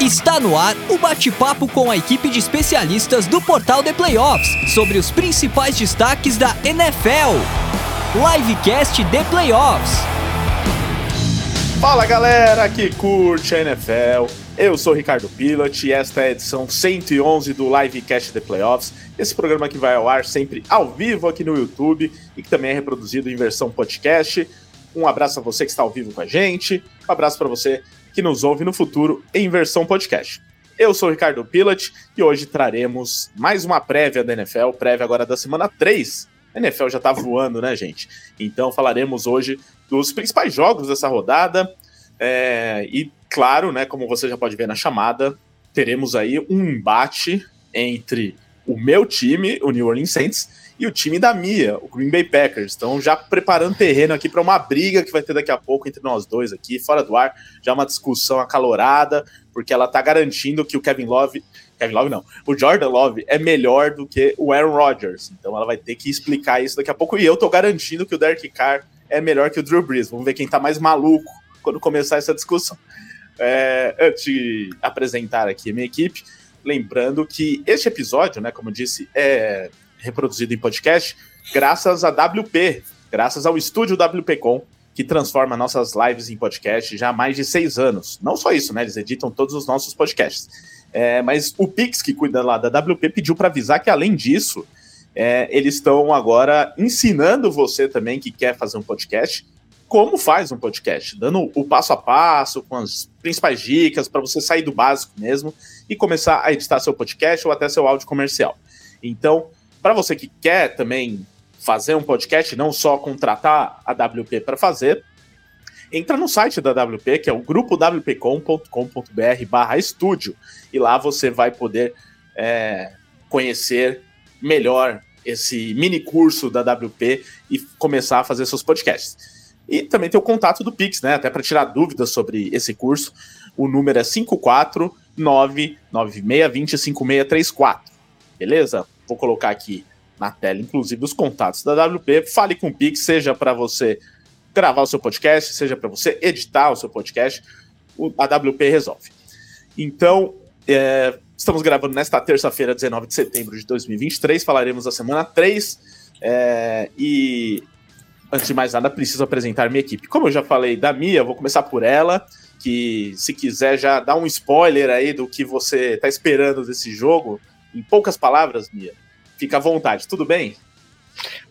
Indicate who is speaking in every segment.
Speaker 1: Está no ar o bate-papo com a equipe de especialistas do portal The Playoffs sobre os principais destaques da NFL. Livecast The Playoffs.
Speaker 2: Fala galera que curte a NFL. Eu sou Ricardo Pilot e esta é a edição 111 do Livecast The Playoffs. Esse programa que vai ao ar sempre ao vivo aqui no YouTube e que também é reproduzido em versão podcast. Um abraço a você que está ao vivo com a gente. Um abraço para você que nos ouve no futuro em versão podcast. Eu sou o Ricardo Pilot e hoje traremos mais uma prévia da NFL, prévia agora da semana 3. A NFL já tá voando, né, gente? Então falaremos hoje dos principais jogos dessa rodada. É, e, claro, né, como você já pode ver na chamada, teremos aí um embate entre o meu time, o New Orleans Saints, e o time da Mia, o Green Bay Packers. Então, já preparando terreno aqui para uma briga que vai ter daqui a pouco entre nós dois aqui, fora do ar, já uma discussão acalorada, porque ela tá garantindo que o Kevin Love. Kevin Love não. O Jordan Love é melhor do que o Aaron Rodgers. Então ela vai ter que explicar isso daqui a pouco. E eu tô garantindo que o Derek Carr é melhor que o Drew Brees. Vamos ver quem tá mais maluco quando começar essa discussão. É, antes de apresentar aqui a minha equipe, lembrando que este episódio, né, como disse, é reproduzido em podcast, graças a WP, graças ao estúdio WPcom, que transforma nossas lives em podcast já há mais de seis anos. Não só isso, né? Eles editam todos os nossos podcasts. É, mas o Pix, que cuida lá da WP, pediu para avisar que, além disso, é, eles estão agora ensinando você também que quer fazer um podcast, como faz um podcast, dando o passo a passo, com as principais dicas, para você sair do básico mesmo e começar a editar seu podcast ou até seu áudio comercial. Então, para você que quer também fazer um podcast, não só contratar a WP para fazer, entra no site da WP, que é o grupo wpcom.com.br barra estúdio, e lá você vai poder é, conhecer melhor esse mini curso da WP e começar a fazer seus podcasts. E também tem o contato do Pix, né? Até para tirar dúvidas sobre esse curso. O número é 54996205634. Beleza? Vou colocar aqui na tela, inclusive, os contatos da WP. Fale com o Pix, seja para você gravar o seu podcast, seja para você editar o seu podcast, a WP resolve. Então, é, estamos gravando nesta terça-feira, 19 de setembro de 2023, falaremos da semana 3. É, e antes de mais nada, preciso apresentar minha equipe. Como eu já falei da Mia, vou começar por ela, que se quiser já dar um spoiler aí do que você está esperando desse jogo, em poucas palavras, Mia, fica à vontade, tudo bem?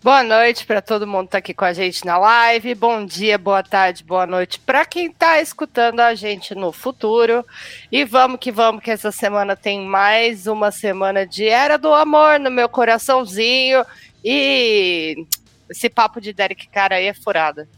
Speaker 3: Boa noite para todo mundo que está aqui com a gente na live. Bom dia, boa tarde, boa noite para quem está escutando a gente no futuro. E vamos que vamos, que essa semana tem mais uma semana de Era do Amor no meu coraçãozinho. E esse papo de Derek Cara aí é furada.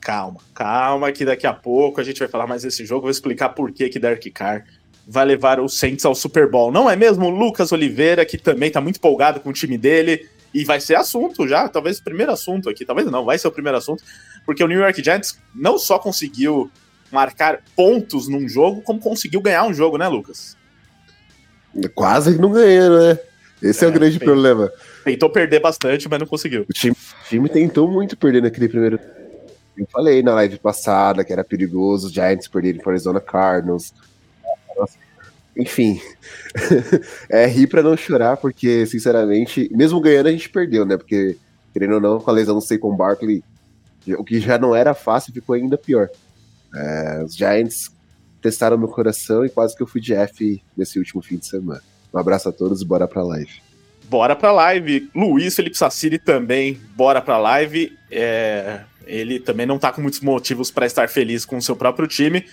Speaker 2: Calma, calma, que daqui a pouco a gente vai falar mais desse jogo. Vou explicar por que, que Derek Carr vai levar o Saints ao Super Bowl. Não é mesmo? O Lucas Oliveira, que também tá muito empolgado com o time dele. E vai ser assunto já, talvez o primeiro assunto aqui, talvez não, vai ser o primeiro assunto, porque o New York Giants não só conseguiu marcar pontos num jogo, como conseguiu ganhar um jogo, né, Lucas?
Speaker 4: Quase não ganhou, né? Esse é, é o grande problema.
Speaker 2: Tentou perder bastante, mas não conseguiu.
Speaker 4: O time, o time tentou muito perder naquele primeiro. Eu falei na live passada que era perigoso os Giants perderem para Arizona Cardinals, enfim, é rir pra não chorar, porque, sinceramente, mesmo ganhando, a gente perdeu, né? Porque, querendo ou não, com a lesão do Saquon Barkley, o que já não era fácil ficou ainda pior. É, os Giants testaram meu coração e quase que eu fui de F nesse último fim de semana. Um abraço a todos e bora pra live.
Speaker 2: Bora pra live. Luiz Felipe Sassiri também, bora pra live. É, ele também não tá com muitos motivos para estar feliz com o seu próprio time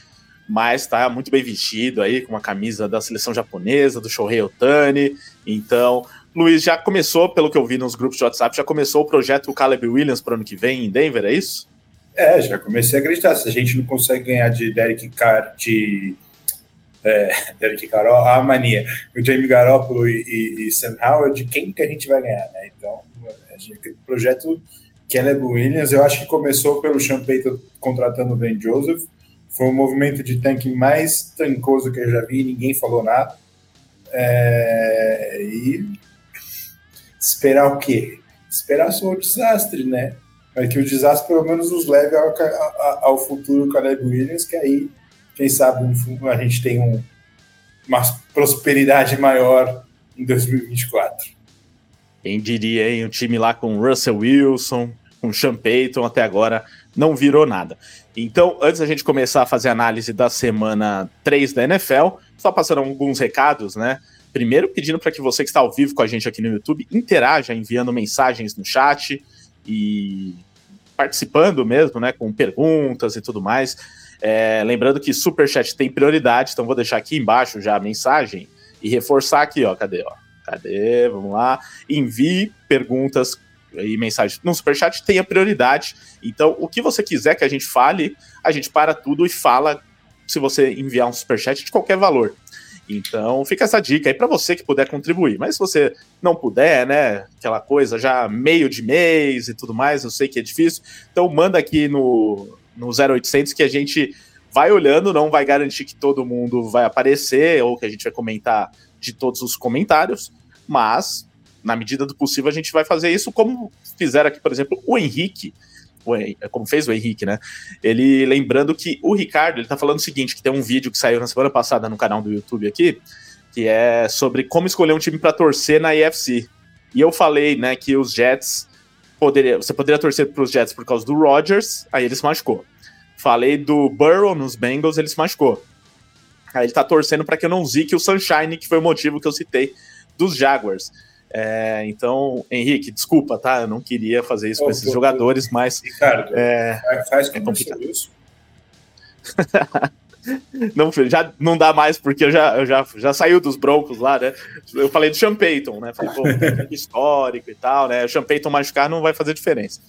Speaker 2: mas está muito bem vestido aí, com uma camisa da seleção japonesa, do Shohei Otani. Então, Luiz, já começou, pelo que eu vi nos grupos de WhatsApp, já começou o projeto Caleb Williams para o ano que vem em Denver, é isso?
Speaker 5: É, já comecei a acreditar. Se a gente não consegue ganhar de Derek Carr, de é, Derek Carr, a mania, o Jamie Garoppolo e, e, e, Sam Howard, quem que a gente vai ganhar, né? Então, o projeto Caleb Williams, eu acho que começou pelo Sean Payton contratando o Ben Joseph, foi o movimento de tanque mais trancoso que eu já vi, ninguém falou nada. É, e esperar o quê? Esperar só o desastre, né? Mas que o desastre pelo menos nos leve ao, ao futuro Caleb Williams, que aí quem sabe a gente tem um, uma prosperidade maior em 2024.
Speaker 2: Quem diria, hein? Um time lá com Russell Wilson, com Sean Payton, até agora não virou nada. Então, antes da gente começar a fazer a análise da semana 3 da NFL, só passando alguns recados, né? Primeiro, pedindo para que você que está ao vivo com a gente aqui no YouTube interaja enviando mensagens no chat e participando mesmo, né? Com perguntas e tudo mais. É, lembrando que Superchat tem prioridade, então vou deixar aqui embaixo já a mensagem e reforçar aqui, ó. Cadê, ó? Cadê? Vamos lá. Envie perguntas e mensagens no Superchat, tenha prioridade. Então, o que você quiser que a gente fale, a gente para tudo e fala se você enviar um Superchat de qualquer valor. Então, fica essa dica aí para você que puder contribuir. Mas se você não puder, né, aquela coisa já meio de mês e tudo mais, eu sei que é difícil, então manda aqui no, no 0800 que a gente vai olhando, não vai garantir que todo mundo vai aparecer ou que a gente vai comentar de todos os comentários, mas na medida do possível a gente vai fazer isso como fizeram aqui, por exemplo, o Henrique, como fez o Henrique, né? Ele lembrando que o Ricardo, ele tá falando o seguinte, que tem um vídeo que saiu na semana passada no canal do YouTube aqui, que é sobre como escolher um time para torcer na EFC. E eu falei, né, que os Jets poderia, você poderia torcer para os Jets por causa do Rodgers, aí ele se machucou. Falei do Burrow nos Bengals, ele se machucou. Aí ele tá torcendo para que eu não zique o Sunshine, que foi o motivo que eu citei dos Jaguars. É, então, Henrique, desculpa, tá? Eu não queria fazer isso oh, com esses jogadores, mas.
Speaker 5: Ricardo, é, faz é complicado. isso.
Speaker 2: não, já não dá mais, porque eu já, eu já, já saiu dos Broncos lá, né? Eu falei do Sean Payton, né? Falei, pô, histórico e tal, né? O Sean Payton machucar não vai fazer diferença.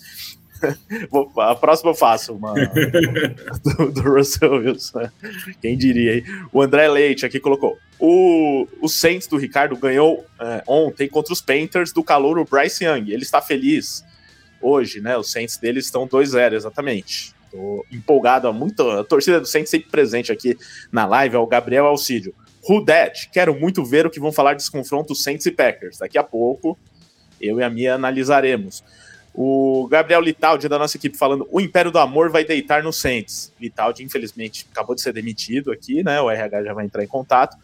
Speaker 2: a próxima eu faço uma do, do Russell Wilson. Né? Quem diria aí? O André Leite aqui colocou. O, o Saints do Ricardo ganhou é, ontem contra os Panthers do calor o Bryce Young. Ele está feliz hoje, né? Os Saints dele estão 2-0, exatamente. Tô empolgado, muito, a torcida do Saints sempre presente aqui na live, é o Gabriel Alcídio. That? Quero muito ver o que vão falar desse confronto Saints e Packers. Daqui a pouco, eu e a Mia analisaremos. O Gabriel Litaldi da nossa equipe falando: o Império do Amor vai deitar no Saints. Litaldi, infelizmente, acabou de ser demitido aqui, né? O RH já vai entrar em contato.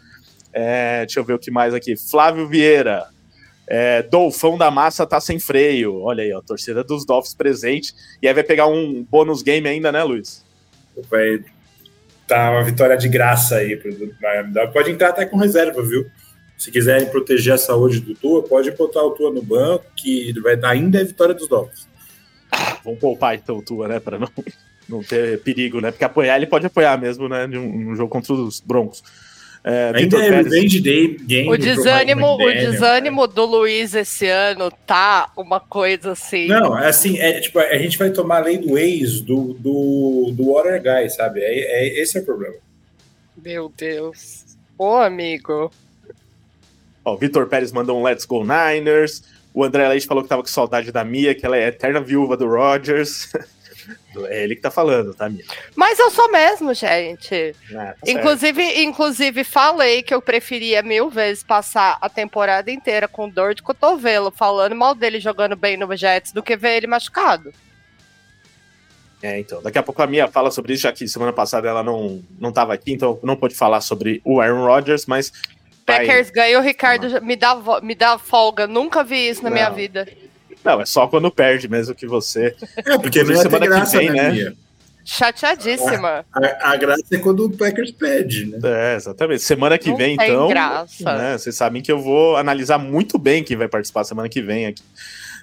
Speaker 2: É, deixa eu ver o que mais aqui. Flávio Vieira. É, Dolfão da Massa tá sem freio. Olha aí, ó, torcida dos Dolphins presente. E aí vai pegar um bônus game ainda, né, Luiz?
Speaker 5: Vai tá uma vitória de graça aí. Pode entrar até com reserva, viu? Se quiserem proteger a saúde do Tua, pode botar o Tua no banco, que vai dar ainda a vitória dos Dolphins.
Speaker 2: Vamos poupar então o Tua, né? Para não, não ter perigo, né? Porque apoiar ele pode apoiar mesmo, né? De um, um jogo contra os Broncos.
Speaker 5: É, Ainda é revenge day game.
Speaker 3: O desânimo, o desânimo do Luiz esse ano tá uma coisa assim.
Speaker 5: Não, é assim, é, tipo, a gente vai tomar a lei do ex do, do, do Water Guy, sabe? É, é, esse é o problema.
Speaker 3: Meu Deus. Ô, amigo.
Speaker 2: Ó, o Vitor Pérez mandou um Let's Go Niners. O André Leite falou que tava com saudade da Mia, que ela é a eterna viúva do Rogers. É ele que tá falando, tá, Mia?
Speaker 3: Mas eu sou mesmo, gente. Ah, tá inclusive, inclusive, falei que eu preferia mil vezes passar a temporada inteira com dor de cotovelo, falando mal dele jogando bem no Jets, do que ver ele machucado.
Speaker 2: É, então, daqui a pouco a Mia fala sobre isso, já que semana passada ela não, não tava aqui, então não pode falar sobre o Aaron Rodgers, mas
Speaker 3: Packers ganha, o Ricardo me dá, me dá folga. Nunca vi isso na não. minha vida.
Speaker 2: Não, é só quando perde mesmo que você.
Speaker 5: É, porque não é semana graça, que vem, né? né?
Speaker 3: Chateadíssima.
Speaker 5: A, a, a, graça é quando o Packers perde, né?
Speaker 2: É, exatamente. Semana que não vem, então. Graça. Né, vocês sabem que eu vou analisar muito bem quem vai participar semana que vem aqui.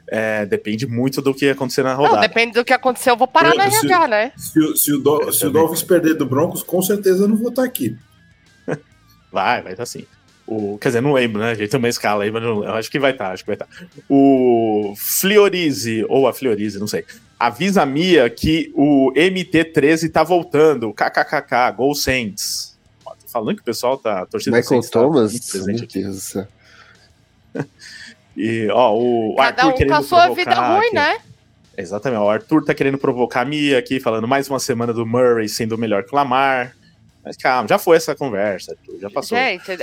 Speaker 2: É, depende muito do que acontecer na rodada. Não,
Speaker 3: depende do que acontecer, eu vou parar na RH, né?
Speaker 5: Se, se, o, Do, se o Dolphins perder do Broncos, com certeza eu não vou estar aqui.
Speaker 2: vai, vai estar sim. O, quer dizer, não lembro, né? A gente tem uma escala aí, mas não, eu acho que vai estar, tá, acho que vai estar. Tá. O Fliorize, ou a Fliorize, não sei. Avisa a Mia que o MT13 tá voltando. KKKK, Gol Saints. Ó, tô falando que o pessoal tá
Speaker 4: torcendo Michael Saints, tá Thomas, tá presente aqui. Deus
Speaker 2: E, ó, o
Speaker 3: Cada Arthur um com a sua vida ruim, né?
Speaker 2: Exatamente, o Arthur tá querendo provocar a Mia aqui, falando mais uma semana do Murray sendo melhor que o Lamar. Mas calma, já foi essa conversa, já passou.
Speaker 3: Gente,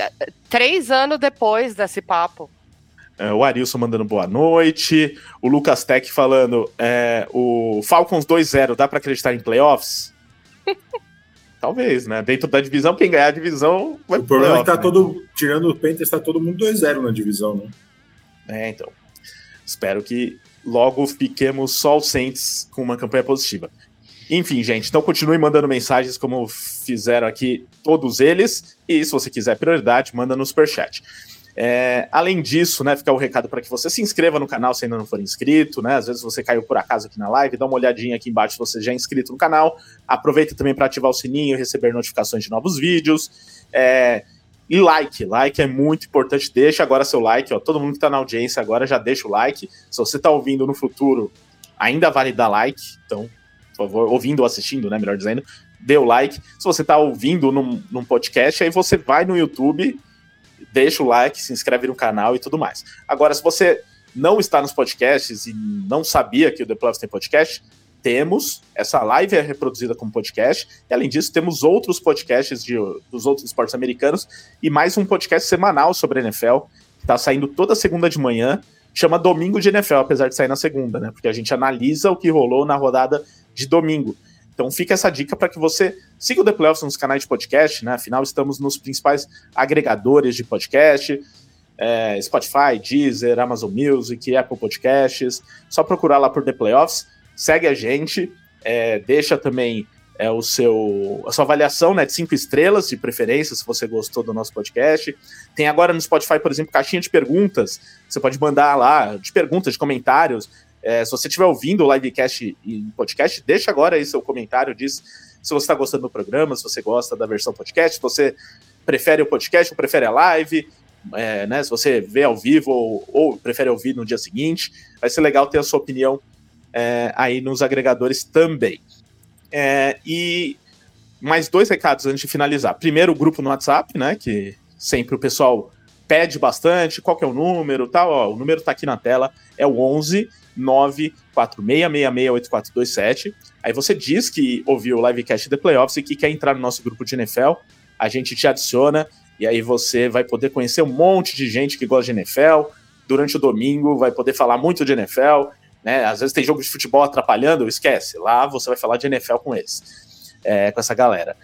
Speaker 3: três anos depois desse papo.
Speaker 2: É, o Arilson mandando boa noite. O Lucas Tech falando: é, o Falcons 2-0, dá para acreditar em playoffs? Talvez, né? Dentro da divisão, quem ganhar a divisão
Speaker 5: vai O problema é que tá né? todo. Tirando o Panthers, tá todo mundo 2-0 na divisão, né?
Speaker 2: É, então. Espero que logo fiquemos só os Saints com uma campanha positiva. Enfim, gente, então continue mandando mensagens como fizeram aqui todos eles. E se você quiser prioridade, manda no Superchat. É, além disso, né, fica o recado para que você se inscreva no canal se ainda não for inscrito, né? Às vezes você caiu por acaso aqui na live, dá uma olhadinha aqui embaixo se você já é inscrito no canal. Aproveita também para ativar o sininho e receber notificações de novos vídeos. É, e like, like é muito importante. Deixa agora seu like, ó. Todo mundo que está na audiência agora já deixa o like. Se você está ouvindo no futuro, ainda vale dar like. Então, favor, ouvindo ou assistindo, né? Melhor dizendo, dê o like. Se você está ouvindo num, num podcast, aí você vai no YouTube deixa o like, se inscreve no canal e tudo mais. Agora, se você não está nos podcasts e não sabia que o The Plus tem podcast, temos. Essa live é reproduzida como podcast. E além disso, temos outros podcasts de, dos outros esportes americanos e mais um podcast semanal sobre a NFL, que está saindo toda segunda de manhã. Chama Domingo de NFL, apesar de sair na segunda, né? Porque a gente analisa o que rolou na rodada de domingo. Então fica essa dica para que você siga o The Playoffs nos canais de podcast, né? Afinal, estamos nos principais agregadores de podcast. É, Spotify, Deezer, Amazon Music, Apple Podcasts. Só procurar lá por The Playoffs. Segue a gente. É, deixa também é, o seu, a sua avaliação né, de cinco estrelas, de preferência, se você gostou do nosso podcast. Tem agora no Spotify, por exemplo, caixinha de perguntas. Você pode mandar lá de perguntas, de comentários. É, se você estiver ouvindo o livecast e podcast, deixa agora aí seu comentário, diz se você está gostando do programa, se você gosta da versão podcast, se você prefere o podcast ou prefere a live, é, né, se você vê ao vivo ou, ou, prefere ouvir no dia seguinte, vai ser legal ter a sua opinião é, aí nos agregadores também. É, e mais dois recados antes de finalizar. Primeiro, o grupo no WhatsApp, né, que sempre o pessoal pede bastante, qual que é o número, tal, ó, o número está aqui na tela, é o 11 946668427. Aí você diz que ouviu o livecast The Playoffs e que quer entrar no nosso grupo de NFL, a gente te adiciona e aí você vai poder conhecer um monte de gente que gosta de NFL. Durante o domingo vai poder falar muito de NFL, né? Às vezes tem jogo de futebol atrapalhando, esquece. Lá você vai falar de NFL com eles, é, com essa galera.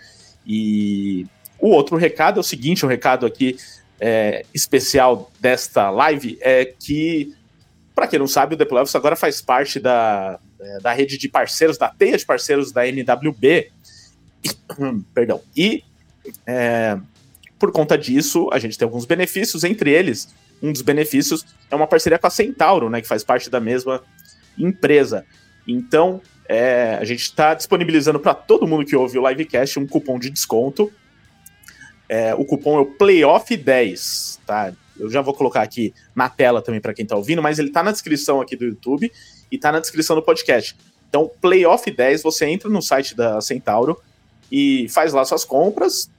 Speaker 2: E o outro recado é o seguinte, o um recado aqui é, especial desta live é que para quem não sabe, o Playoffs agora faz parte da, é, da rede de parceiros, da teia de parceiros da NWB. Perdão. E é, por conta disso, a gente tem alguns benefícios, entre eles, um dos benefícios é uma parceria com a Centauro, né, que faz parte da mesma empresa. Então, é, a gente está disponibilizando para todo mundo que ouve o livecast um cupom de desconto. É, o cupom é o Playoff10, tá? Eu já vou colocar aqui na tela também para quem está ouvindo, mas ele está na descrição aqui do YouTube e está na descrição do podcast. Então, Playoff 10, você entra no site da Centauro e faz lá suas compras,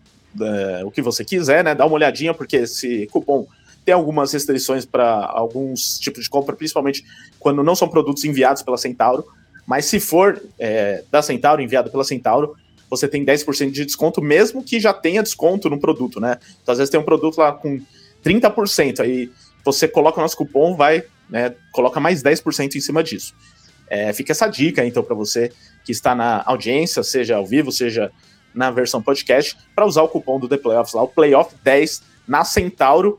Speaker 2: é, o que você quiser, né? Dá uma olhadinha, porque esse cupom tem algumas restrições para alguns tipos de compra, principalmente quando não são produtos enviados pela Centauro. Mas se for é, da Centauro, enviado pela Centauro, você tem 10% de desconto, mesmo que já tenha desconto no produto, né? Então, às vezes tem um produto lá com 30%. Aí você coloca o nosso cupom, vai, né, coloca mais 10% em cima disso. É, fica essa dica, então, para você que está na audiência, seja ao vivo, seja na versão podcast, para usar o cupom do The Playoffs lá, o Playoff 10 na Centauro,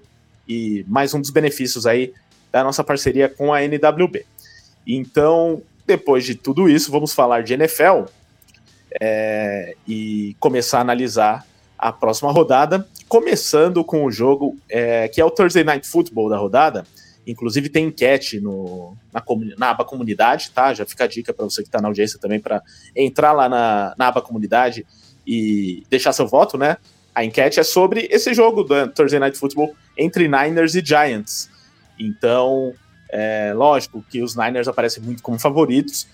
Speaker 2: e mais um dos benefícios aí da nossa parceria com a NWB. Então, depois de tudo isso, vamos falar de NFL é, e começar a analisar a próxima rodada, começando com o jogo é, que é o Thursday Night Football da rodada. Inclusive tem enquete no, na, na aba comunidade, tá? Já fica a dica para você que está na audiência também para entrar lá na, na aba comunidade e deixar seu voto, né? A enquete é sobre esse jogo do Thursday Night Football entre Niners e Giants. Então, é lógico que os Niners aparecem muito como favoritos,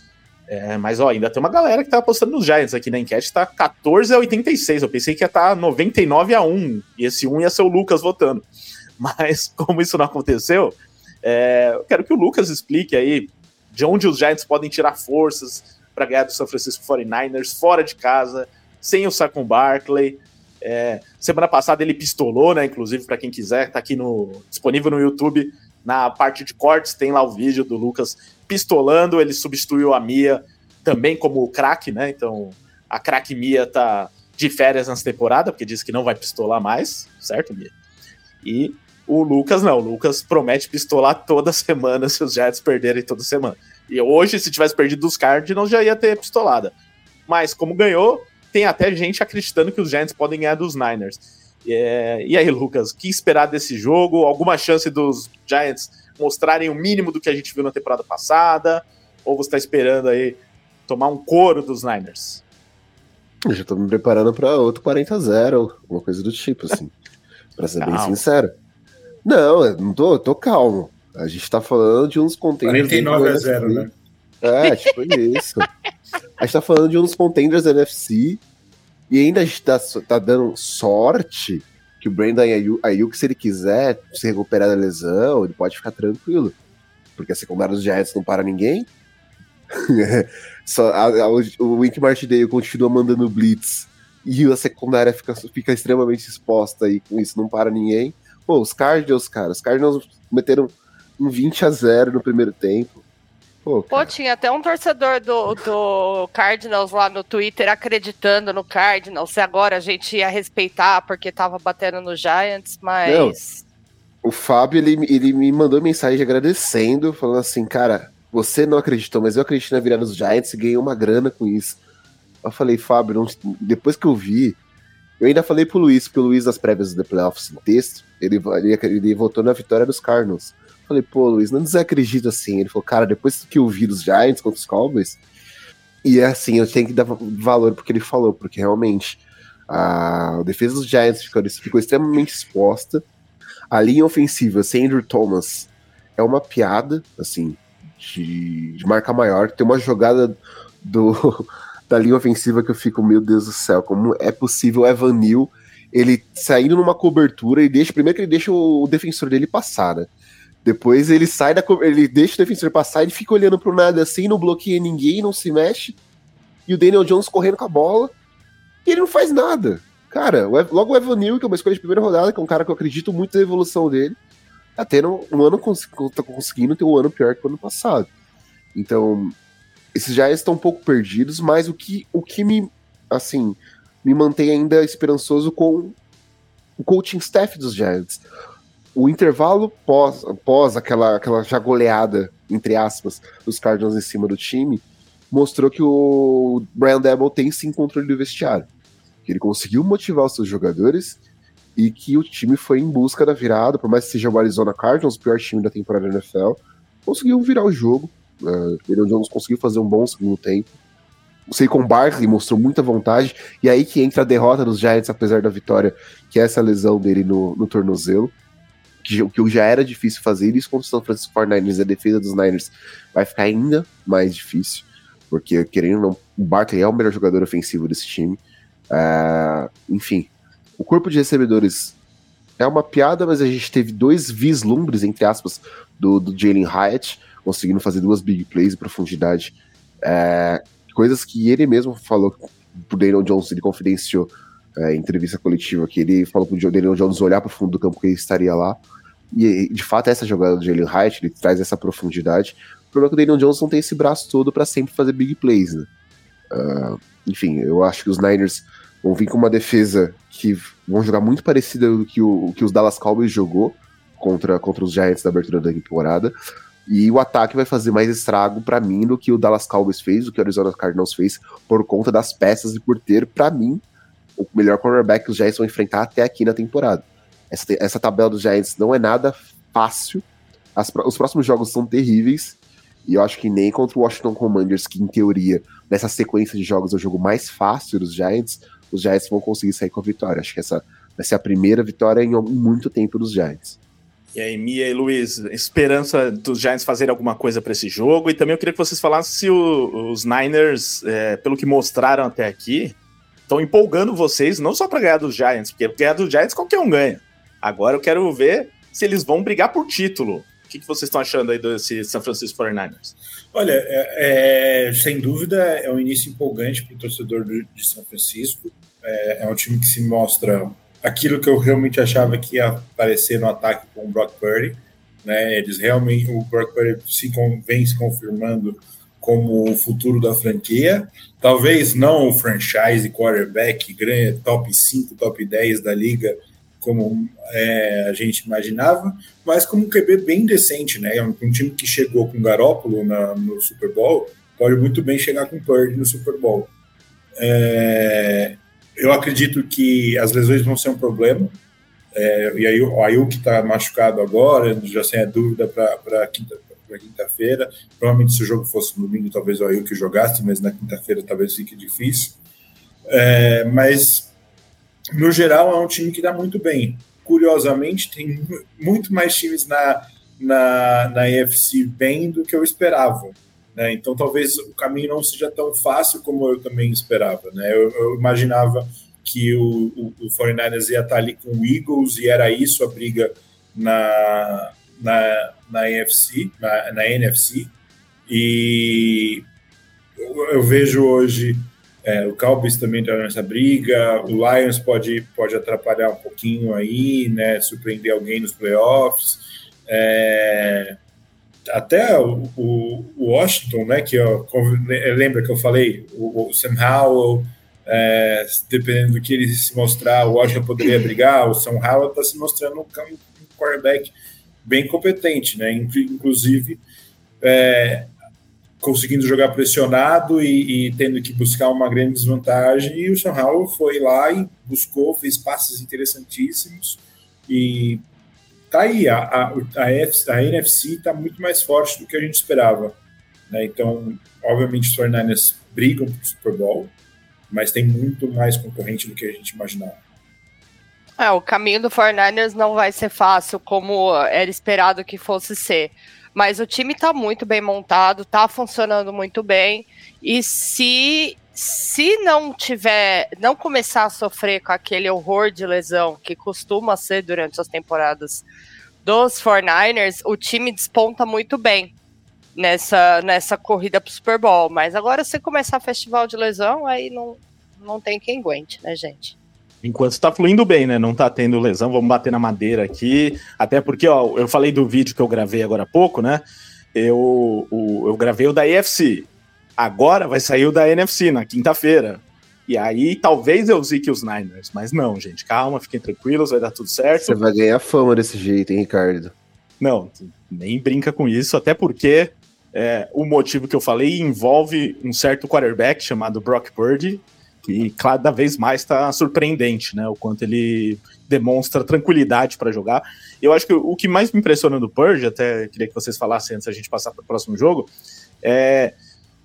Speaker 2: é, mas ó, ainda tem uma galera que tá apostando nos Giants aqui na enquete, tá 14 a 86. Eu pensei que ia estar tá 99 a 1, e esse 1 ia ser o Lucas votando. Mas como isso não aconteceu, é, eu quero que o Lucas explique aí de onde os Giants podem tirar forças para ganhar do San Francisco 49ers fora de casa, sem o Saquon Barkley. É, semana passada ele pistolou, né? Inclusive, para quem quiser, tá aqui no disponível no YouTube na parte de cortes tem lá o vídeo do Lucas pistolando, ele substituiu a Mia também como craque, né? Então a craque Mia tá de férias nessa temporada, porque disse que não vai pistolar mais, certo, Bia? E o Lucas não, o Lucas promete pistolar toda semana se os Giants perderem toda semana. E hoje, se tivesse perdido os Cardinals, já ia ter pistolada. Mas como ganhou, tem até gente acreditando que os Giants podem ganhar dos Niners. É... E aí, Lucas, o que esperar desse jogo? Alguma chance dos Giants mostrarem o mínimo do que a gente viu na temporada passada? Ou você está esperando aí tomar um couro dos Niners?
Speaker 4: Eu já tô me preparando para outro 40 a 0, alguma coisa do tipo, assim. pra ser bem sincero. Não, eu não tô, tô calmo. A gente tá falando de uns contenders.
Speaker 5: 49 a 0, né?
Speaker 4: É, tipo isso. A gente tá falando de uns contenders da NFC e ainda a gente tá, tá dando sorte que o Brandon Ayuk, se ele quiser se recuperar da lesão, ele pode ficar tranquilo. Porque a secundária dos Giants não para ninguém. Só, a, a, o Wink Martindale continua mandando blitz e a secundária fica, fica extremamente exposta e com isso não para ninguém. Pô, os Cardinals, cara, os Cardinals meteram um 20 a 0 no primeiro tempo.
Speaker 3: Pô, Pô, tinha até um torcedor do, do Cardinals lá no Twitter acreditando no Cardinals, se agora a gente ia respeitar porque tava batendo no Giants, mas. Não,
Speaker 4: o Fábio, ele, ele me mandou mensagem agradecendo, falando assim, cara, você não acreditou, mas eu acredito na virada dos Giants e ganhei uma grana com isso. Eu falei, Fábio, não, depois que eu vi, eu ainda falei pro Luiz, porque o Luiz nas prévias do Playoffs no texto, ele, ele, ele votou na vitória dos Cardinals. Falei, pô, Luiz, não desacredito assim. Ele falou, cara, depois que eu vi dos Giants contra os Cowboys, e é assim, eu tenho que dar valor porque ele falou, porque realmente a, defesa dos Giants ficou, ficou extremamente exposta. A linha ofensiva sem Andrew Thomas é uma piada, assim, de, de marca maior. Tem uma jogada do, da linha ofensiva que eu fico, meu Deus do céu, como é possível o Evan Neal, ele saindo numa cobertura e deixa, primeiro que ele deixa o defensor dele passar, né? Depois ele sai da ele deixa o defensor passar, ele fica olhando pro nada assim, não bloqueia ninguém, não se mexe. E o Daniel Jones correndo com a bola, e ele não faz nada. Cara, logo o Evan Neal, que é uma escolha de primeira rodada, que é um cara que eu acredito muito na evolução dele, tá tendo um ano tá conseguindo ter um ano pior que o ano passado. Então, esses já estão um pouco perdidos, mas o que, o que me, assim, me mantém ainda esperançoso com o coaching staff dos Giants. O intervalo pós, pós aquela, aquela já goleada, entre aspas, dos Cardinals em cima do time, mostrou que o Brian Debo tem sim controle do vestiário. Que ele conseguiu motivar os seus jogadores e que o time foi em busca da virada, por mais que seja o Arizona Cardinals, o pior time da temporada da NFL, conseguiu virar o jogo. Uh, Daniel Jones conseguiu fazer um bom segundo tempo. O Saquon Barkley mostrou muita vontade, e aí que entra a derrota dos Giants, apesar da vitória, que é essa lesão dele no, no tornozelo, que, que já era difícil fazer, isso contra o São Francisco 49ers, a defesa dos Niners vai ficar ainda mais difícil, porque querendo ou não, o Barkley é o melhor jogador ofensivo desse time. Uh, enfim, o corpo de recebedores é uma piada, mas a gente teve dois vislumbres, entre aspas, do, do Jalen Hyatt, conseguindo fazer duas big plays em profundidade. É, coisas que ele mesmo falou pro Daniel Jones, ele confidenciou é, em entrevista coletiva, que ele falou pro Daniel Jones olhar para o fundo do campo que ele estaria lá. E de fato, essa jogada do Jalen Hyatt, ele traz essa profundidade. O problema é que o Daniel não tem esse braço todo para sempre fazer big plays, né? Uh, enfim, eu acho que os Niners vão vir com uma defesa que vão jogar muito parecida do que, o, que os Dallas Cowboys jogou contra, contra os Giants na abertura da temporada. E o ataque vai fazer mais estrago para mim do que o Dallas Cowboys fez, do que o Arizona Cardinals fez, por conta das peças e por ter, para mim, o melhor cornerback que os Giants vão enfrentar até aqui na temporada. Essa, essa tabela dos Giants não é nada fácil. As, os próximos jogos são terríveis. E eu acho que nem contra o Washington Commanders, que em teoria, nessa sequência de jogos é o jogo mais fácil dos Giants, os Giants vão conseguir sair com a vitória. Acho que essa vai ser a primeira vitória em muito tempo dos Giants.
Speaker 2: E aí, Mia e Luiz, esperança dos Giants fazerem alguma coisa para esse jogo. E também eu queria que vocês falassem se o, os Niners, é, pelo que mostraram até aqui, estão empolgando vocês, não só para ganhar dos Giants, porque ganhar dos Giants qualquer um ganha. Agora eu quero ver se eles vão brigar por título. O que, que vocês estão achando aí desse San Francisco 49ers?
Speaker 5: Olha, é, é, sem dúvida é um início empolgante para o torcedor do, de São Francisco. É, é, um time que se mostra aquilo que eu realmente achava que ia aparecer no ataque com o Brock Purdy. Né? Eles realmente, o Brock Purdy se, vem se confirmando como o futuro da franquia. Talvez não o franchise quarterback, grande, top 5, top 10 da liga, como é, a gente imaginava, mas como um QB bem decente, né? Um, um time que chegou com Garópolo na, no Super Bowl pode muito bem chegar com Purdy no Super Bowl. É, eu acredito que as lesões vão ser um problema. É, e aí o Ayuk está machucado agora, já sem a dúvida para quinta, quinta-feira. Provavelmente se o jogo fosse no domingo, talvez o Ayuk jogasse, mas na quinta-feira talvez fique difícil. É, mas no geral é um time que dá muito bem. Curiosamente, tem muito mais times na, na, na EFC bem do que eu esperava. Né? Então talvez o caminho não seja tão fácil como eu também esperava. Né? Eu, eu imaginava que o, o, o 49ers ia estar ali com o Eagles e era isso a briga na, na, na NFC, na, na NFC. E eu, eu vejo hoje é, o Cowboys também está nessa briga, o Lions pode, pode atrapalhar um pouquinho aí, né? Surpreender alguém nos playoffs. É, até o, o, Washington, né? Que ó, lembra que eu falei, o, o Sam Howell, é, dependendo do que ele se mostrar, o Washington poderia brigar. O Sam Howell está se mostrando um, um quarterback bem competente, né? Inclusive é, conseguindo jogar pressionado e, e, tendo que buscar uma grande desvantagem. E o Howell foi lá e buscou, fez passes interessantíssimos e tá aí, a, a, a, FC, a NFC está muito mais forte do que a gente esperava. Né? Então, obviamente, os 49ers brigam para Super Bowl, mas tem muito mais concorrente do que a gente imaginava.
Speaker 3: É, o caminho do 49ers não vai ser fácil como era esperado que fosse ser. Mas o time está muito bem montado, está funcionando muito bem. E se se não tiver, não começar a sofrer com aquele horror de lesão que costuma ser durante as temporadas dos 49ers, o time desponta muito bem nessa, nessa corrida pro Super Bowl. Mas agora, se começar festival de lesão, aí não, não tem quem aguente, né, gente?
Speaker 2: Enquanto está fluindo bem, né? Não está tendo lesão, vamos bater na madeira aqui. Até porque, ó, eu falei do vídeo que eu gravei agora há pouco, né? Eu, o, eu gravei o da EFC. Agora vai sair o da NFC na quinta-feira. E aí talvez eu zique os Niners, mas não, gente, calma, fiquem tranquilos, vai dar tudo certo.
Speaker 4: Você vai ganhar fama desse jeito, hein, Ricardo?
Speaker 2: Não, nem brinca com isso, até porque é, o motivo que eu falei envolve um certo quarterback chamado Brock Purdy, que cada vez mais está surpreendente, né? O quanto ele demonstra tranquilidade para jogar. Eu acho que o que mais me impressiona do Purge, até queria que vocês falassem antes da gente passar para o próximo jogo, é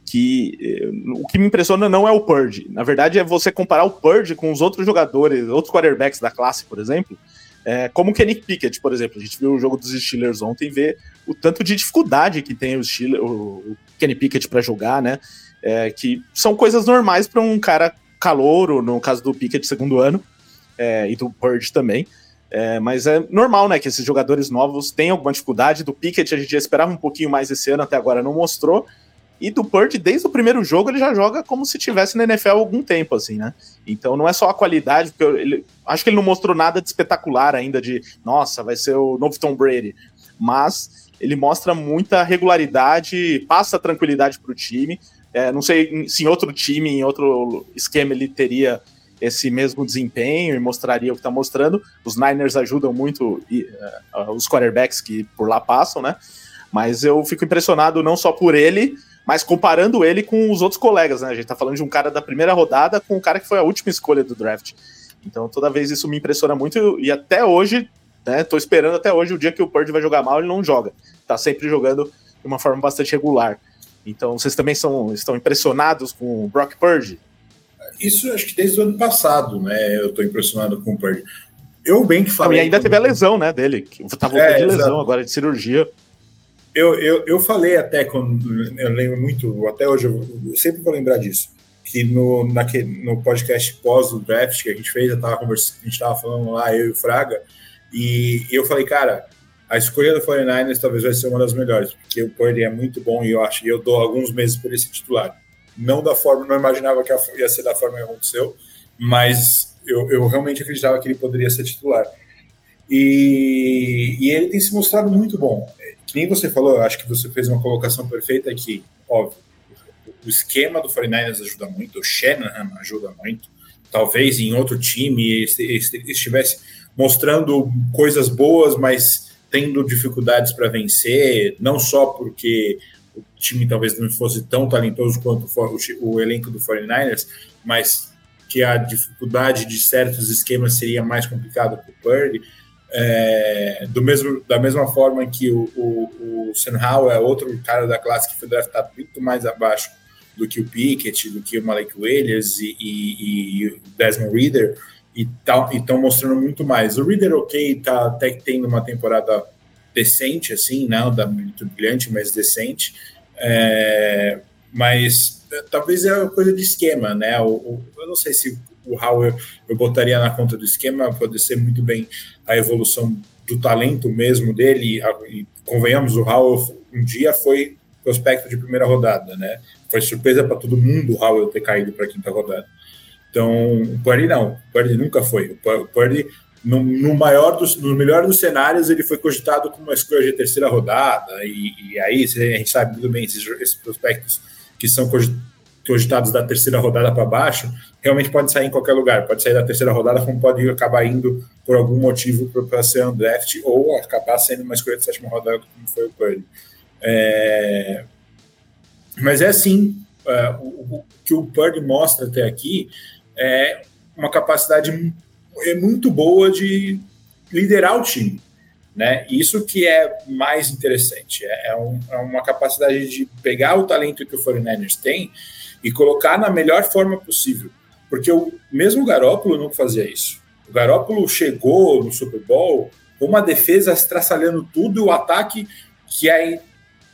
Speaker 2: que eh, o que me impressiona não é o Purge. Na verdade, é você comparar o Purge com os outros jogadores, outros quarterbacks da classe, por exemplo. É, como o Kenny Pickett, por exemplo. A gente viu o jogo dos Steelers ontem vê o tanto de dificuldade que tem o, Steelers, o Kenny Pickett para jogar, né? É, que são coisas normais para um cara calouro, no caso do Pickett, segundo ano, é, e do Purge também. É, mas é normal, né, que esses jogadores novos tenham alguma dificuldade. Do Pickett a gente já esperava um pouquinho mais esse ano, até agora não mostrou. E do Purge, desde o primeiro jogo, ele já joga como se tivesse na NFL há algum tempo, assim, né? Então não é só a qualidade, porque ele, acho que ele não mostrou nada de espetacular ainda, de nossa, vai ser o novo Tom Brady. Mas ele mostra muita regularidade, passa tranquilidade para o time. É, não sei se em outro time, em outro esquema, ele teria esse mesmo desempenho e mostraria o que está mostrando. Os Niners ajudam muito e, uh, os quarterbacks que por lá passam, né? Mas eu fico impressionado não só por ele, mas comparando ele com os outros colegas, né? A gente tá falando de um cara da primeira rodada com um cara que foi a última escolha do draft. Então toda vez isso me impressiona muito e até hoje, né? Tô esperando até hoje o dia que o Purdy vai jogar mal, ele não joga. Tá sempre jogando de uma forma bastante regular. Então, vocês também são, estão impressionados com o Brock Purdy?
Speaker 5: Isso acho que desde o ano passado, né? Eu estou impressionado com o Purdy. Eu bem que falei.
Speaker 2: Não, e ainda teve a lesão, né, dele, que tá voltando é, de lesão exato. agora, de cirurgia.
Speaker 5: Eu, eu, eu falei até quando. Eu lembro muito, até hoje, eu, eu sempre vou lembrar disso. Que no, naquele, no podcast pós o draft que a gente fez, eu tava conversando, a gente estava falando lá, eu e o Fraga, e eu falei, cara, a escolha do 49ers talvez vai ser uma das melhores, porque o Purdy é muito bom e eu acho que eu dou alguns meses por esse titular. Não da forma, não imaginava que ia ser da forma que aconteceu, mas eu, eu realmente acreditava que ele poderia ser titular. E, e, ele tem se mostrado muito bom. Que nem você falou, eu acho que você fez uma colocação perfeita aqui. Óbvio, o esquema do 49ers ajuda muito, o Shanahan ajuda muito. Talvez em outro time estivesse mostrando coisas boas, mas tendo dificuldades para vencer, não só porque o time talvez não fosse tão talentoso quanto o, o elenco do 49ers, mas que a dificuldade de certos esquemas seria mais complicada para o Purdy. É, do mesmo, da mesma forma que o, o, o Howell é outro cara da classe que foi draftado muito mais abaixo do que o Pickett, do que o Malik Williams e, e, e Desmond Reader, e estão mostrando muito mais. O Reader, ok, tá até tendo uma temporada decente, assim, não da muito brilhante, mas decente, é, mas é, talvez é uma coisa de esquema, né? O, o, eu não sei se o Howell eu botaria na conta do esquema, pode ser muito bem a evolução do talento mesmo dele. E, convenhamos, o Howell um dia foi prospecto de primeira rodada, né? Foi surpresa para todo mundo o Howell ter caído para a quinta rodada. Então, o Purdy não, o Purdy nunca foi. O Purdy, no, no, maior dos, no melhor dos cenários, ele foi cogitado como uma escolha de terceira rodada, e, e aí a gente sabe muito bem esses, esses prospectos que são cogitados da terceira rodada para baixo, realmente pode sair em qualquer lugar. Pode sair da terceira rodada, como pode acabar indo por algum motivo para ser um draft, ou acabar sendo uma escolha de sétima rodada, como foi o Purdy. É... Mas é assim, é, o, o, que o Purdy mostra até aqui é uma capacidade é muito boa de liderar o time. Né? Isso que é mais interessante, é, é, um, é uma capacidade de pegar o talento que o 49ers tem e colocar na melhor forma possível. Porque o mesmo Garópolo não fazia isso. O Garópolo chegou no Super Bowl com uma defesa estraçalhando tudo e o ataque que, aí,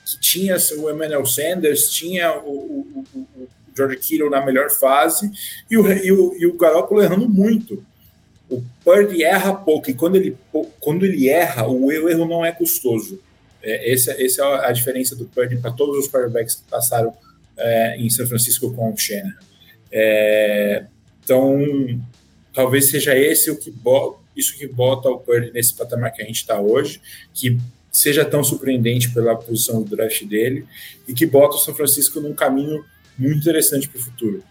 Speaker 5: que tinha o Emmanuel Sanders, tinha o, o, o George Kittle na melhor fase e o, e o, e o Garópolo errando muito. O Purdy erra pouco, e quando ele, quando ele erra, o erro não é custoso. É, essa, essa é a diferença do Purdy para todos os quarterbacks que passaram é, em São Francisco com o Shanahan. É, então, talvez seja esse o que isso que bota o Purdy nesse patamar que a gente está hoje, que seja tão surpreendente pela posição do draft dele e que bota o São Francisco num caminho muito interessante para o futuro.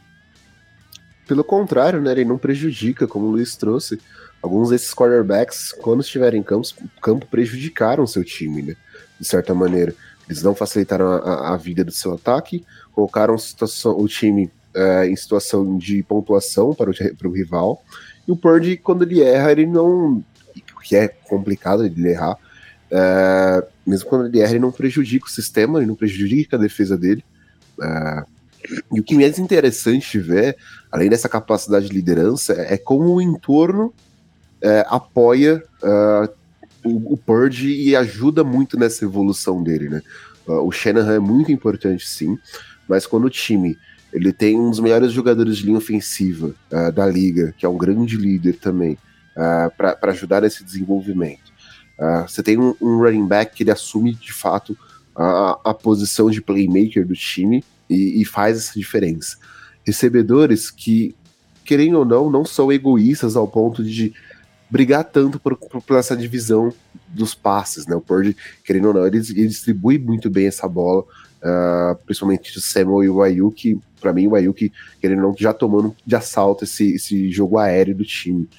Speaker 4: Pelo contrário, né, ele não prejudica, como o Luiz trouxe. Alguns desses quarterbacks, quando estiverem em campo, campo prejudicaram seu time, né? De certa maneira. Eles não facilitaram a, a vida do seu ataque, colocaram situação, o time é, em situação de pontuação para o, para o rival. E o Purdy, quando ele erra, ele não. O que é complicado ele errar. É, mesmo quando ele erra, ele não prejudica o sistema, ele não prejudica a defesa dele. É, e o que é mais interessante de ver, além dessa capacidade de liderança, é como o entorno é, apoia uh, o, o Purge e ajuda muito nessa evolução dele, né? Uh, o Shanahan é muito importante, sim, mas quando o time ele tem um dos melhores jogadores de linha ofensiva uh, da liga, que é um grande líder também, para ajudar nesse desenvolvimento. você tem um, um, running back que ele assume de fato a, a posição de playmaker do time e, e faz essa diferença. Recebedores que, querendo ou não, não são egoístas ao ponto de brigar tanto por, por, por essa divisão dos passes, né? O Purdy, querendo ou não, ele, ele distribui muito bem essa bola, uh, principalmente o Samuel e o Ayuk. Para mim, o Ayuk, querendo ou não, já tomando de assalto esse, esse jogo aéreo do time.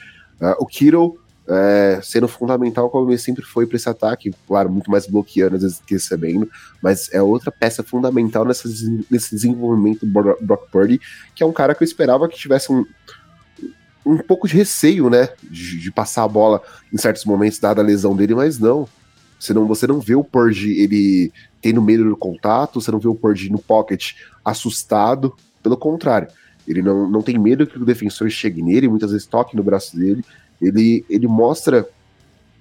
Speaker 4: Uh, o Kittle é, sendo fundamental como ele sempre foi para esse ataque, claro, muito mais bloqueando às vezes que recebendo, mas é outra peça fundamental nessa, nesse desenvolvimento do Brock Purdy, que é um cara que eu esperava que tivesse um, um pouco de receio, né, de, de passar a bola em certos momentos, dada a lesão dele, mas não. Você não, você não vê o Purdy ele tendo medo do contato, você não vê o Purdy no pocket assustado, pelo contrário. Ele não, não tem medo que o defensor chegue nele, muitas vezes toque no braço dele, ele, ele mostra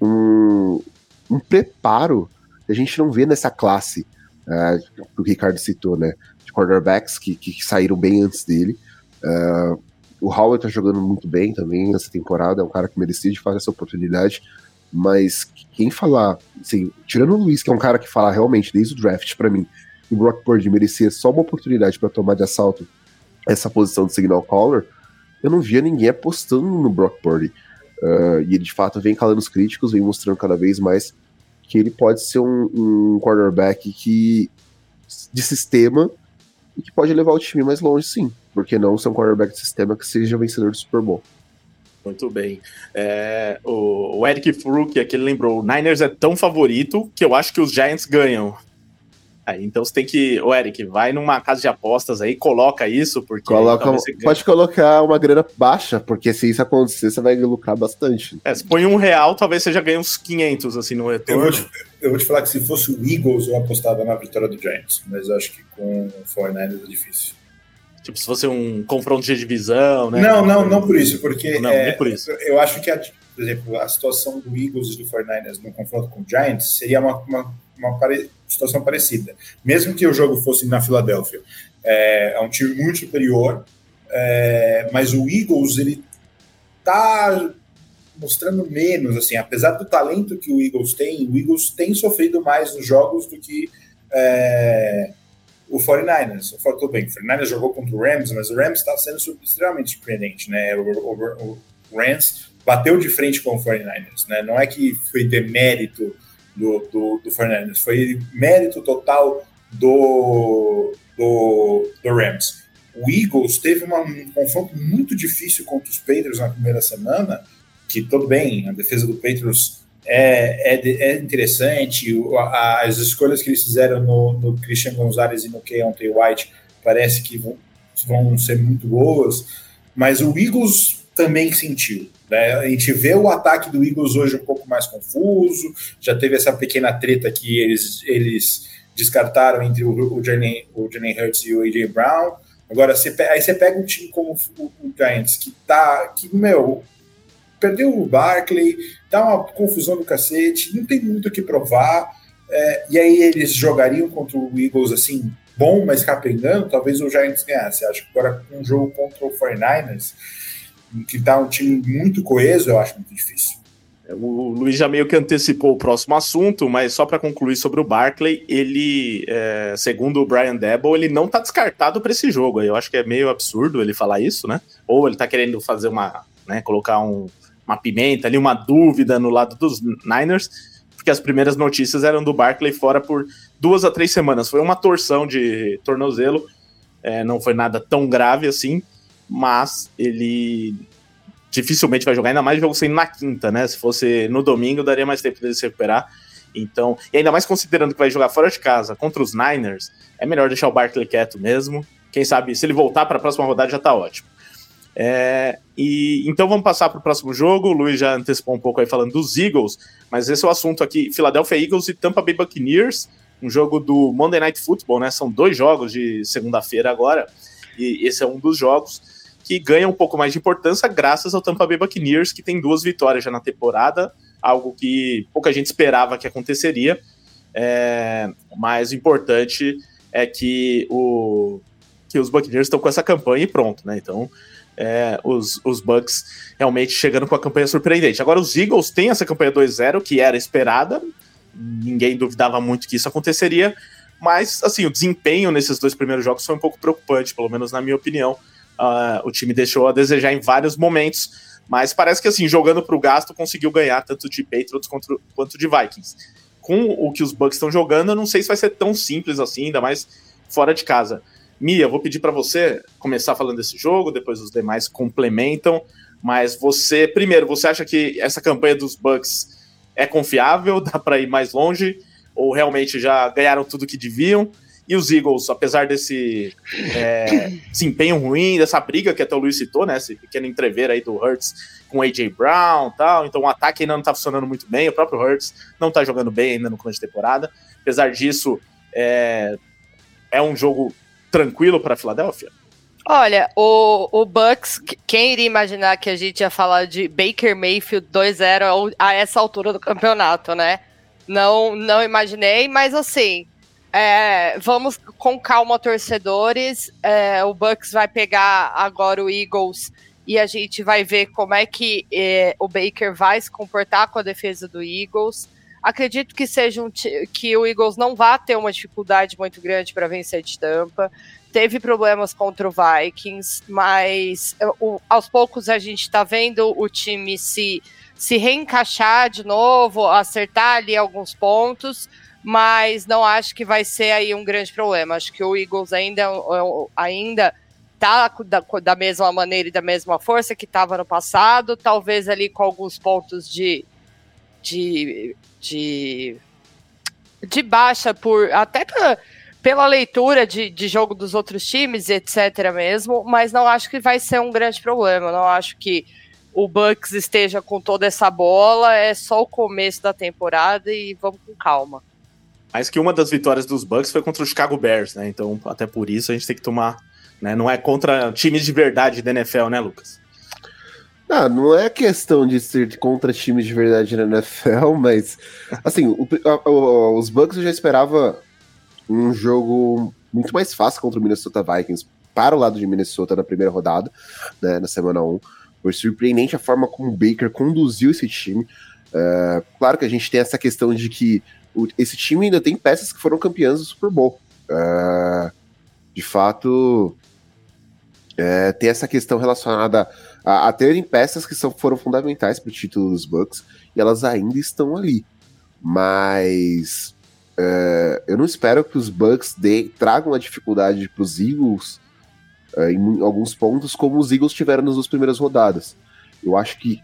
Speaker 4: um, um preparo que a gente não vê nessa classe uh, que o Ricardo citou, né? De quarterbacks que, que, saíram bem antes dele. Uh, o Howard tá jogando muito bem também nessa temporada, é um cara que merecia de fazer essa oportunidade. Mas quem falar, assim, tirando o Luiz, que é um cara que fala realmente desde o draft para mim, o Brock Purdy merecia só uma oportunidade para tomar de assalto essa posição de signal caller, eu não via ninguém apostando no Brock Purdy. Uh, e ele de fato vem calando os críticos, vem mostrando cada vez mais que ele pode ser um, um quarterback que de sistema e que pode levar o time mais longe, sim. Porque não ser um quarterback de sistema que seja vencedor do Super Bowl.
Speaker 2: Muito bem. É, o, o Eric Fruc, aqui lembrou, o Niners é tão favorito que eu acho que os Giants ganham. Aí, então você tem que, o Eric, vai numa casa de apostas aí, coloca isso, porque.
Speaker 4: Coloca, pode colocar uma grana baixa, porque se isso acontecer, você vai lucrar bastante.
Speaker 2: É, se põe um real, talvez você já ganhe uns 500 assim no retorno.
Speaker 5: Eu vou, te, eu vou te falar que se fosse o Eagles, eu apostava na vitória do Giants, mas eu acho que com o 49 é difícil.
Speaker 2: Tipo, se fosse um confronto de divisão, né?
Speaker 5: Não, não, não por isso, porque.
Speaker 2: Não, é, nem por isso.
Speaker 5: Eu acho que, a, por exemplo, a situação do Eagles e do 49ers no confronto com o Giants seria uma, uma, uma pare, situação parecida. Mesmo que o jogo fosse na Filadélfia. É, é um time muito superior, é, mas o Eagles, ele tá mostrando menos, assim, apesar do talento que o Eagles tem, o Eagles tem sofrido mais nos jogos do que. É, o 49ers. Eu falo, tudo bem, o 49ers jogou contra o Rams, mas o Rams está sendo extremamente surpreendente, né? O, o, o, Rams bateu de frente com o 49ers, né? Não é que foi demérito do, do, do 49ers, foi mérito total do, do, do Rams. O Eagles teve uma, um confronto muito difícil contra os Patriots na primeira semana, que tudo bem, a defesa do Patriots é, é, é interessante. as escolhas que eles fizeram no, no Christian Gonzalez e no Keontae White parece que vão, vão ser muito boas, mas o Eagles também sentiu. Né? A gente vê o ataque do Eagles hoje um pouco mais confuso, já teve essa pequena treta que eles, eles descartaram entre o, o, Jalen, o Jalen Hurts e o A.J. Brown. Agora, você, aí você pega um time como o, o Giants, que tá, que, meu, perdeu o Barkley, dá uma confusão do cacete, não tem muito o que provar. É, e aí eles jogariam contra o Eagles assim, bom, mas capengando, talvez o Giants ganhasse. Acho que agora um jogo contra o 49ers, que tá um time muito coeso, eu acho muito difícil.
Speaker 2: O Luiz já meio que antecipou o próximo assunto, mas só para concluir sobre o Barkley, ele, é, segundo o Brian Debo, ele não tá descartado para esse jogo. Eu acho que é meio absurdo ele falar isso, né? Ou ele tá querendo fazer uma, né, colocar um, uma pimenta ali, uma dúvida no lado dos Niners, porque as primeiras notícias eram do Barkley fora por duas a três semanas. Foi uma torção de tornozelo, é, não foi nada tão grave assim, mas ele dificilmente vai jogar, ainda mais jogo sendo na quinta, né? Se fosse no domingo, daria mais tempo dele se recuperar. Então, e ainda mais considerando que vai jogar fora de casa contra os Niners, é melhor deixar o Barkley quieto mesmo. Quem sabe, se ele voltar para a próxima rodada já tá ótimo. É, e então vamos passar para o próximo jogo. O Luiz já antecipou um pouco aí falando dos Eagles, mas esse é o assunto aqui: Philadelphia Eagles e Tampa Bay Buccaneers, um jogo do Monday Night Football, né? São dois jogos de segunda-feira agora, e esse é um dos jogos que ganha um pouco mais de importância graças ao Tampa Bay Buccaneers, que tem duas vitórias já na temporada, algo que pouca gente esperava que aconteceria. É, mas o importante é que, o, que os Buccaneers estão com essa campanha e pronto, né? Então é, os, os Bucks realmente chegando com a campanha surpreendente. Agora, os Eagles têm essa campanha 2-0, que era esperada, ninguém duvidava muito que isso aconteceria, mas, assim, o desempenho nesses dois primeiros jogos foi um pouco preocupante, pelo menos na minha opinião. Uh, o time deixou a desejar em vários momentos, mas parece que, assim, jogando para o gasto, conseguiu ganhar tanto de Patriots quanto, quanto de Vikings. Com o que os Bucks estão jogando, eu não sei se vai ser tão simples assim, ainda mais fora de casa. Mia, vou pedir para você começar falando desse jogo, depois os demais complementam. Mas você, primeiro, você acha que essa campanha dos Bucks é confiável? Dá para ir mais longe? Ou realmente já ganharam tudo que deviam? E os Eagles, apesar desse é, desempenho ruim, dessa briga que até o Luiz citou, né? Esse pequeno entrever aí do Hurts com o A.J. Brown tal. Então o ataque ainda não tá funcionando muito bem. O próprio Hurts não tá jogando bem ainda no começo de temporada. Apesar disso, é, é um jogo tranquilo para a Filadélfia?
Speaker 3: Olha, o, o Bucks, quem iria imaginar que a gente ia falar de Baker Mayfield 2-0 a essa altura do campeonato, né? Não, não imaginei, mas assim, é, vamos com calma, torcedores. É, o Bucks vai pegar agora o Eagles e a gente vai ver como é que é, o Baker vai se comportar com a defesa do Eagles. Acredito que seja um que o Eagles não vá ter uma dificuldade muito grande para vencer de Tampa. Teve problemas contra o Vikings, mas o, aos poucos a gente está vendo o time se, se reencaixar de novo, acertar ali alguns pontos. Mas não acho que vai ser aí um grande problema. Acho que o Eagles ainda, é é ainda tá da, da mesma maneira e da mesma força que estava no passado, talvez ali com alguns pontos de, de, de, de baixa por até pra, pela leitura de, de jogo dos outros times, etc. mesmo, mas não acho que vai ser um grande problema. Não acho que o Bucks esteja com toda essa bola, é só o começo da temporada e vamos com calma.
Speaker 2: Mas que uma das vitórias dos Bucks foi contra o Chicago Bears, né? Então, até por isso a gente tem que tomar. Né? Não é contra times de verdade da NFL, né, Lucas?
Speaker 4: Não, não é questão de ser contra times de verdade na NFL, mas assim, o, os Bucks eu já esperava um jogo muito mais fácil contra o Minnesota Vikings para o lado de Minnesota na primeira rodada, né, na semana 1. Foi surpreendente a forma como o Baker conduziu esse time. Uh, claro que a gente tem essa questão de que esse time ainda tem peças que foram campeãs do Super Bowl. Uh, de fato, é, tem essa questão relacionada a, a terem peças que são, foram fundamentais para o título dos Bucks e elas ainda estão ali. Mas é, eu não espero que os Bucks de, tragam a dificuldade para os Eagles é, em alguns pontos, como os Eagles tiveram nas duas primeiras rodadas. Eu acho que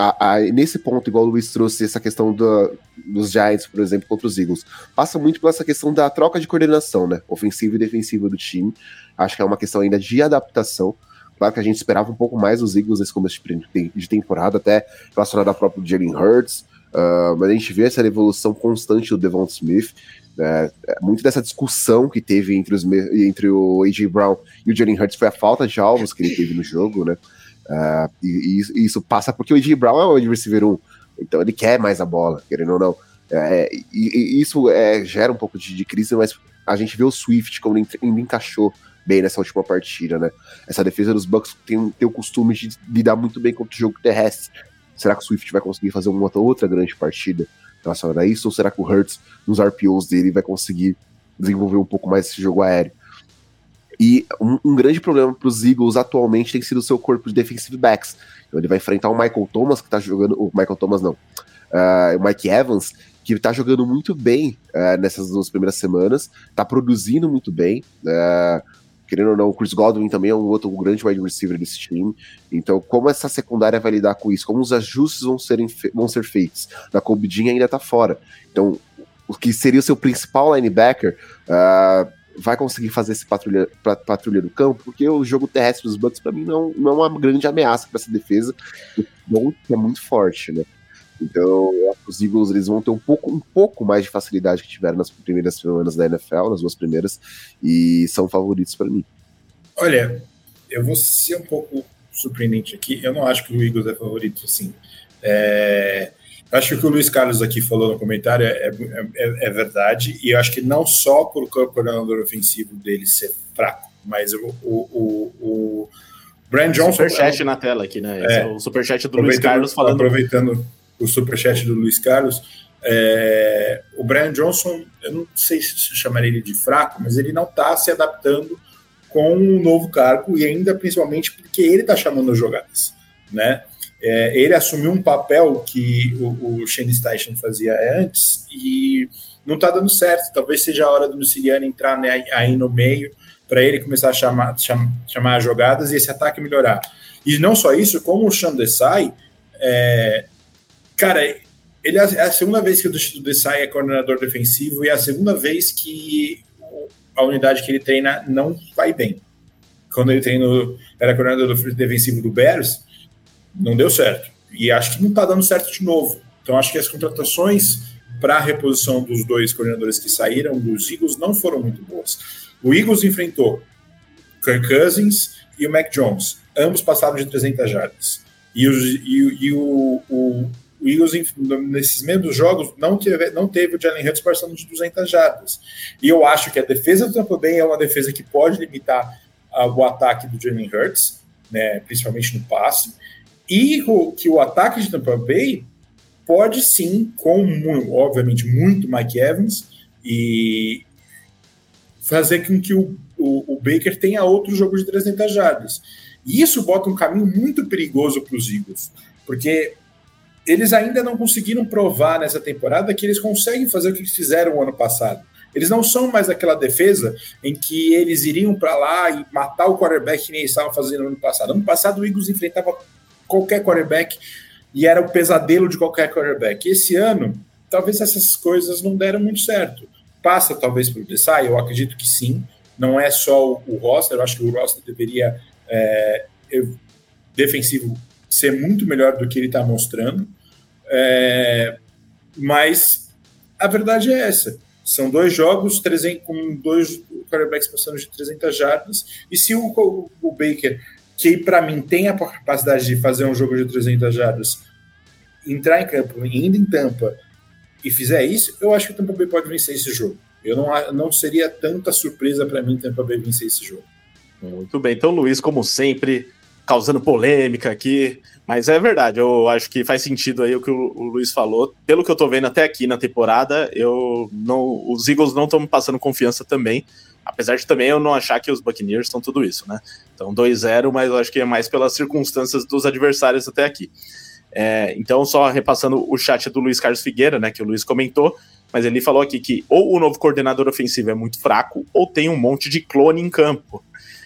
Speaker 4: a, a, nesse ponto, igual o Luiz trouxe essa questão do, dos Giants, por exemplo, contra os Eagles, passa muito pela essa questão da troca de coordenação, né? Ofensiva e defensiva do time. Acho que é uma questão ainda de adaptação. Claro que a gente esperava um pouco mais dos Eagles nesse começo de, temporada, até relacionado ao próprio Jalen Hurts. Uh, mas a gente vê essa evolução constante do Devon Smith. Né? muito dessa discussão que teve entre, os, entre o A.J. Brown e o Jalen Hurts foi a falta de alvos que ele teve no jogo, né? Uh, e, e, isso passa porque o A.J. Brown é o wide receiver 1, então ele quer mais a bola, querendo ou não. É, e, e, isso é, gera um pouco de, de, crise, mas a gente vê o Swift como ele encaixou bem nessa última partida, né? Essa defesa dos Bucks tem, tem o costume de lidar muito bem contra o jogo terrestre. Será que o Swift vai conseguir fazer uma outra grande partida relacionada a isso? Ou será que o Hurts, nos RPOs dele, vai conseguir desenvolver um pouco mais esse jogo aéreo? E um, um grande problema para os Eagles atualmente tem sido o seu corpo de defensive backs. Então ele vai enfrentar o Michael Thomas, que está jogando. O Michael Thomas não. Uh, o Mike Evans, que está jogando muito bem uh, nessas duas primeiras semanas, está produzindo muito bem. Uh, querendo ou não, o Chris Godwin também é um outro grande wide receiver desse time. Então, como essa secundária vai lidar com isso? Como os ajustes vão, serem vão ser feitos? Da Cobidinha ainda está fora. Então, o que seria o seu principal linebacker uh, vai conseguir fazer esse patrulha, patrulha do campo, porque o jogo terrestre dos Bucks, para mim, não, não é uma grande ameaça para essa defesa, que é muito forte, né? Então, os Eagles eles vão ter um pouco, um pouco mais de facilidade que tiveram nas primeiras semanas da NFL, nas duas primeiras, e são favoritos para mim.
Speaker 5: Olha, eu vou ser um pouco surpreendente aqui. Eu não acho que o Eagles é favorito, assim. É... Acho que o que o Luiz Carlos aqui falou no comentário é, é, é verdade, e eu acho que não só por o coordenador ofensivo dele ser fraco, mas o, o, o, o Brand Johnson.
Speaker 2: Superchat é na tela aqui, né? É, o superchat do Luiz Carlos falando.
Speaker 5: Aproveitando o superchat do Luiz Carlos. É, o Brian Johnson, eu não sei se chamaria ele de fraco, mas ele não está se adaptando com um novo cargo e ainda principalmente porque ele está chamando as jogadas, né? É, ele assumiu um papel que o, o Shane Steichen fazia antes e não está dando certo. Talvez seja a hora do Siriano entrar né, aí no meio para ele começar a chamar, cham, chamar as jogadas e esse ataque melhorar. E não só isso, como o Sean Desai, é, Cara, ele é, é a segunda vez que o Desai é coordenador defensivo e é a segunda vez que a unidade que ele treina não vai bem. Quando ele treinou, era coordenador defensivo do Bears, não deu certo. E acho que não está dando certo de novo. Então acho que as contratações para a reposição dos dois coordenadores que saíram dos Eagles não foram muito boas. O Eagles enfrentou Kirk Cousins e o Mac Jones. Ambos passaram de 300 jardas. E, os, e, e o, o, o Eagles, nesses mesmos jogos, não teve, não teve o Jalen Hurts passando de 200 jardas. E eu acho que a defesa do Tampa Bay é uma defesa que pode limitar uh, o ataque do Jalen Hurts, né, principalmente no passe, e o, que o ataque de Tampa Bay pode sim, com, obviamente, muito Mike Evans, e fazer com que o, o, o Baker tenha outro jogo de 300 jardas. E isso bota um caminho muito perigoso para os Eagles, porque eles ainda não conseguiram provar nessa temporada que eles conseguem fazer o que fizeram o ano passado. Eles não são mais aquela defesa em que eles iriam para lá e matar o quarterback que nem estavam fazendo no ano passado. Ano passado o Eagles enfrentava qualquer quarterback e era o pesadelo de qualquer quarterback. Esse ano, talvez essas coisas não deram muito certo. Passa talvez por Desai, eu acredito que sim. Não é só o, o roster, eu acho que o roster deveria é, defensivo ser muito melhor do que ele está mostrando. É, mas a verdade é essa. São dois jogos 300, com dois quarterbacks passando de 300 jardas. E se o, o Baker, que para mim tem a capacidade de fazer um jogo de 300 jardas, entrar em campo, indo em tampa e fizer isso, eu acho que o Tampa Bay pode vencer esse jogo. Eu não, não seria tanta surpresa para mim o Tampa Bay vencer esse jogo.
Speaker 2: Muito bem. Então, Luiz, como sempre, causando polêmica aqui, mas é verdade, eu acho que faz sentido aí o que o, o Luiz falou. Pelo que eu tô vendo até aqui na temporada, eu não, os Eagles não estão me passando confiança também, apesar de também eu não achar que os Buccaneers estão tudo isso, né? Então 2-0, mas eu acho que é mais pelas circunstâncias dos adversários até aqui. É, então, só repassando o chat do Luiz Carlos Figueira, né, que o Luiz comentou, mas ele falou aqui que ou o novo coordenador ofensivo é muito fraco, ou tem um monte de clone em campo.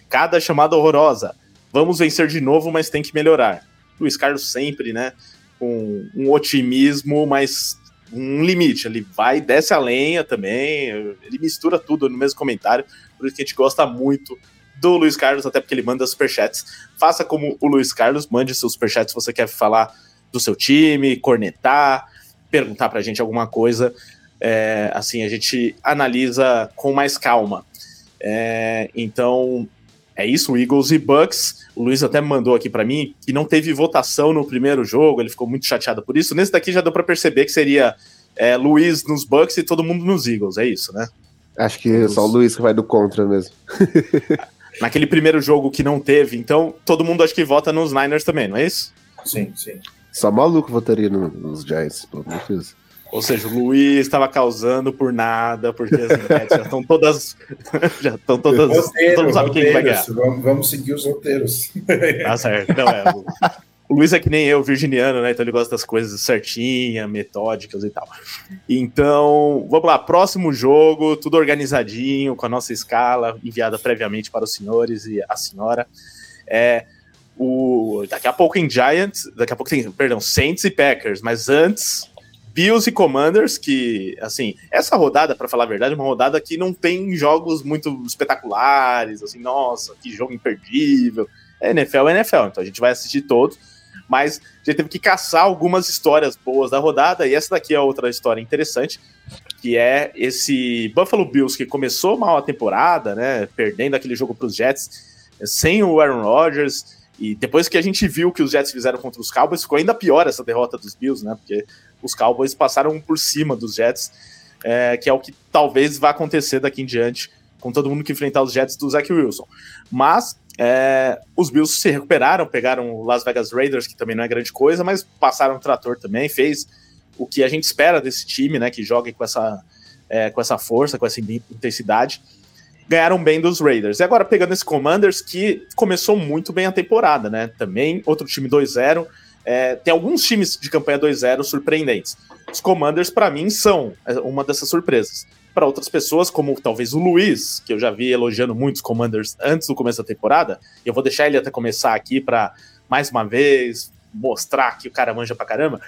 Speaker 2: Cada chamada horrorosa vamos vencer de novo, mas tem que melhorar. Luiz Carlos sempre, né, com um otimismo, mas um limite. Ele vai, desce a lenha também, ele mistura tudo no mesmo comentário, por isso que a gente gosta muito do Luiz Carlos, até porque ele manda superchats. Faça como o Luiz Carlos, mande seus superchats se você quer falar do seu time, cornetar, perguntar pra gente alguma coisa. É, assim, a gente analisa com mais calma. É, então, é isso, Eagles e Bucks. O Luiz até mandou aqui para mim que não teve votação no primeiro jogo, ele ficou muito chateado por isso. Nesse daqui já deu para perceber que seria é, Luiz nos Bucks e todo mundo nos Eagles, é isso, né?
Speaker 4: Acho que é só o Luiz que vai do contra mesmo.
Speaker 2: Naquele primeiro jogo que não teve, então todo mundo acho que vota nos Niners também, não é isso?
Speaker 5: Sim, sim.
Speaker 4: Só maluco votaria no, nos Giants, pelo amor de Deus.
Speaker 2: Ou seja, o Luiz estava causando por nada, porque as enquetes já estão todas. já estão todas.
Speaker 5: Roteiro, todo mundo sabe quem vai ganhar. Vamos, vamos, seguir os roteiros.
Speaker 2: Tá certo. Não, é, o, o, Luiz é que nem eu, virginiano, né? Então ele gosta das coisas certinhas, metódicas e tal. Então, vamos lá. Próximo jogo, tudo organizadinho, com a nossa escala enviada previamente para os senhores e a senhora. É. O, daqui a pouco em Giants, daqui a pouco tem, perdão, Saints e Packers, mas antes Bills e Commanders, que, assim, essa rodada, para falar a verdade, é uma rodada que não tem jogos muito espetaculares, assim, nossa, que jogo imperdível. É NFL é NFL, então a gente vai assistir todos, mas a gente teve que caçar algumas histórias boas da rodada, e essa daqui é outra história interessante, que é esse Buffalo Bills que começou mal a temporada, né, perdendo aquele jogo para os Jets, sem o Aaron Rodgers, e depois que a gente viu o que os Jets fizeram contra os Cowboys, ficou ainda pior essa derrota dos Bills, né? Porque os Cowboys passaram por cima dos Jets, é, que é o que talvez vá acontecer daqui em diante com todo mundo que enfrentar os Jets do Zach Wilson. Mas é, os Bills se recuperaram, pegaram o Las Vegas Raiders, que também não é grande coisa, mas passaram o trator também, fez o que a gente espera desse time, né, que jogue com essa, é, com essa força, com essa intensidade. Ganharam bem dos Raiders. E agora pegando esse Commanders, que começou muito bem a temporada, né? Também outro time 2-0, é, tem alguns times de campanha 2-0 surpreendentes. Os Commanders, para mim, são é, uma dessas surpresas. Para outras pessoas, como talvez o Luiz, que eu já vi elogiando muitos Commanders antes do começo da temporada, eu vou deixar ele até começar aqui para, mais uma vez, mostrar que o cara manja pra caramba,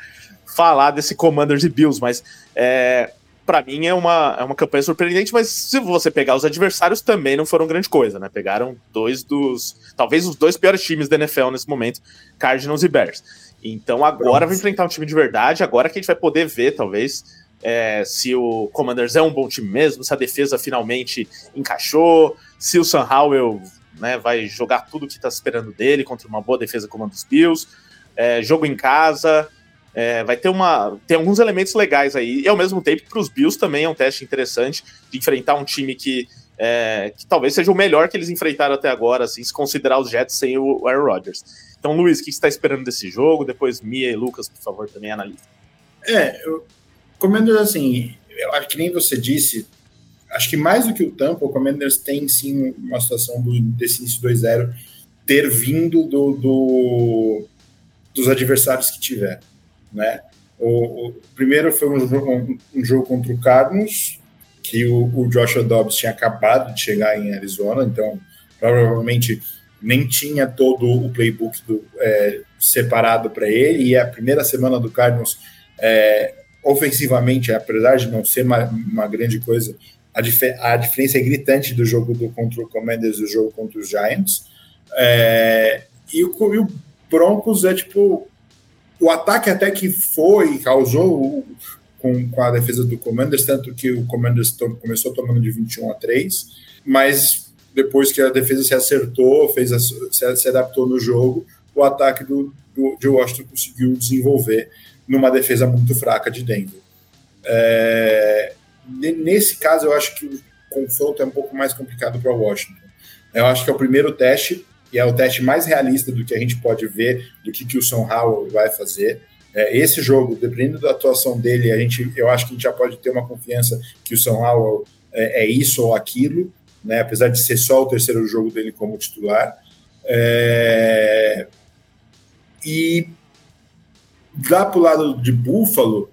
Speaker 2: falar desse Commanders e Bills, mas é, para mim é uma, é uma campanha surpreendente, mas se você pegar os adversários também não foram grande coisa, né? Pegaram dois dos, talvez os dois piores times da NFL nesse momento, Cardinals e Bears. Então agora vai enfrentar um time de verdade, agora que a gente vai poder ver, talvez, é, se o Commanders é um bom time mesmo, se a defesa finalmente encaixou, se o Sam Howell né, vai jogar tudo que está esperando dele contra uma boa defesa como a dos Bills. É, jogo em casa, é, vai ter uma. Tem alguns elementos legais aí, e ao mesmo tempo, para os Bills também é um teste interessante de enfrentar um time que, é, que talvez seja o melhor que eles enfrentaram até agora, assim, se considerar os Jets sem o Aaron Rodgers. Então, Luiz, o que você está esperando desse jogo? Depois, Mia e Lucas, por favor, também analisem.
Speaker 5: É, eu comendo assim, eu acho que nem você disse, acho que mais do que o Tampa, o Commanders tem sim uma situação do, desse início 2-0 ter vindo do, do, dos adversários que tiver. Né? O, o primeiro foi um jogo, um, jogo, contra o Cardinals, que o, o, Joshua Dobbs tinha acabado de chegar em Arizona, então provavelmente nem tinha todo o playbook do, é, separado para ele, e a primeira semana do Cardinals, é, ofensivamente, apesar de não ser uma, uma grande coisa, a, dif a, diferença é gritante do jogo do, contra o Commanders e do jogo contra os Giants. É, e, o, e o Broncos é tipo. O ataque até que foi, causou com, com a defesa do Commanders, tanto que o Commanders começou tomando de 21 a 3, mas depois que a defesa se acertou, fez a, se, se, adaptou no jogo, o ataque do, do, de Washington conseguiu desenvolver numa defesa muito fraca de Denver. É, nesse caso, eu acho que o confronto é um pouco mais complicado para Washington. Eu acho que é o primeiro teste, e é o teste mais realista do que a gente pode ver, do que, que o São Howell vai fazer. É, esse jogo, dependendo da atuação dele, a gente, eu acho que a gente já pode ter uma confiança que o São Howell é, é isso ou aquilo, né, apesar de ser só o terceiro jogo dele como titular. É, e lá para o lado de Buffalo,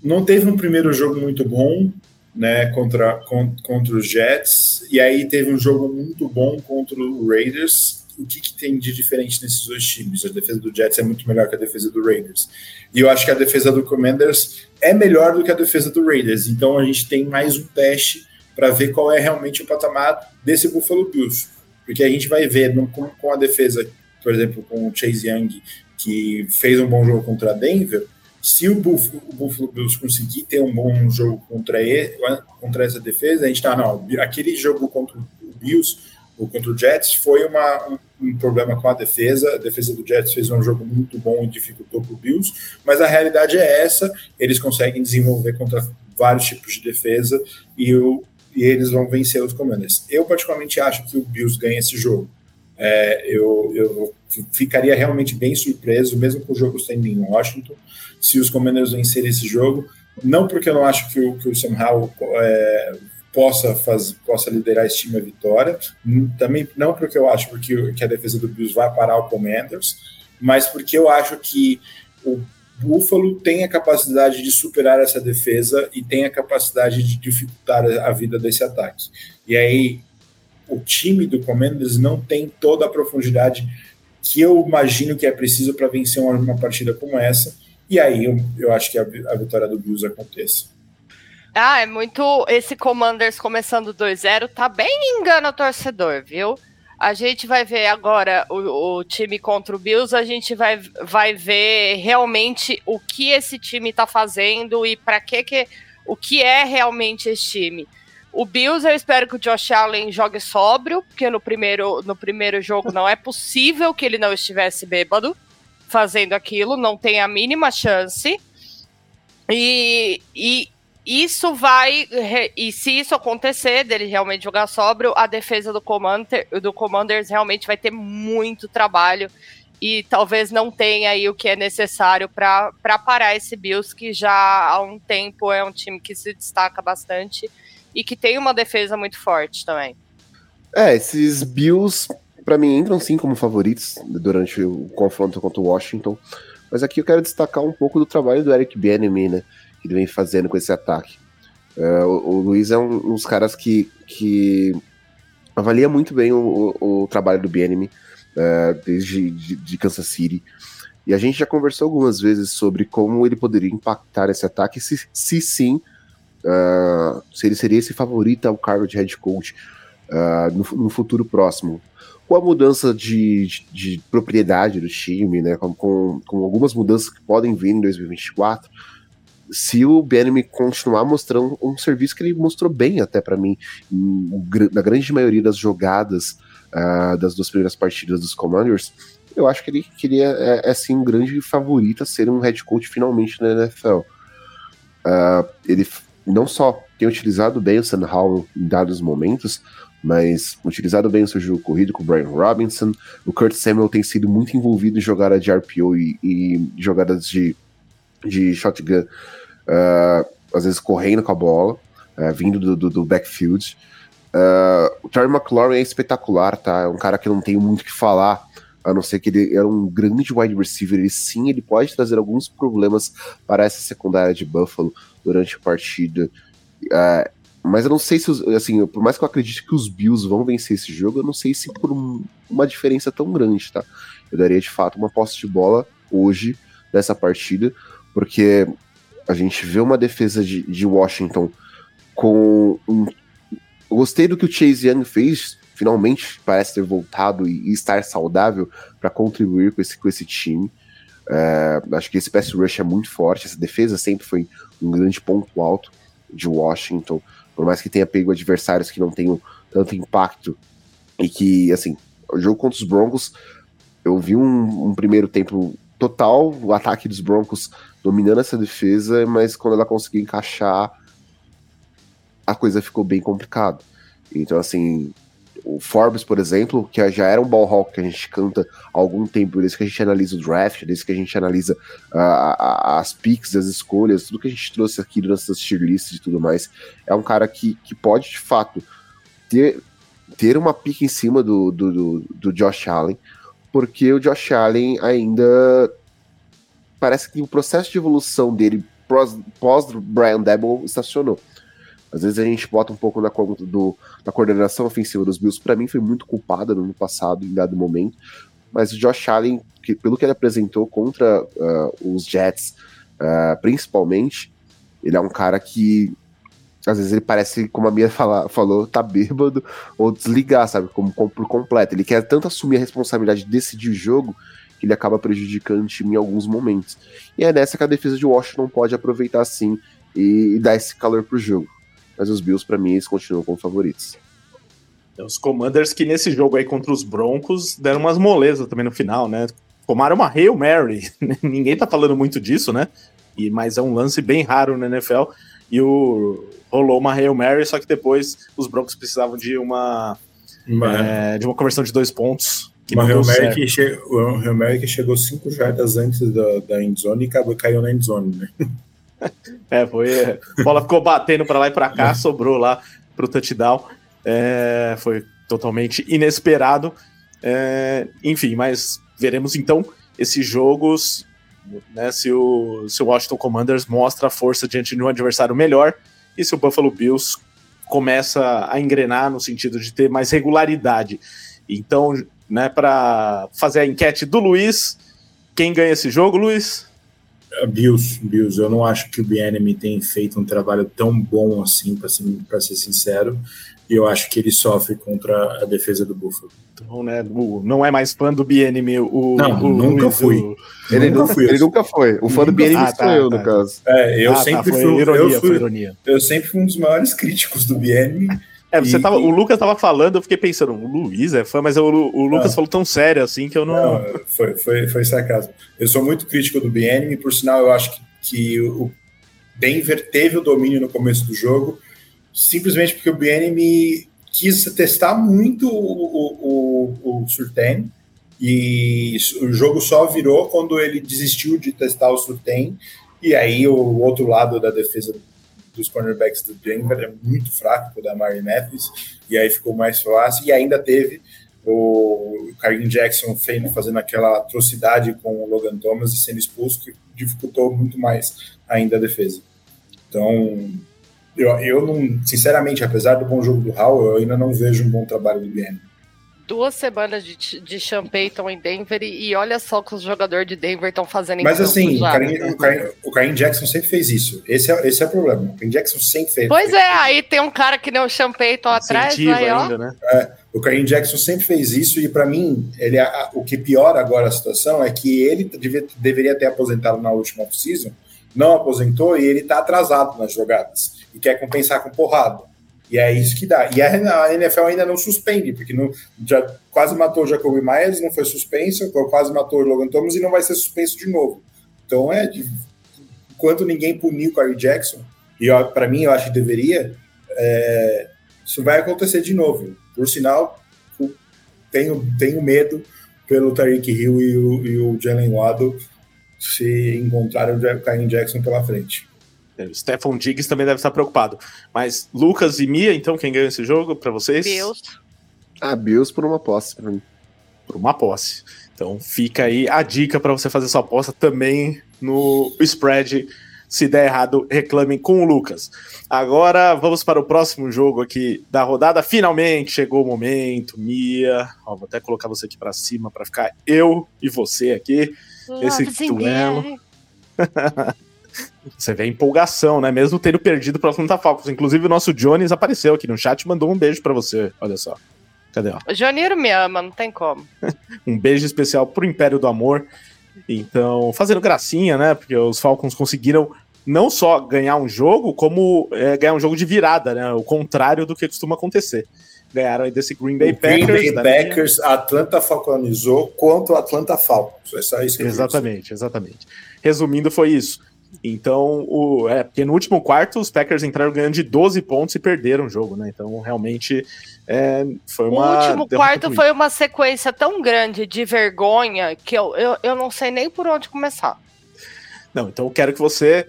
Speaker 5: não teve um primeiro jogo muito bom, né, contra, contra os Jets, e aí teve um jogo muito bom contra o Raiders. O que, que, tem de diferente nesses dois times? A defesa do Jets é muito melhor que a defesa do Raiders. E eu acho que a defesa do Commanders é melhor do que a defesa do Raiders. Então a gente tem mais um teste para ver qual é realmente o patamar desse Buffalo Bills. Porque a gente vai ver no, com, com a defesa, por exemplo, com o Chase Young, que fez um bom jogo contra a Denver, se o Buffalo, o Buffalo Bills conseguir ter um bom jogo contra, ele, contra essa defesa, a gente tá, não, aquele jogo contra o Bills, ou contra o Jets, foi uma, um, um, problema com a defesa, a defesa do Jets fez um jogo muito bom e dificultou para o Bills, mas a realidade é essa, eles conseguem desenvolver contra vários tipos de defesa e, e eles vão vencer os Commanders. Eu particularmente acho que o Bills ganha esse jogo, é, eu, eu ficaria realmente bem surpreso, mesmo com o jogo sendo em Washington, se os Commanders vencerem esse jogo. Não porque eu não acho que o, que o Sam Howell é, possa, faz, possa liderar esse time à vitória, também não porque eu acho porque, que a defesa do Bills vai parar o Commanders, mas porque eu acho que o Buffalo tem a capacidade de superar essa defesa e tem a capacidade de dificultar a vida desse ataque. E aí, o time do Commanders não tem toda a profundidade que eu imagino que é preciso para vencer uma, uma, partida como essa. E aí eu, eu acho que a, a vitória do Bills aconteça.
Speaker 3: Ah, é muito. Esse Commanders começando 2-0 tá bem engana o torcedor, viu? A gente vai ver agora o, o, time contra o Bills, a gente vai, vai ver realmente o que esse time tá fazendo e para que que o que é realmente esse time. O Bills, eu espero que o Josh Allen jogue sóbrio, porque no primeiro, no primeiro jogo não é possível que ele não estivesse bêbado fazendo aquilo, não tem a mínima chance. E, e isso vai. E se isso acontecer, dele realmente jogar sóbrio, a defesa do, Commander, do Commanders realmente vai ter muito trabalho. E talvez não tenha aí o que é necessário para parar esse Bills, que já há um tempo é um time que se destaca bastante e que tem uma defesa muito forte também.
Speaker 4: É, esses Bills, para mim, entram sim como favoritos durante o confronto contra o Washington. Mas aqui eu quero destacar um pouco do trabalho do Eric Bieniemy, né? Que ele vem fazendo com esse ataque. Uh, o, o, Luiz é um, um, dos caras que, que avalia muito bem o, o, o trabalho do Bieniemy uh, desde de, de Kansas City. E a gente já conversou algumas vezes sobre como ele poderia impactar esse ataque, se, se sim uh, se ele seria esse favorito ao cargo de head coach uh, no, no, futuro próximo. Com a mudança de, de, de propriedade do time, né, com, com, com, algumas mudanças que podem vir em 2024, se o Benemy continuar mostrando um serviço que ele mostrou bem até para mim, em, na grande maioria das jogadas uh, das duas primeiras partidas dos Commanders, eu acho que ele queria é, é sim um grande favorito a ser um head coach finalmente na NFL. Uh, ele não só tem utilizado bem o Sam Howell em dados momentos, mas utilizado bem o seu jogo corrido com o Brian Robinson. O Kurt Samuel tem sido muito envolvido em jogadas de RPO e, e jogadas de, de shotgun, uh, às vezes correndo com a bola, uh, vindo do, do, do backfield. Uh, o Terry McLaurin é espetacular, tá? É um cara que não tenho muito o que falar a não ser que ele era um grande wide receiver, ele sim, ele pode trazer alguns problemas para essa secundária de Buffalo durante a partida. Uh, mas eu não sei se, os, assim, por mais que eu acredite que os Bills vão vencer esse jogo, eu não sei se por um, uma diferença tão grande, tá? Eu daria de fato uma posse de bola hoje nessa partida, porque a gente vê uma defesa de, de Washington com um. Eu gostei do que o Chase Young fez, finalmente parece ter voltado e, e estar saudável para contribuir com esse, com esse time. É, acho que esse pass rush é muito forte, essa defesa sempre foi um grande ponto alto de Washington por mais que tenha pego adversários que não tenham tanto impacto e que, assim, o jogo contra os Broncos, eu vi um, um primeiro tempo total, o ataque dos Broncos dominando essa defesa, mas quando ela conseguiu encaixar, a coisa ficou bem complicada. Então, assim, o Forbes, por exemplo, que já era um ball hawk que a gente canta há algum tempo, desde que a gente analisa o draft, desde que a gente analisa uh, as picks, as escolhas, tudo que a gente trouxe aqui nessas tier lists e tudo mais, é um cara que, que pode, de fato, ter, ter uma pick em cima do, do, do, do Josh Allen, porque o Josh Allen ainda parece que o processo de evolução dele pós-Brian Debo estacionou. Às vezes a gente bota um pouco na do, da coordenação ofensiva dos Bills. Para mim foi muito culpada no ano passado, em dado momento. Mas o Josh Allen, que, pelo que ele apresentou contra uh, os Jets, uh, principalmente, ele é um cara que às vezes ele parece, como a Mia fala, falou, tá bêbado ou desligar, sabe? Como, como por completo. Ele quer tanto assumir a responsabilidade de decidir o jogo que ele acaba prejudicando o time em alguns momentos. E é nessa que a defesa de Washington pode aproveitar sim e, e dar esse calor pro jogo mas os Bills, para mim, eles continuam como favoritos.
Speaker 2: Os Commanders que nesse jogo aí contra os Broncos deram umas molezas também no final, né? Tomaram uma Hail Mary. Ninguém tá falando muito disso, né? E, mas é um lance bem raro na NFL. E o, rolou uma Hail Mary, só que depois os Broncos precisavam de uma, é, de uma conversão de dois pontos.
Speaker 5: Que uma Hail Mary, que che... Hail Mary que chegou cinco jardas antes da, da endzone e acabou, caiu na endzone, né?
Speaker 2: É, foi. A bola ficou batendo para lá e para cá, sobrou lá pro touchdown. É, foi totalmente inesperado. É, enfim, mas veremos então esses jogos. Né, se, o, se o Washington Commanders mostra a força diante de um adversário melhor e se o Buffalo Bills começa a engrenar no sentido de ter mais regularidade. Então, né, para fazer a enquete do Luiz, quem ganha esse jogo, Luiz?
Speaker 5: Bills, Bills, eu não acho que o BNM tem feito um trabalho tão bom assim, para ser, ser sincero, e eu acho que ele sofre contra a defesa do Buffalo.
Speaker 2: Então, né, o, não é mais fã do BNM, o.
Speaker 5: Não,
Speaker 2: o,
Speaker 5: nunca
Speaker 2: o,
Speaker 5: fui.
Speaker 2: O,
Speaker 4: ele, nunca, fui, ele nunca foi. O fã do BNM ah, tá, eu, tá. no caso.
Speaker 5: É, eu ah, sempre
Speaker 2: tá,
Speaker 5: fui,
Speaker 2: ironia,
Speaker 5: eu, fui,
Speaker 2: ironia.
Speaker 5: eu sempre fui um dos maiores críticos do BNM.
Speaker 2: É, você e, tava, o Lucas tava falando, eu fiquei pensando, o Luiz é fã, mas o, o Lucas falou tão sério assim que eu não.
Speaker 5: não foi, foi, foi sarcasmo. Eu sou muito crítico do BNM, por sinal, eu acho que, que o Denver teve o domínio no começo do jogo, simplesmente porque o BNM quis testar muito o, o, o, o Surtain, e o jogo só virou quando ele desistiu de testar o Surtain, e aí o outro lado da defesa dos cornerbacks do Denver é muito fraco, o da Mary Matthews, e aí ficou mais fácil, e ainda teve o Karim Jackson fazendo aquela atrocidade com o Logan Thomas e sendo expulso, que dificultou muito mais ainda a defesa. Então, eu, eu não, sinceramente, apesar do bom jogo do Hall, eu ainda não vejo um bom trabalho do BN
Speaker 3: duas semanas de, de Sean Payton em Denver e, olha só o que os jogadores de Denver estão fazendo em
Speaker 5: Mas assim, o Karim, Jackson sempre fez isso. Esse é, esse é o problema. O Karim Jackson sempre fez
Speaker 3: Pois é, aí tem um cara que nem o Sean Payton atrás, aí, ó. Ainda,
Speaker 5: né? É, o Karim Jackson sempre fez isso e para mim, ele, a, o que piora agora a situação é que ele devia, deveria ter aposentado na última off-season, não aposentou e ele tá atrasado nas jogadas e quer compensar com porrada. E é isso que dá. E a NFL ainda não suspende, porque não, já quase matou o Jacoby Myers, não foi suspenso, quase matou o Logan Thomas e não vai ser suspenso de novo. Então é, de, enquanto ninguém puniu o Corey Jackson, e para mim eu acho que deveria, é, isso vai acontecer de novo. Por sinal, tenho, tenho medo pelo Tariq Hill e o, e o Jalen Waddle se encontrarem o Kyle Jackson pela frente.
Speaker 2: O Stefan Diggs também deve estar preocupado. Mas Lucas e Mia, então, quem ganha esse jogo para vocês?
Speaker 3: Bills.
Speaker 4: Ah, Bills por uma posse para mim.
Speaker 2: Por uma posse. Então fica aí a dica para você fazer sua aposta também no spread. Se der errado, reclamem com o Lucas. Agora vamos para o próximo jogo aqui da rodada. Finalmente chegou o momento, Mia. Ó, vou até colocar você aqui para cima para ficar eu e você aqui. Esse duelo. Você vê a empolgação, né? Mesmo tendo perdido para Atlanta Falcons. Inclusive, o nosso Jones apareceu aqui no chat e mandou um beijo para você. Olha só. Cadê? Ó?
Speaker 3: O Joneiro me ama, não tem como.
Speaker 2: um beijo especial pro Império do Amor. Então, fazendo gracinha, né? Porque os Falcons conseguiram não só ganhar um jogo, como é, ganhar um jogo de virada, né? O contrário do que costuma acontecer. Ganharam desse Green Bay o Packers.
Speaker 5: Green Bay Packers, minha... Atlanta falconizou contra o Atlanta Falcons. É só isso que
Speaker 2: Exatamente, exatamente. Resumindo, foi isso. Então, o, é, porque no último quarto os Packers entraram ganhando de 12 pontos e perderam o jogo, né? Então, realmente é, foi uma.
Speaker 3: O último quarto foi uma sequência tão grande de vergonha que eu, eu, eu não sei nem por onde começar.
Speaker 2: Não, então eu quero que você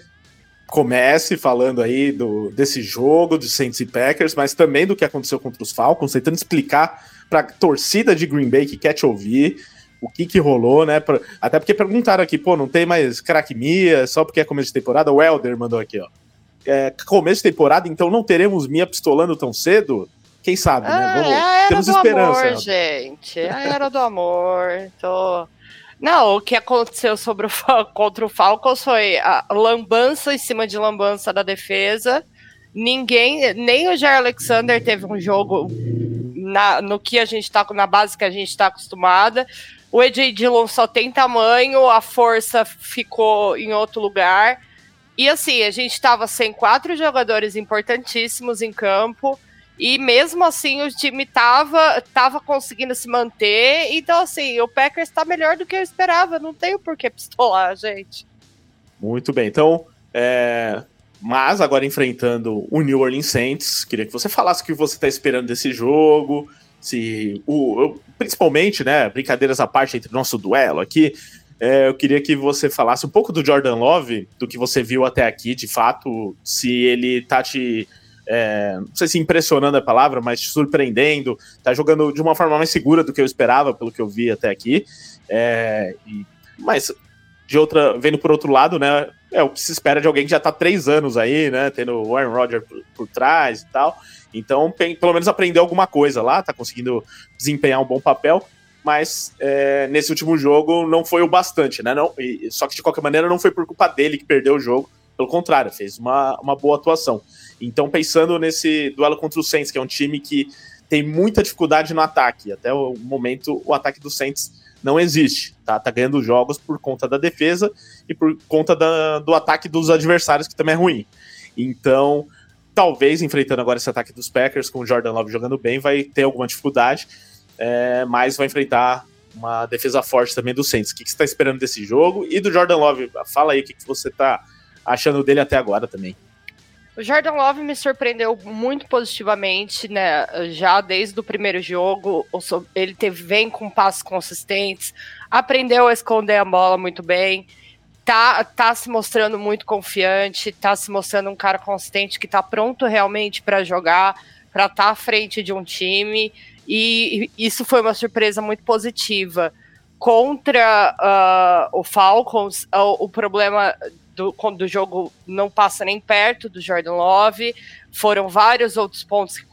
Speaker 2: comece falando aí do, desse jogo de Saints e Packers, mas também do que aconteceu contra os Falcons, tentando explicar para a torcida de Green Bay que quer te ouvir o que que rolou, né? Até porque perguntaram aqui, pô, não tem mais crack Mia, só porque é começo de temporada? O Elder mandou aqui, ó. É, começo de temporada, então não teremos Mia pistolando tão cedo? Quem sabe, né?
Speaker 3: Ah, Vamos, é a era temos do esperança. Amor, gente. É a era do amor. Tô... Não, o que aconteceu sobre o, contra o Falcons foi a lambança em cima de lambança da defesa. Ninguém, nem o Jair Alexander teve um jogo na, no que a gente tá na base que a gente está acostumada. O AJ Dillon só tem tamanho, a força ficou em outro lugar. E assim, a gente estava sem quatro jogadores importantíssimos em campo. E mesmo assim o time tava, tava conseguindo se manter. Então, assim, o Packers está melhor do que eu esperava. Não tenho por que pistolar, gente.
Speaker 2: Muito bem. Então, é... mas agora enfrentando o New Orleans Saints, queria que você falasse o que você está esperando desse jogo se o, principalmente, né, brincadeiras à parte entre nosso duelo aqui, é, eu queria que você falasse um pouco do Jordan Love, do que você viu até aqui, de fato, se ele tá te é, não sei se impressionando a palavra, mas te surpreendendo, tá jogando de uma forma mais segura do que eu esperava, pelo que eu vi até aqui. É, e, mas de outra, vendo por outro lado, né, é o que se espera de alguém que já tá três anos aí, né, tendo o Aaron Rodgers por, por trás e tal. Então, pelo menos aprendeu alguma coisa lá, tá conseguindo desempenhar um bom papel, mas é, nesse último jogo não foi o bastante, né? Não, e, só que de qualquer maneira não foi por culpa dele que perdeu o jogo, pelo contrário, fez uma, uma boa atuação. Então, pensando nesse duelo contra o Saints, que é um time que tem muita dificuldade no ataque, até o momento o ataque do Saints não existe, tá? Tá ganhando jogos por conta da defesa e por conta da, do ataque dos adversários, que também é ruim. Então, talvez enfrentando agora esse ataque dos Packers, com o Jordan Love jogando bem, vai ter alguma dificuldade, é, mas vai enfrentar uma defesa forte também do Saints. O que, que você está esperando desse jogo? E do Jordan Love, fala aí o que, que você está achando dele até agora também.
Speaker 3: O Jordan Love me surpreendeu muito positivamente, né? Já desde o primeiro jogo, ele teve, vem com passos consistentes, aprendeu a esconder a bola muito bem tá, tá se mostrando muito confiante, tá se mostrando um cara consistente que tá pronto realmente para jogar, para estar tá à frente de um time, e isso foi uma surpresa muito positiva. Contra uh, o Falcons, o, o problema do, do, jogo não passa nem perto do Jordan Love, foram vários outros pontos que,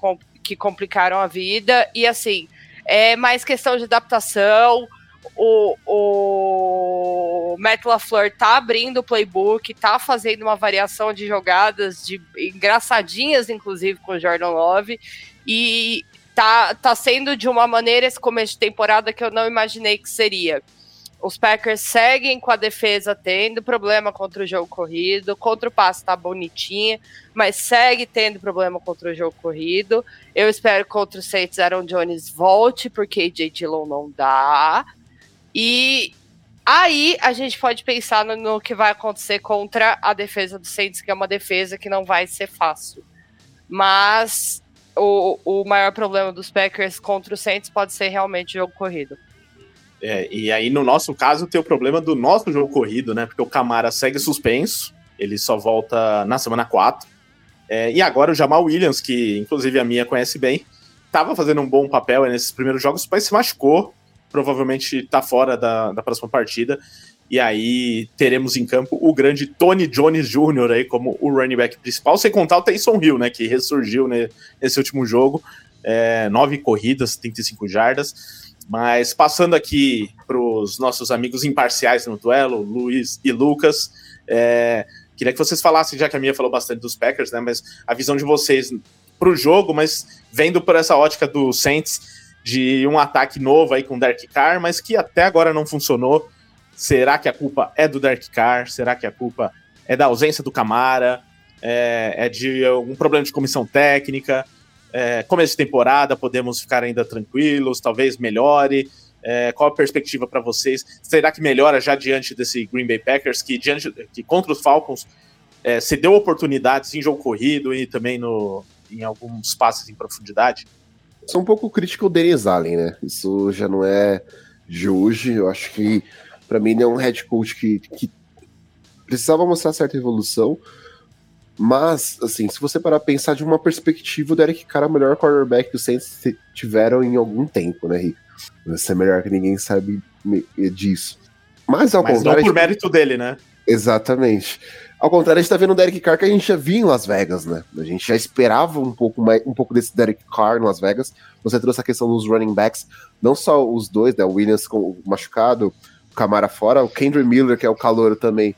Speaker 3: que complicaram a vida, e assim, é mais questão de adaptação. O, o Matt LaFleur tá abrindo o playbook, tá fazendo uma variação de jogadas de engraçadinhas, inclusive, com o Jordan Love, e tá, tá sendo de uma maneira esse começo de temporada que eu não imaginei que seria. Os Packers seguem com a defesa tendo problema contra o jogo corrido, contra o passe tá bonitinha, mas segue tendo problema contra o jogo corrido. Eu espero que contra o Saints Aaron Jones volte, porque AJ Dillon não dá. E aí a gente pode pensar no, no, que vai acontecer contra a defesa do Saints, que é uma defesa que não vai ser fácil. Mas o, o maior problema dos Packers contra o Saints pode ser realmente o jogo corrido.
Speaker 2: É, e aí, no nosso caso, tem o problema do nosso jogo corrido, né? Porque o Camara segue suspenso, ele só volta na semana 4. É, e agora o Jamal Williams, que inclusive a minha conhece bem, estava fazendo um bom papel nesses primeiros jogos, mas se machucou provavelmente está fora da, da próxima partida. E aí teremos em campo o grande Tony Jones Jr. aí como o running back principal, sem contar o Taysom Hill, né? Que ressurgiu né, nesse último jogo. É, nove corridas, 35 jardas. Mas passando aqui para os nossos amigos imparciais no duelo, Luiz e Lucas, é, queria que vocês falassem, já que a minha falou bastante dos Packers, né? Mas a visão de vocês para o jogo, mas vendo por essa ótica do Saints de um ataque novo aí com o Derek Carr, mas que até agora não funcionou. Será que a culpa é do Derek Carr? Será que a culpa é da ausência do Camara? É, é de algum problema de comissão técnica? É, começo de temporada, podemos ficar ainda tranquilos? Talvez melhore? É, qual a perspectiva para vocês? Será que melhora já diante desse Green Bay Packers, que, diante, que contra os Falcons é, se deu oportunidades em jogo corrido e também no, em alguns passes em profundidade?
Speaker 4: Sou um pouco crítico ao Denis Allen, né? Isso já não é de hoje. Eu acho que para mim, ele é um head coach que, que precisava mostrar certa evolução. Mas, assim, se você parar a pensar de uma perspectiva, o Derek Carr é o melhor quarterback que os Saints tiveram em algum tempo, né, Rico? Você é melhor que ninguém sabe disso. Mas ao Mas contrário.
Speaker 2: Não por mérito dele, né?
Speaker 4: Exatamente. Ao contrário, a gente tá vendo o Derek Carr que a gente já viu em Las Vegas, né? A gente já esperava um pouco, mais, um pouco desse Derek Carr em Las Vegas. Você trouxe a questão dos running backs, não só os dois, né? O Williams com machucado, Camara fora. O Kendry Miller, que é o calor também,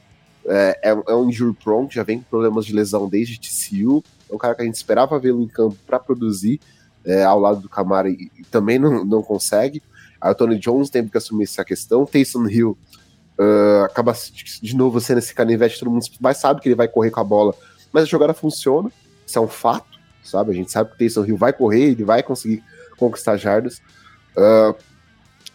Speaker 4: é, é, é um injury prone, já vem com problemas de lesão desde TCU. É um cara que a gente esperava vê-lo em campo para produzir é, ao lado do Camara e, e, também não, não consegue. Aí o Tony Jones tem que assumir essa questão. Taysom Hill uh, acaba de novo sendo esse canivete, todo mundo vai, sabe que ele vai correr com a bola, mas a jogada funciona, isso é um fato, sabe? A gente sabe que o Taysom Hill vai correr, ele vai conseguir conquistar jardas. Uh,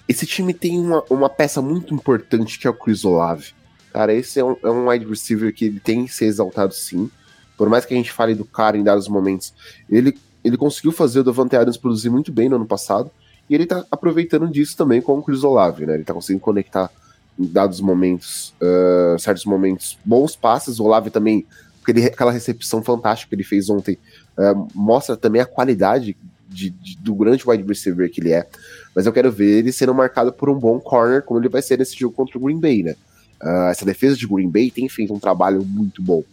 Speaker 4: esse time tem uma, uma peça muito importante que é o Chris Olave. Cara, esse é um, é um wide receiver que ele tem que ser exaltado sim. Por mais que a gente fale do cara em dados momentos, ele, ele conseguiu fazer o Davante Adams produzir muito bem no ano passado. E ele tá aproveitando disso também com o Chris Olave, né? Ele tá conseguindo conectar em dados momentos, uh, certos momentos, bons passes. O Olave também, aquele, aquela recepção fantástica que ele fez ontem, uh, mostra também a qualidade de, de, do grande wide receiver que ele é. Mas eu quero ver ele sendo marcado por um bom corner, como ele vai ser nesse jogo contra o Green Bay, né? Uh, essa defesa de Green Bay tem feito um trabalho muito bom,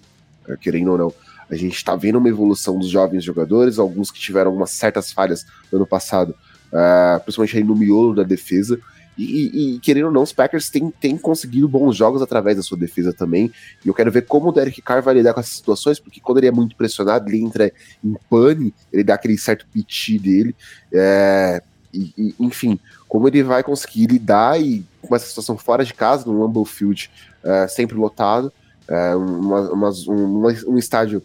Speaker 4: uh, querendo ou não. A gente está vendo uma evolução dos jovens jogadores, alguns que tiveram algumas certas falhas no ano passado, principalmente aí no miolo da defesa. E, e, querendo ou não, os Packers têm, têm conseguido bons jogos através da sua defesa também. E eu quero ver como o Derek Carr vai lidar com essas situações, porque quando ele é muito pressionado, ele entra em pane, ele dá aquele certo piti dele. É, e, e, enfim, como ele vai conseguir lidar e com essa situação fora de casa, no Lambeau Field, é, sempre lotado, é, uma, uma, um, um, estádio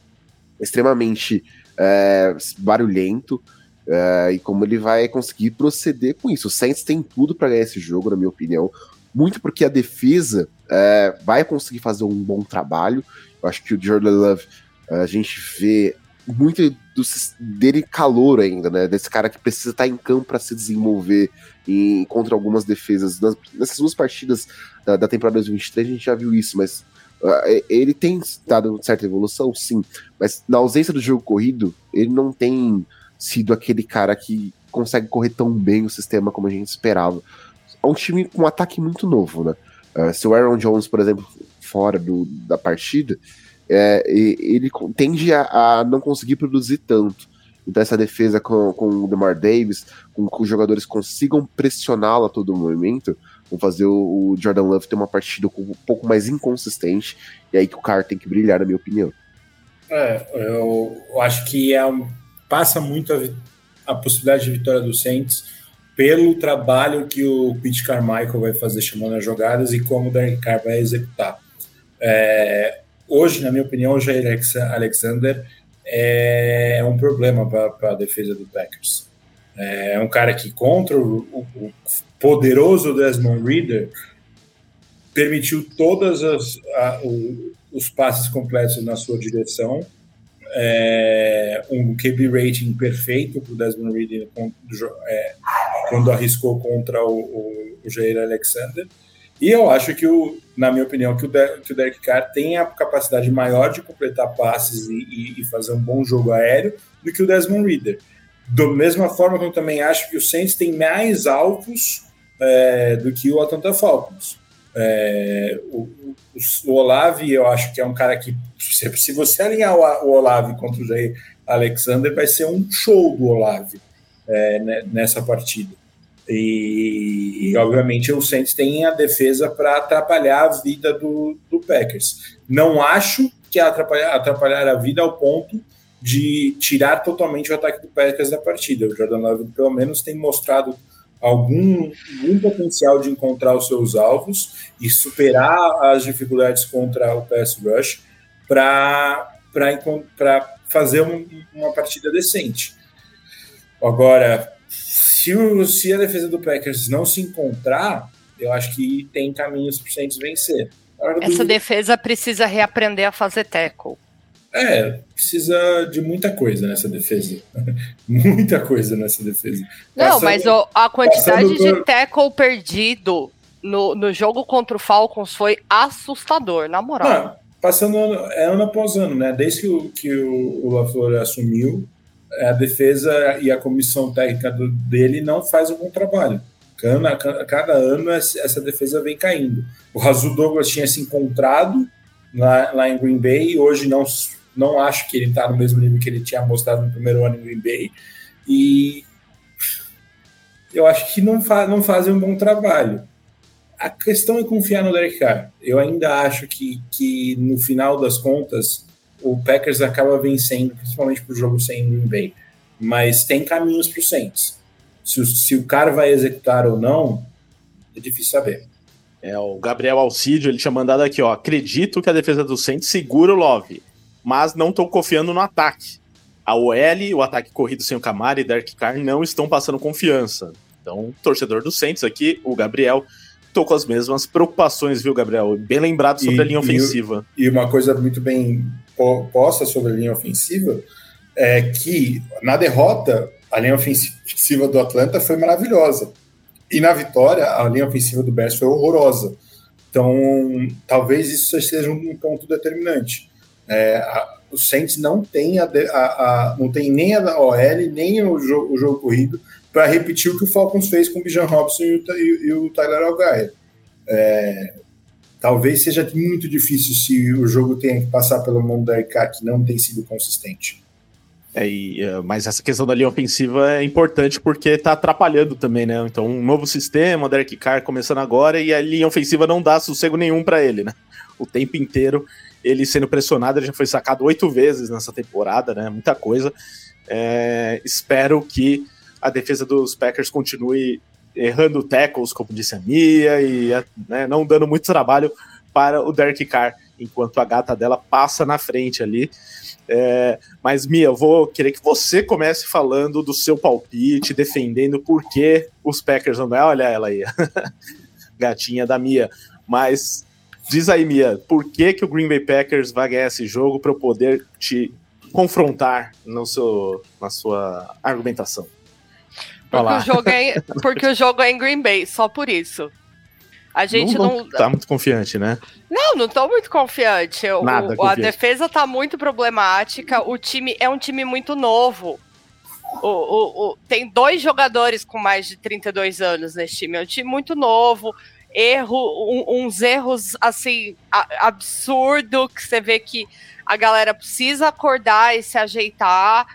Speaker 4: extremamente é, barulhento, é, e como ele vai conseguir proceder com isso. O Saints tem tudo para ganhar esse jogo, na minha opinião, muito porque a defesa é, vai conseguir fazer um bom trabalho. Eu acho que o Jordan Love, a gente vê muito do, dele calor ainda, né? Desse cara que precisa estar em campo para se desenvolver e contra algumas defesas. Nas, nessas duas partidas da, da temporada 2023 a gente já viu isso, mas uh, ele tem dado certa evolução, sim. Mas na ausência do jogo corrido, ele não tem sido aquele cara que consegue correr tão bem o sistema como a gente esperava. É um time com um ataque muito novo, né? Uh, se o Aaron Jones, por exemplo, fora do, da partida, é, ele tende a, a, não conseguir produzir tanto. Então essa defesa com, com o DeMar Davis, com que os jogadores consigam pressioná-lo a todo momento, vão fazer o, o, Jordan Love ter uma partida um pouco mais inconsistente, e aí que o cara tem que brilhar, na minha opinião.
Speaker 5: É, eu, acho que é, passa muito a, a possibilidade de vitória do Saints pelo trabalho que o Pete Carmichael vai fazer chamando as jogadas e como o Derek Carr vai executar. É, hoje, na minha opinião, o Jair Alexander é um problema para a defesa do Packers. É um cara que, contra o, o poderoso Desmond Reader, permitiu todos os passes completos na sua direção. É, um QB rating perfeito para o Desmond Reader é, quando arriscou contra o, o, o Jair Alexander. E eu acho que, o, na minha opinião, que o, De, que o Derek Carr tem a capacidade maior de completar passes e, e, e, fazer um bom jogo aéreo do que o Desmond Reader. Da mesma forma que eu também acho que o Saints tem mais alvos é, do que o Atlanta Falcons. É, o, o, o, Olave, eu acho que é um cara que, se, você alinhar o, o Olave contra o Jair Alexander, vai ser um show do Olave é, né, nessa partida. E, e, obviamente o Saints tem a defesa para atrapalhar a vida do, do Packers. Não acho que atrapalhar, atrapalhar a vida ao ponto de tirar totalmente o ataque do Packers da partida. O Jordan Love, pelo menos, tem mostrado algum, algum potencial de encontrar os seus alvos e superar as dificuldades contra o pass rush para fazer um, uma partida decente. Agora, se, o, se a defesa do Packers não se encontrar, eu acho que tem caminhos para Saints vencer.
Speaker 3: Essa do... defesa precisa reaprender a fazer tackle.
Speaker 5: É, precisa de muita coisa nessa defesa. muita coisa nessa defesa.
Speaker 3: Não, passando, mas o, a quantidade de tackle perdido no, no jogo contra o Falcons foi assustador, na moral. Não,
Speaker 5: passando ano, é ano após ano, né? Desde que o, que o, o LaFleur assumiu, a defesa e a comissão técnica do, dele não faz um bom trabalho. Cada, cada ano essa defesa vem caindo. O Razul Douglas tinha se encontrado lá, lá em Green Bay e hoje não não acho que ele está no mesmo nível que ele tinha mostrado no primeiro ano em Green Bay. E eu acho que não, fa não fazem um bom trabalho. A questão é confiar no Derek Carr. Eu ainda acho que, que no final das contas, o Packers acaba vencendo, principalmente para o jogo sem Green Bay. Mas tem caminhos para o Saints. Se o, se o cara vai executar ou não, é difícil saber.
Speaker 2: É, o Gabriel Alcídio, ele tinha mandado aqui, ó. Acredito que a defesa do Saints segura o Love mas não estou confiando no ataque. A OL, o ataque corrido sem o Camara e Derek Carr não estão passando confiança. Então, torcedor do Saints aqui, o Gabriel, tô com as mesmas preocupações, viu, Gabriel? Bem lembrado sobre e, a linha ofensiva.
Speaker 5: E, e, uma coisa muito bem posta sobre a linha ofensiva é que na derrota, a linha ofensiva do Atlanta foi maravilhosa. E na vitória, a linha ofensiva do Bears foi horrorosa. Então, talvez isso seja um ponto determinante. É, a, o Saints não tem, a, a, a, não tem nem a OL, nem o jogo, o jogo corrido para repetir o que o Falcons fez com o Bijan Robson e o, e, e o Tyler Algaia. É, talvez seja muito difícil se o jogo tenha que passar pelo mundo da IK, que não tem sido consistente.
Speaker 2: É, e, uh, mas essa questão da linha ofensiva é importante porque está atrapalhando também, né? Então, um novo sistema, o Derek Carr começando agora e a linha ofensiva não dá sossego nenhum para ele, né? O tempo inteiro ele sendo pressionado, ele já foi sacado oito vezes nessa temporada, né? Muita coisa. É, espero que a defesa dos Packers continue errando tackles, como disse a Mia, e né, não dando muito trabalho para o Derek Carr, enquanto a gata dela passa na frente ali. É, mas, Mia, eu vou querer que você comece falando do seu palpite, defendendo por que os Packers não ganham. Olha ela aí, gatinha da Mia. Mas Diz aí, Mia, por que, que o Green Bay Packers vai ganhar esse jogo para eu poder te confrontar no seu, na sua argumentação?
Speaker 3: Porque o, jogo é, porque o jogo é em Green Bay, só por isso. A gente não, não,
Speaker 2: tá muito confiante, né?
Speaker 3: Não, não tô muito confiante. Nada o, confiante. A defesa tá muito problemática. O time é um time muito novo. O, o, o, tem dois jogadores com mais de 32 anos nesse time. É um time muito novo erro, um, uns erros assim absurdo que você vê que a galera precisa acordar e se ajeitar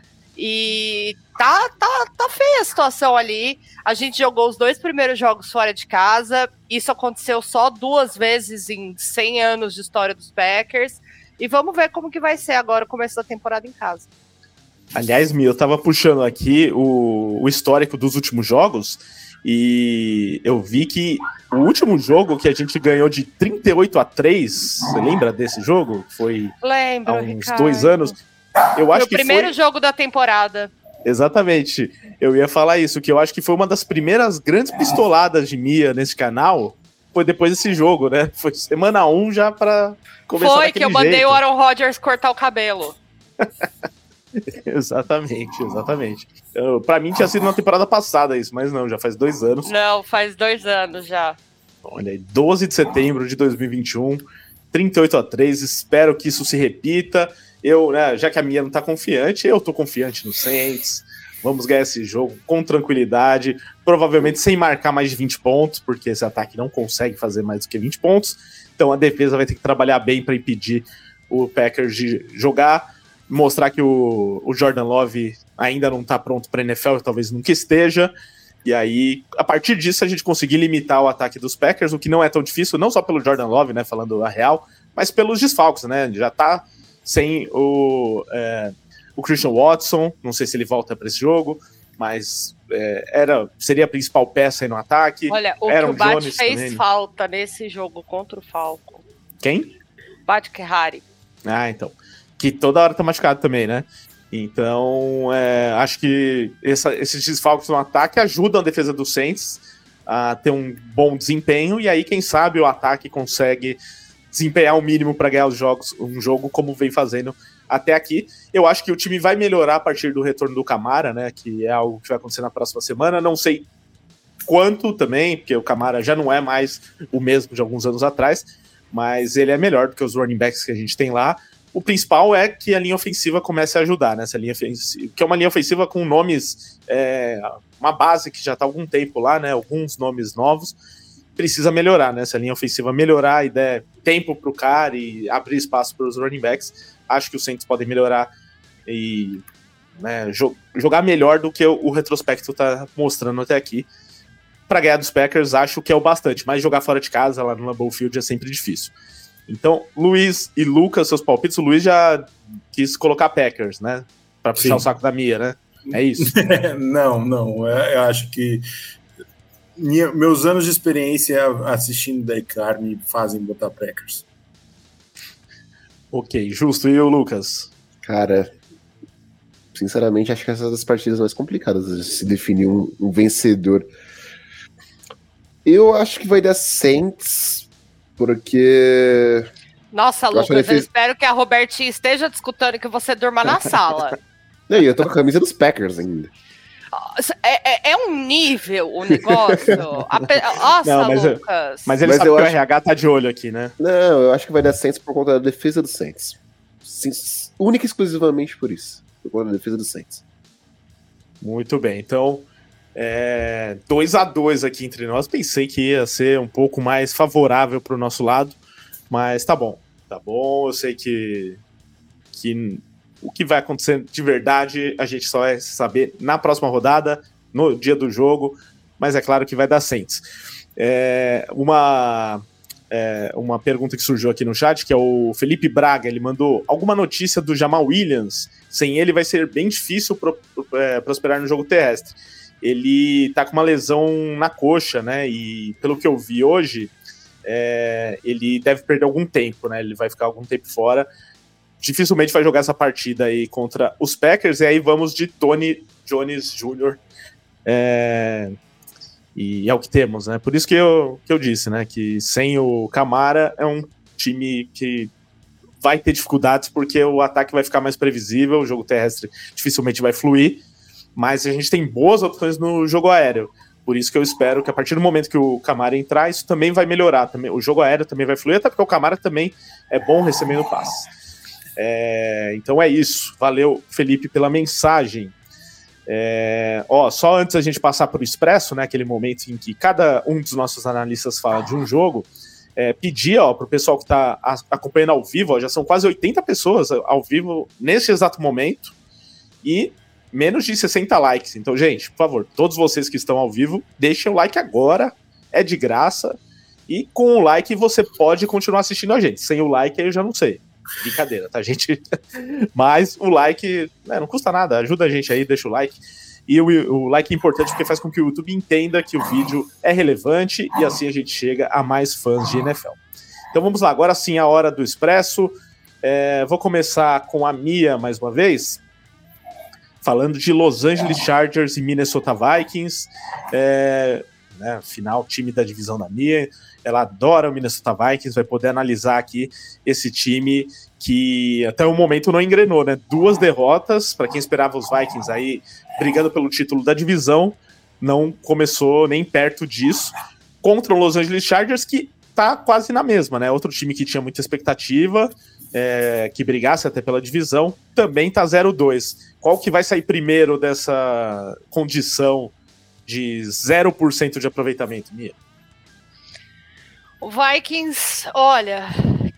Speaker 3: e tá tá tá feia a situação ali. A gente jogou os dois primeiros jogos fora de casa. Isso aconteceu só duas vezes em 100 anos de história dos Packers. E vamos ver como que vai ser agora o começo da temporada em casa.
Speaker 2: Aliás, Mi, eu tava puxando aqui o, o histórico dos últimos jogos e eu vi que o último jogo que a gente ganhou de 38 a 3, você lembra desse jogo? Foi
Speaker 3: Lembro,
Speaker 2: há uns Ricardo. dois anos.
Speaker 3: Eu acho foi o que primeiro foi... jogo da temporada.
Speaker 2: Exatamente. Eu ia falar isso, que eu acho que foi uma das primeiras grandes pistoladas de Mia nesse canal. Foi depois desse jogo, né? Foi semana 1 um já pra começar
Speaker 3: Foi que eu mandei jeito. o Aaron Rodgers cortar o cabelo.
Speaker 2: exatamente, exatamente. Para mim tinha sido na temporada passada isso, mas não, já faz dois anos.
Speaker 3: Não, faz dois anos já.
Speaker 2: Olha aí, 12 de setembro de 2021, 38 a 3. Espero que isso se repita. Eu, né, já que a minha não tá confiante, eu tô confiante no Saints. Vamos ganhar esse jogo com tranquilidade, provavelmente sem marcar mais de 20 pontos, porque esse ataque não consegue fazer mais do que 20 pontos. Então a defesa vai ter que trabalhar bem para impedir o Packers de jogar, mostrar que o, o Jordan Love ainda não está pronto para NFL, talvez nunca esteja. E aí, a partir disso, a gente conseguir limitar o ataque dos Packers, o que não é tão difícil, não só pelo Jordan Love, né, falando a real, mas pelos desfalques, né? Já tá sem o, é, o Christian Watson, não sei se ele volta para esse jogo, mas é, era seria a principal peça aí no ataque.
Speaker 3: Olha, o Aaron que o Bat fez também. Falta nesse jogo contra o Falcon.
Speaker 2: Quem?
Speaker 3: Bat Harry.
Speaker 2: Ah, então. Que toda hora tá machucado também, né? Então, é, acho que essa, esses desfalques no ataque ajudam a defesa do Saints a ter um bom desempenho, e aí, quem sabe, o ataque consegue desempenhar o mínimo para ganhar os jogos, um jogo como vem fazendo até aqui. Eu acho que o time vai melhorar a partir do retorno do Camara, né? Que é algo que vai acontecer na próxima semana. Não sei quanto também, porque o Camara já não é mais o mesmo de alguns anos atrás, mas ele é melhor do que os running backs que a gente tem lá. O principal é que a linha ofensiva comece a ajudar nessa linha ofensiva, que é uma linha ofensiva com nomes, é, uma base que já está há algum tempo lá, né? Alguns nomes novos. Precisa melhorar, né? Essa linha ofensiva melhorar e der tempo para o cara e abrir espaço para os running backs. Acho que os Saints podem melhorar e né, jo jogar melhor do que o, retrospecto está mostrando até aqui. Para ganhar dos Packers, acho que é o bastante, mas jogar fora de casa, lá no Lambeau Field, é sempre difícil. Então, Luiz e Lucas, seus palpites. O Luiz já quis colocar Packers, né? Para puxar Sim. o saco da Mia, né? É isso?
Speaker 5: não, não. É, eu acho que minha, meus anos de experiência assistindo da Icar me fazem botar Packers.
Speaker 2: Ok, justo. E o Lucas?
Speaker 4: Cara, sinceramente, acho que essas das partidas mais complicadas de se definir um, um vencedor. Eu acho que vai dar Saints porque.
Speaker 3: Nossa, eu Lucas, eu espero que a Robertinha esteja discutindo que você durma na sala.
Speaker 4: Não, eu tô com a camisa dos Packers ainda.
Speaker 3: É, é, é um nível o negócio. Nossa, não, mas Lucas.
Speaker 2: Eu, mas ele mas sabe que o RH tá de olho aqui, né?
Speaker 4: Não, eu acho que vai dar Saints por conta da defesa do Saints. Sim, única e exclusivamente por isso. Por conta da defesa do Saints.
Speaker 2: Muito bem, então 2 é, a 2 aqui entre nós. Pensei que ia ser um pouco mais favorável para o nosso lado, mas tá bom, tá bom. Eu sei que, que o que vai acontecer de verdade a gente só vai saber na próxima rodada, no dia do jogo, mas é claro que vai dar Saints. É, uma, é, uma pergunta que surgiu aqui no chat, que é o Felipe Braga, ele mandou alguma notícia do Jamal Williams. Sem ele vai ser bem difícil pro, é, prosperar no jogo terrestre ele tá com uma lesão na coxa, né? E pelo que eu vi hoje, é, ele deve perder algum tempo, né? Ele vai ficar algum tempo fora. Dificilmente vai jogar essa partida aí contra os Packers. E aí vamos de Tony Jones Jr. É, e é o que temos, né? Por isso que eu, que eu disse, né? Que sem o Camara é um time que vai ter dificuldades porque o ataque vai ficar mais previsível, o jogo terrestre dificilmente vai fluir mas a gente tem boas opções no jogo aéreo. Por isso que eu espero que a partir do momento que o Camara entrar, isso também vai melhorar. Também, o jogo aéreo também vai fluir, até porque o Camara também é bom recebendo passe. É, então é isso. Valeu, Felipe, pela mensagem. É, ó, só antes a gente passar para o Expresso, né, aquele momento em que cada um dos nossos analistas fala de um jogo, é, pedir para o pessoal que está acompanhando ao vivo, ó, já são quase 80 pessoas ao vivo nesse exato momento, e menos de 60 likes. Então, gente, por favor, todos vocês que estão ao vivo, deixem o like agora, é de graça. E com o like você pode continuar assistindo a gente. Sem o like eu já não sei. Brincadeira, tá, gente? Mas o like né, não custa nada, ajuda a gente aí, deixa o like. E o, o, like é importante porque faz com que o YouTube entenda que o vídeo é relevante e assim a gente chega a mais fãs de NFL. Então vamos lá, agora sim a hora do Expresso. É, vou começar com a Mia mais uma vez falando de Los Angeles Chargers e Minnesota Vikings. É, né, final, time da divisão da minha. Ela adora o Minnesota Vikings, vai poder analisar aqui esse time que até o momento não engrenou, né? Duas derrotas, para quem esperava os Vikings aí brigando pelo título da divisão, não começou nem perto disso. Contra o Los Angeles Chargers, que tá quase na mesma, né? Outro time que tinha muita expectativa, é, que brigasse até pela divisão, também tá 0-2. Qual que vai sair primeiro dessa condição de 0% de aproveitamento, Mia?
Speaker 3: O Vikings, olha,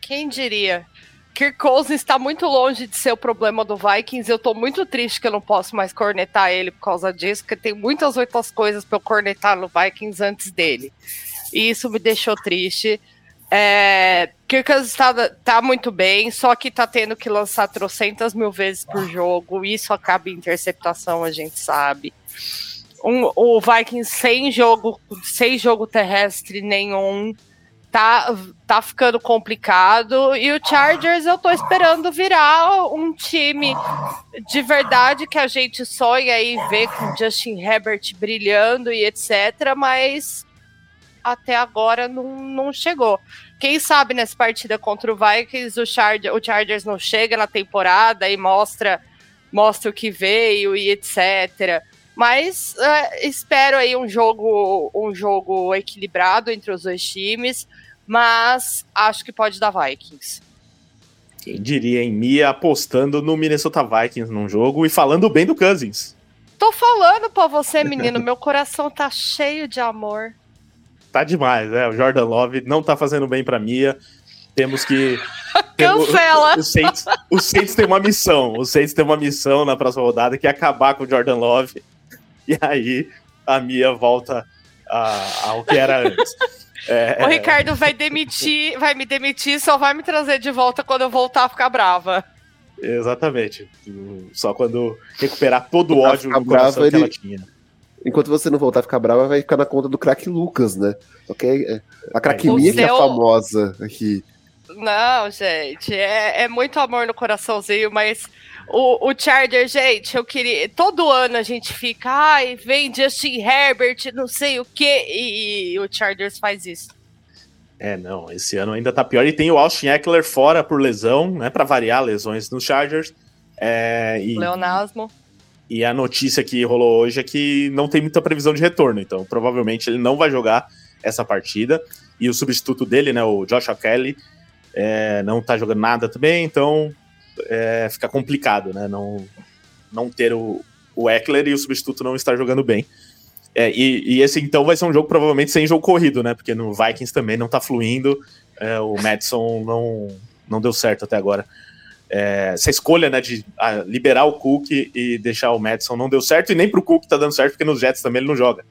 Speaker 3: quem diria? Kirk Cousins está muito longe de ser o problema do Vikings. Eu tô muito triste que eu não posso mais cornetar ele por causa disso, porque tem muitas outras coisas para eu cornetar no Vikings antes dele. E isso me deixou triste. É, Kirk Cousins tá, tá muito bem, só que tá tendo que lançar trocentas mil vezes por jogo. Isso acaba em interceptação, a gente sabe. Um, o Vikings sem jogo, sem jogo terrestre nenhum tá, tá ficando complicado. E o Chargers eu tô esperando virar um time de verdade que a gente sonha aí ver com Justin Herbert brilhando e etc. Mas até agora não, não chegou. Quem sabe nessa partida contra o Vikings o, Charger, o Chargers não chega na temporada e mostra, mostra o que veio e etc. Mas é, espero aí um jogo, um jogo equilibrado entre os dois times mas acho que pode dar Vikings.
Speaker 2: Quem diria, em Mia apostando no Minnesota Vikings num jogo e falando bem do Cousins.
Speaker 3: Tô falando pra você, menino, meu coração tá cheio de amor.
Speaker 2: Tá demais, né? O Jordan Love não tá fazendo bem pra Mia. Temos que.
Speaker 3: Cancela!
Speaker 2: O Saints, o Saints tem uma missão. O Saints tem uma missão na próxima rodada que é acabar com o Jordan Love. E aí a Mia volta a, ao que era antes.
Speaker 3: É... O Ricardo vai demitir, vai me demitir, só vai me trazer de volta quando eu voltar a ficar brava.
Speaker 2: Exatamente. Só quando recuperar todo o ódio do coração que ela tinha.
Speaker 4: Enquanto você não voltar a ficar brava, vai ficar na conta do craque Lucas, né? Ok? A craquemia seu... que é famosa aqui.
Speaker 3: Não, gente, é, é muito amor no coraçãozinho, mas o, o Charger, gente, eu queria. Todo ano a gente fica, ai, vem Justin Herbert, não sei o quê, e, e o Chargers faz isso.
Speaker 2: É, não, esse ano ainda tá pior. E tem o Austin Eckler fora por lesão, né? Para variar lesões nos Chargers. É, e,
Speaker 3: Leonasmo.
Speaker 2: E a notícia que rolou hoje é que não tem muita previsão de retorno, então provavelmente ele não vai jogar essa partida. E o substituto dele, né, o Joshua Kelly, é, não tá jogando nada também, então é, fica complicado, né? Não, não ter o, o Eckler e o substituto não estar jogando bem. É, e, e, esse então vai ser um jogo provavelmente sem jogo corrido, né? Porque no Vikings também não tá fluindo. É, o Madison não, não deu certo até agora. É, essa escolha né, de ah, liberar o Cook e deixar o Madison não deu certo, e nem pro Cook tá dando certo, porque nos Jets também ele não joga.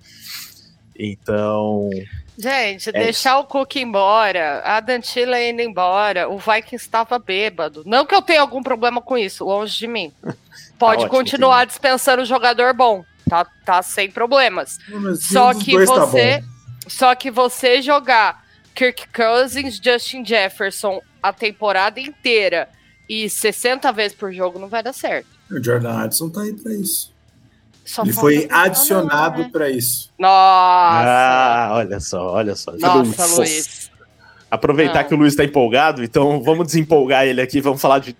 Speaker 2: Então.
Speaker 3: Gente, é deixar isso. o Cook embora, a Dantila indo embora, o Vikings estava bêbado. Não que eu tenha algum problema com isso, longe de mim. Pode tá continuar ótimo, dispensando o jogador bom, tá, tá sem problemas. só que tá você, tá só que você jogar Kirk Cousins, Justin Jefferson a temporada inteira e 60 vezes por jogo não vai dar certo.
Speaker 5: O Jordan Addison tá aí para isso. Só Ele foi adicionado né? para isso.
Speaker 3: Nossa!
Speaker 2: Ah, olha só, olha só.
Speaker 3: Nossa, um... Luiz.
Speaker 2: Aproveitar ah. que o Luiz está empolgado, então vamos desempolgar ele aqui. Vamos falar de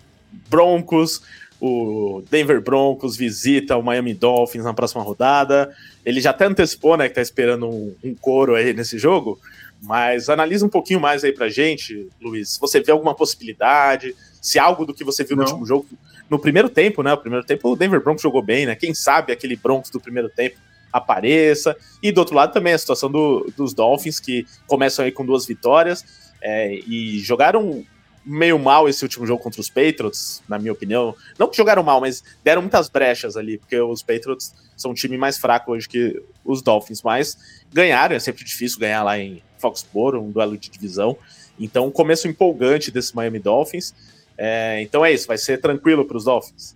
Speaker 2: Broncos. O Denver Broncos visita o Miami Dolphins na próxima rodada. Ele já até antecipou, né, que tá esperando um, um couro aí nesse jogo. Mas analisa um pouquinho mais aí pra gente, Luiz. Você vê alguma possibilidade? Se algo do que você viu Não. no último jogo no primeiro tempo, né? O primeiro tempo o Denver Broncos jogou bem, né? Quem sabe aquele Broncos do primeiro tempo apareça. E do outro lado também a situação do, dos Dolphins, que começam aí com duas vitórias é, e jogaram meio mal esse último jogo contra os Patriots, na minha opinião. Não que jogaram mal, mas deram muitas brechas ali, porque os Patriots são um time mais fraco hoje que os Dolphins, mas ganharam, é sempre difícil ganhar lá em Foxborough, um duelo de divisão. Então, começo empolgante desse Miami Dolphins. É, então é isso, vai ser tranquilo para os Dolphins.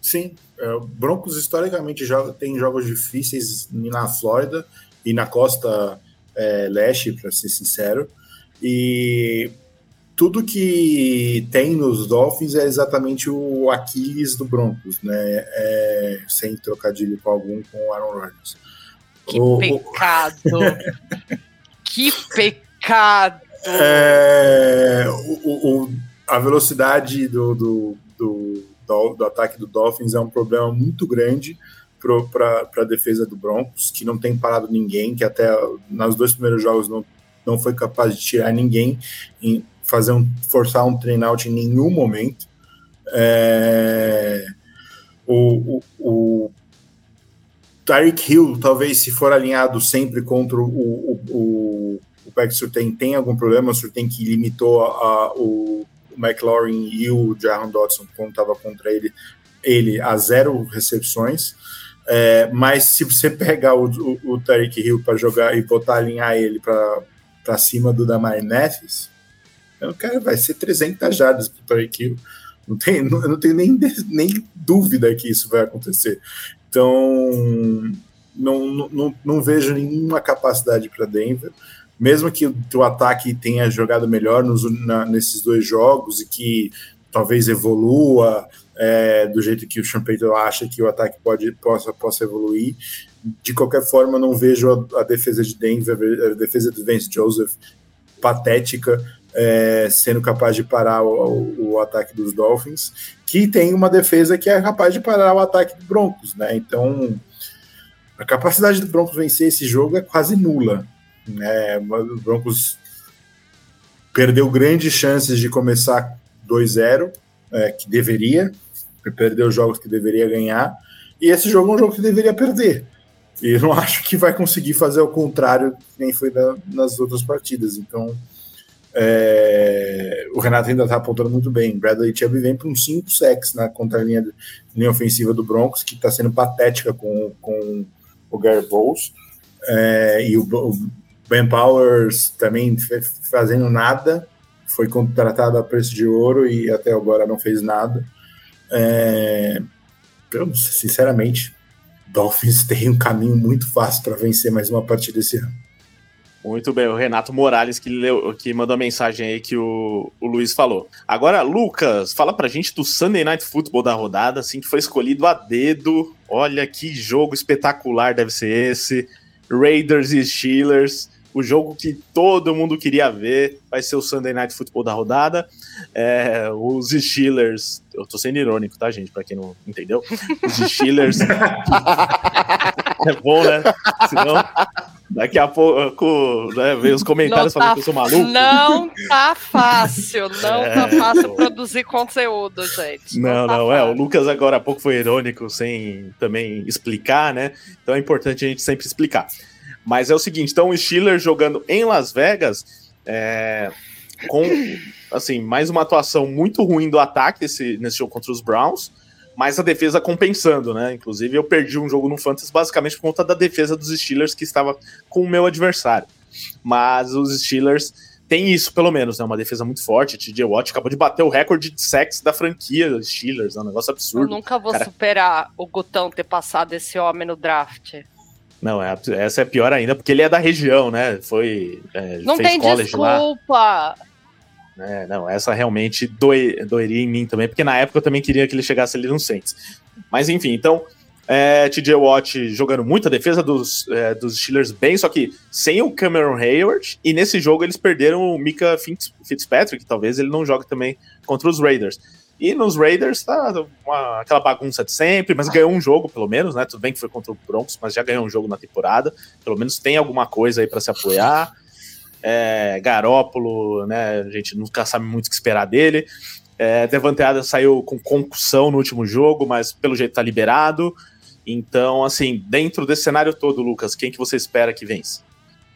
Speaker 5: Sim, é, Broncos historicamente joga, tem jogos difíceis na Flórida e na costa é, leste, para ser sincero. E tudo que tem nos Dolphins é exatamente o Aquiles do Broncos, né? É, sem trocadilho com algum com o Aaron Rodgers.
Speaker 3: Que o, pecado! que pecado!
Speaker 5: É, o, o, a velocidade do, do, do, do, do ataque do Dolphins é um problema muito grande para a defesa do Broncos, que não tem parado ninguém, que até nos dois primeiros jogos não, não foi capaz de tirar ninguém, em fazer um, forçar um train out em nenhum momento. É, o, o Tyreek Hill, talvez se for alinhado sempre contra o, o, o, o Pack Surtain, tem algum problema, o Surtain que limitou a, a, o, McLaurin e o Jaron Dodson quando estava contra ele, ele a zero recepções. É, mas se você pegar o, o, o Tyreek Hill para jogar e botar alinhar ele para cima do Damar Neffes, o cara vai ser 300 jardas para o Tyreek Hill. Não tem, não, eu não tenho nem, nem dúvida que isso vai acontecer. Então, não, não, não vejo nenhuma capacidade para Denver. Mesmo que, o ataque tenha jogado melhor nos, na, nesses dois jogos e que talvez evolua é, do jeito que o Champeito acha que o ataque pode, possa, possa evoluir, de qualquer forma, não vejo a, a defesa de Denver, a defesa de Vance Joseph patética é, sendo capaz de parar o, o, ataque dos Dolphins, que tem uma defesa que é capaz de parar o ataque do Broncos, né? Então, a capacidade do Broncos vencer esse jogo é quase nula. Né? O Broncos perdeu grandes chances de começar 2-0, é, que deveria, perdeu jogos que deveria ganhar, e esse jogo é um jogo que deveria perder. E eu não acho que vai conseguir fazer o contrário, nem foi na, nas outras partidas. Então, é, o Renato ainda está apontando muito bem. Bradley Chubb vem para um 5 sacks na contra linha, linha ofensiva do Broncos, que está sendo patética com, com o Gary Bowles. É, e o, o, Ben Powers também fazendo nada, foi contratado a preço de ouro e até agora não fez nada. É, eu, sinceramente, Dolphins tem um caminho muito fácil para vencer mais uma partida esse ano.
Speaker 2: Muito bem, o Renato Morales que, leu, que mandou a mensagem aí que o, o Luiz falou. Agora, Lucas, fala pra gente do Sunday Night Football da rodada, assim, que foi escolhido a dedo. Olha que jogo espetacular deve ser esse. Raiders e Steelers o jogo que todo mundo queria ver vai ser o Sunday Night Football da rodada. É, os Steelers, eu tô sendo irônico, tá, gente? Pra quem não entendeu. Os Steelers. é bom, né? Senão, daqui a pouco né, vem os comentários não falando tá, que eu sou maluco.
Speaker 3: Não tá fácil, não é, tá fácil produzir conteúdo, gente.
Speaker 2: Não, não, tá não é. O Lucas agora há pouco foi irônico, sem também explicar, né? Então é importante a gente sempre explicar. Mas é o seguinte, então o Steelers jogando em Las Vegas, é, com assim, mais uma atuação muito ruim do ataque desse, nesse jogo contra os Browns, mas a defesa compensando, né? Inclusive, eu perdi um jogo no Fantasy basicamente por conta da defesa dos Steelers que estava com o meu adversário. Mas os Steelers têm isso, pelo menos, né? Uma defesa muito forte. TJ Watt acabou de bater o recorde de sacks da franquia dos Steelers, é um negócio absurdo. Eu
Speaker 3: nunca vou Cara... superar o Gutão ter passado esse homem no draft.
Speaker 2: Não, é, essa é pior ainda, porque ele é da região, né? Foi. É,
Speaker 3: não tem desculpa! Lá.
Speaker 2: É, não, essa realmente doeria em mim também, porque na época eu também queria que ele chegasse ali no Saints. Mas enfim, então, é, TJ Watt jogando muita defesa dos, é, dos Steelers bem, só que sem o Cameron Hayward, e nesse jogo eles perderam o Mika Fitzpatrick, talvez ele não jogue também contra os Raiders. E nos Raiders tá uma, aquela bagunça de sempre, mas ganhou um jogo pelo menos, né? Tudo bem que foi contra o Broncos, mas já ganhou um jogo na temporada. Pelo menos tem alguma coisa aí para se apoiar. É, Garópolo, né? A gente nunca sabe muito o que esperar dele. É, Devante Adams saiu com concussão no último jogo, mas pelo jeito tá liberado. Então, assim, dentro desse cenário todo, Lucas, quem que você espera que vence?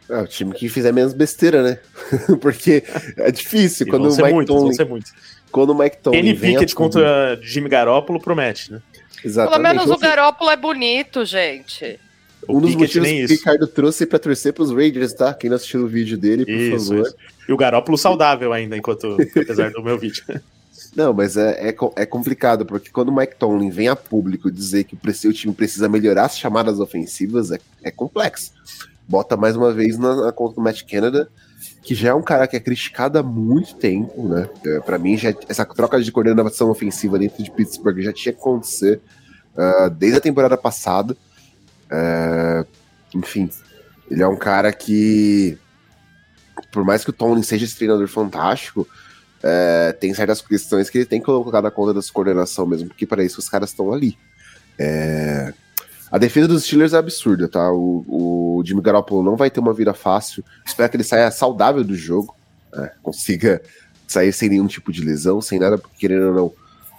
Speaker 4: É, o time que fizer menos besteira, né? Porque é difícil quando o Mike
Speaker 2: muitos, Tomlin
Speaker 4: quando o Mike Tomlin
Speaker 2: Kenny Pickett contra Jimmy Garoppolo promete, né?
Speaker 3: Exatamente. Pelo menos o Garoppolo é bonito, gente.
Speaker 4: Um dos motivos que o Ricardo trouxe para torcer para os Raiders, tá? Quem não assistiu o vídeo dele, por isso, favor. Isso.
Speaker 2: E o Garópolo saudável ainda, enquanto apesar do meu vídeo.
Speaker 4: Não, mas é, é, é, complicado, porque quando o Mike Tomlin vem a público dizer que o time precisa melhorar as chamadas ofensivas, é, é complexo. Bota mais uma vez na, na conta do Matt Canada, que já é um cara que é criticado há muito tempo, né? É, para mim, já, essa troca de coordenação ofensiva dentro de Pittsburgh já tinha que acontecer uh, desde a temporada passada. Uh, enfim, ele é um cara que, por mais que o Tony seja esse treinador fantástico, uh, tem certas questões que ele tem que colocar na conta dessa coordenação mesmo, porque para isso os caras estão ali. É, a defesa dos Steelers é absurda, tá? O, o Jimmy Garoppolo não vai ter uma vida fácil. Espero que ele saia saudável do jogo, né? consiga sair sem nenhum tipo de lesão, sem nada, porque querendo ou não,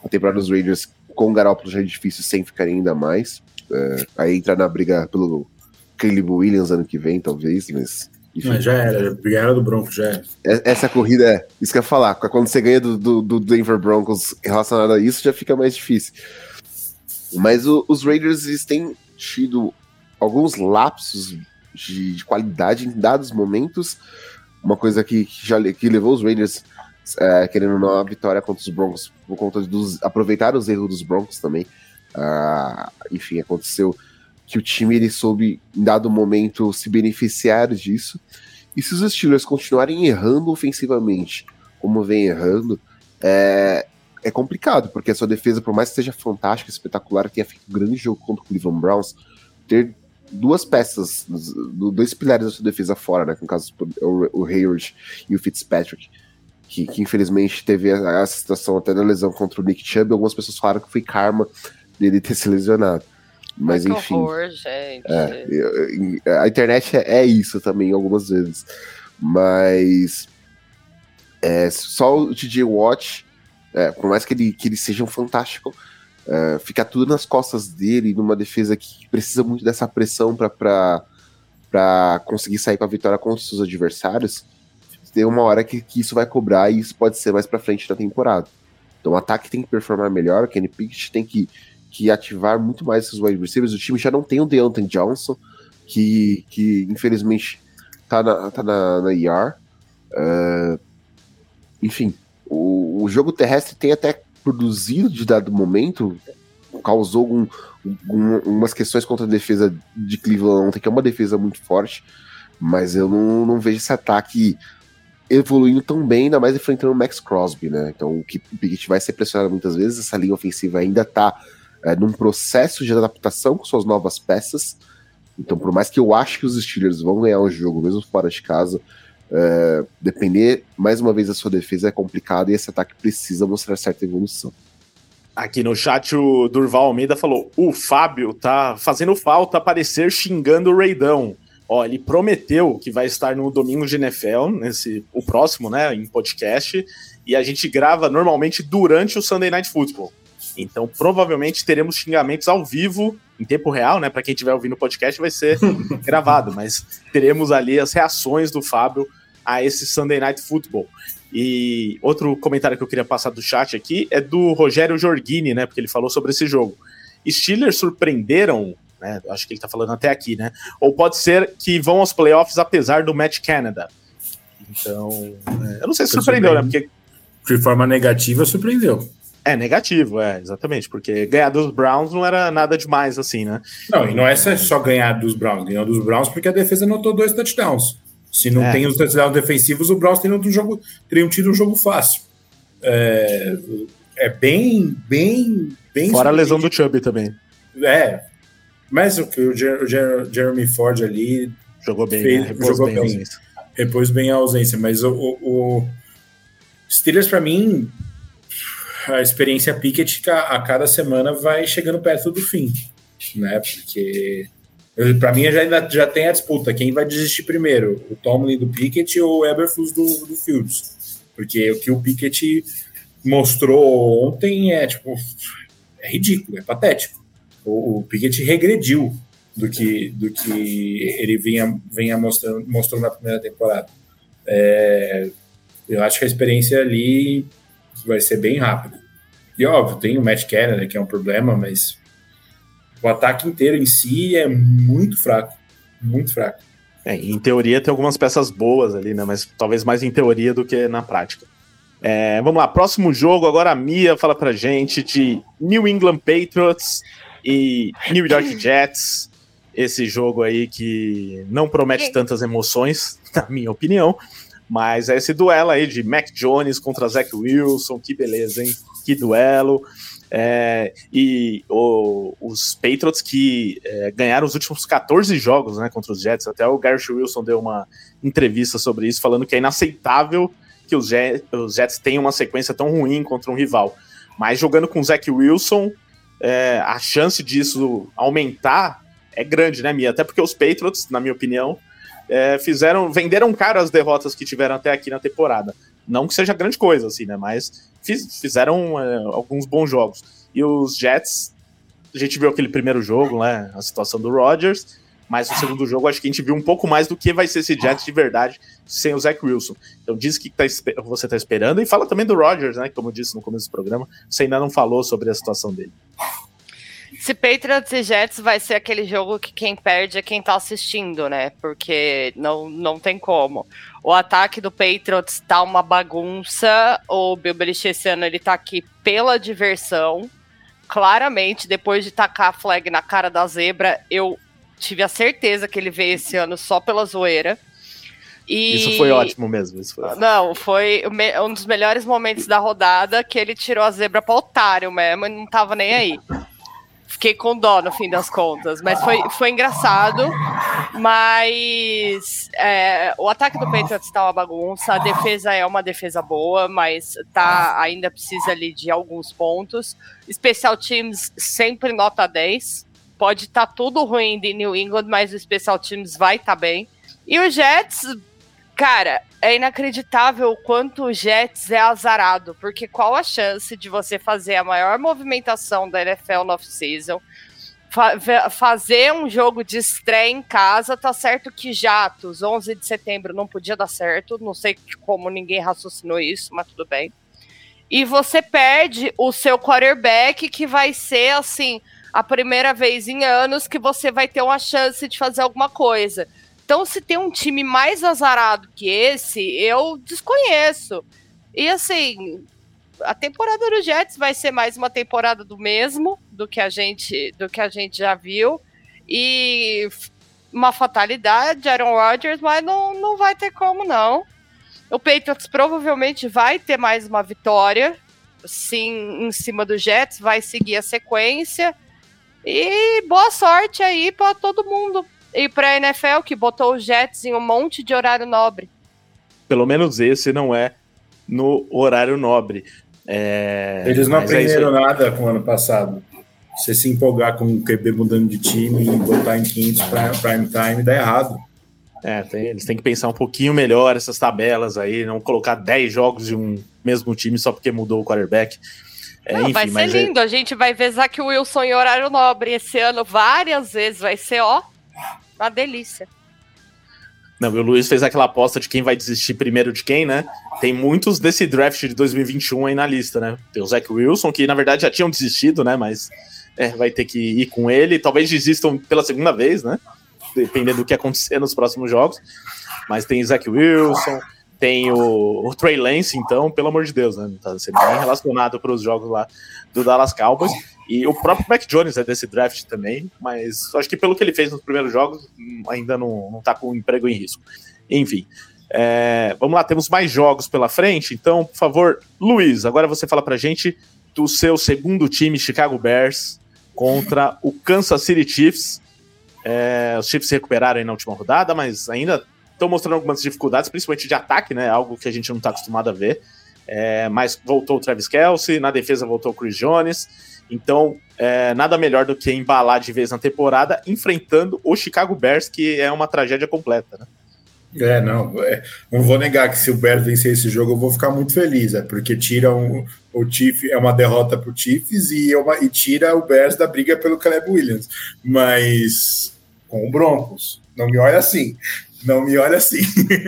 Speaker 4: a temporada dos Raiders com o Garoppolo já é difícil, sem ficar ainda mais. É, aí entra na briga pelo Caleb Williams ano que vem, talvez, mas.
Speaker 5: Mas já era, era do Broncos, já era.
Speaker 4: É, essa corrida, é, isso que eu ia falar, quando você ganha do, do, do Denver Broncos relacionado a isso, já fica mais difícil. Mas o, os Raiders eles têm tido alguns lapsos de, de, qualidade em dados momentos. Uma coisa que, que já que levou os Raiders, é, querendo ou não, a vitória contra os Broncos, por conta dos. aproveitar os erros dos Broncos também. Uh, enfim, aconteceu que o time ele soube, em dado momento, se beneficiar disso. E se os Steelers continuarem errando ofensivamente, como vem errando, é, é complicado, porque a sua defesa, por mais que seja fantástica, espetacular, tenha feito um grande jogo contra o Cleveland Browns, ter duas peças, dois pilares da sua defesa fora, né? No caso, o, Hayward e o Fitzpatrick, que, que infelizmente teve essa situação até da lesão contra o Nick Chubb. Algumas pessoas falaram que foi karma dele ter se lesionado. Mas, Mas enfim. Horror. É, a internet é, é, isso também, algumas vezes. Mas. É, só o DJ Watch, é, por mais que ele, que ele seja um fantástico, é, fica tudo nas costas dele, numa defesa que precisa muito dessa pressão para conseguir sair com a vitória contra os seus adversários. Tem uma hora que, que isso vai cobrar e isso pode ser mais para frente da temporada. Então o ataque tem que performar melhor, o Kenny Pickett tem que que ativar muito mais esses wide receivers. O time já não tem o Deontay Johnson, que, que infelizmente tá na, tá na, na ER. Uh, enfim, o, o, jogo terrestre tem até produzido de dado momento, causou um, um, umas questões contra a defesa de Cleveland ontem, que é uma defesa muito forte, mas eu não, não vejo esse ataque evoluindo tão bem, ainda mais enfrentando o Max Crosby, né? Então o Pickett vai ser pressionado muitas vezes, essa linha ofensiva ainda tá é, num processo de adaptação com suas novas peças. Então, por mais que eu ache que os Steelers vão ganhar o jogo, mesmo fora de casa, é, depender mais uma vez da sua defesa é complicado e esse ataque precisa mostrar certa evolução.
Speaker 2: Aqui no chat o Durval Almeida falou: o Fábio tá fazendo falta aparecer xingando o Raidão. Ó, ele prometeu que vai estar no domingo de NFL, nesse, o próximo, né, em podcast, e a gente grava normalmente durante o Sunday Night Football. Então, provavelmente teremos xingamentos ao vivo, em tempo real, né? Para quem estiver ouvindo o podcast, vai ser gravado, mas teremos ali as reações do Fábio a esse Sunday Night Football. E outro comentário que eu queria passar do chat aqui é do Rogério Jorgini, né? Porque ele falou sobre esse jogo. Steelers surpreenderam, né? Acho que ele tá falando até aqui, né? Ou pode ser que vão aos playoffs apesar do Match Canada. Então, é, eu não sei se surpreendeu, né? Porque.
Speaker 5: De forma negativa, surpreendeu.
Speaker 2: É negativo, é, exatamente, porque ganhar dos Browns não era nada demais assim, né?
Speaker 5: Não, e não é só ganhar dos Browns, ganhou dos Browns porque a defesa anotou dois touchdowns. Se não é. tem os touchdowns defensivos, o Browns teriam, um jogo, teriam tido um jogo fácil. É, é bem, bem, bem.
Speaker 2: Fora a lesão do Chubb também.
Speaker 5: É, mas o, o, o Jeremy Ford ali
Speaker 2: jogou bem, fez, né? jogou bem, bem
Speaker 5: repôs bem a ausência, mas o, o, o Steelers para mim a experiência Pickett a cada semana vai chegando perto do fim, né? Porque para mim já, já tem a disputa. Quem vai desistir primeiro? O Tomlin do Pickett ou o Eberflus do, do Fields? Porque o que o Pickett mostrou ontem é tipo é ridículo, é patético. O, o Pickett regrediu do que, do que ele vinha, vinha mostrando, mostrou na primeira temporada. É, eu acho que a experiência ali vai ser bem rápido. E óbvio, tem o Matt Canada, que é um problema, mas o ataque inteiro em si é muito fraco. Muito fraco.
Speaker 2: É, em teoria tem algumas peças boas ali, né? Mas talvez mais em teoria do que na prática. É, vamos lá, próximo jogo. Agora a Mia fala pra gente de New England Patriots e New York Jets. Esse jogo aí que não promete tantas emoções, na minha opinião. Mas é esse duelo aí de Mac Jones contra Zach Wilson, que beleza, hein? Que duelo. É, e o, os Patriots que é, ganharam os últimos 14 jogos né, contra os Jets. Até o Garrett Wilson deu uma entrevista sobre isso, falando que é inaceitável que os Jets, os Jets tenham uma sequência tão ruim contra um rival. Mas jogando com o Zach Wilson, é, a chance disso aumentar é grande, né, Mia? Até porque os Patriots, na minha opinião, é, fizeram, venderam caro as derrotas que tiveram até aqui na temporada. Não que seja grande coisa, assim, né? Mas fiz, fizeram é, alguns bons jogos. E os Jets, a gente viu aquele primeiro jogo, né? A situação do Rodgers. Mas no segundo jogo, acho que a gente viu um pouco mais do que vai ser esse Jets de verdade sem o Zach Wilson. Então diz que tá, você está esperando e fala também do Rodgers, né? Como eu disse no começo do programa, você ainda não falou sobre a situação dele.
Speaker 3: Se Patriots e Jets vai ser aquele jogo que quem perde é quem tá assistindo, né? Porque não, não tem como. O ataque do Patriots tá uma bagunça. O Bill Belichick esse ano ele tá aqui pela diversão. Claramente, depois de tacar a flag na cara da zebra, eu tive a certeza que ele veio esse ano só pela zoeira.
Speaker 2: E... Isso foi ótimo mesmo. Isso foi...
Speaker 3: Não, foi um dos melhores momentos da rodada que ele tirou a zebra para otário mesmo e não tava nem aí. Fiquei com dó no fim das contas, mas foi, foi engraçado. Mas é, o ataque do Patriots tá uma bagunça, a defesa é uma defesa boa, mas tá ainda precisa ali de alguns pontos. Special Teams sempre nota 10. Pode estar tá tudo ruim de New England, mas o Special Teams vai estar tá bem. E o Jets, Cara, é inacreditável o quanto o Jets é azarado, porque qual a chance de você fazer a maior movimentação da NFL no off-season, fa fazer um jogo de estreia em casa, tá certo que Jatos, 11 de setembro, não podia dar certo, não sei como ninguém raciocinou isso, mas tudo bem. E você perde o seu quarterback, que vai ser, assim, a primeira vez em anos que você vai ter uma chance de fazer alguma coisa. Então, se tem um time mais azarado que esse, eu desconheço. E assim, a temporada do Jets vai ser mais uma temporada do mesmo, do que a gente, do que a gente já viu. E uma fatalidade, Aaron Rodgers, mas não, não vai ter como não. O Patriots provavelmente vai ter mais uma vitória, sim, em cima do Jets, vai seguir a sequência. E boa sorte aí para todo mundo, e para a NFL, que botou os Jets em um monte de horário nobre.
Speaker 2: Pelo menos esse não é no horário nobre. É...
Speaker 5: Eles não Mas é aprenderam é nada com o ano passado. Você se empolgar com o QB mudando de time e botar em 500 prime time dá errado.
Speaker 2: É, tem, eles têm que pensar um pouquinho melhor essas tabelas aí, não colocar 10 jogos de um mesmo time só porque mudou o quarterback.
Speaker 3: É, não, enfim, vai ser é lindo, é... a gente vai ver Zach Wilson em horário nobre esse ano várias vezes, vai ser ó. Uma delícia.
Speaker 2: Não, o Luiz fez aquela aposta de quem vai desistir primeiro de quem, né? Tem muitos desse draft de 2021 aí na lista, né? Tem o Zach Wilson, que na verdade já tinham desistido, né? Mas é, vai ter que ir com ele. Talvez desistam pela segunda vez, né? Dependendo do que acontecer nos próximos jogos. Mas tem Zach Wilson, tem o, o Trey Lance, então, pelo amor de Deus, né? Tá sendo bem relacionado para os jogos lá do Dallas Cowboys. E o próprio Mac Jones é desse draft também, mas acho que pelo que ele fez nos primeiros jogos, ainda não, não tá com o emprego em risco. Enfim. É, vamos lá, temos mais jogos pela frente, então, por favor, Luiz, agora você fala pra gente do seu segundo time, Chicago Bears, contra o Kansas City Chiefs. É, os Chiefs se recuperaram aí na última rodada, mas ainda estão mostrando algumas dificuldades, principalmente de ataque, né? Algo que a gente não está acostumado a ver. É, mas voltou o Travis Kelsey, na defesa voltou o Chris Jones. Então, é, nada melhor do que embalar de vez na temporada, enfrentando o Chicago Bears, que é uma tragédia completa, né?
Speaker 5: É, não, é, não vou negar que se o Bears vencer esse jogo, eu vou ficar muito feliz, é porque tira um, o Chiefs, é uma derrota para o Chiefs e, é uma, e tira o Bears da briga pelo Caleb Williams, mas com o Broncos, não me olha assim. Não me olha assim.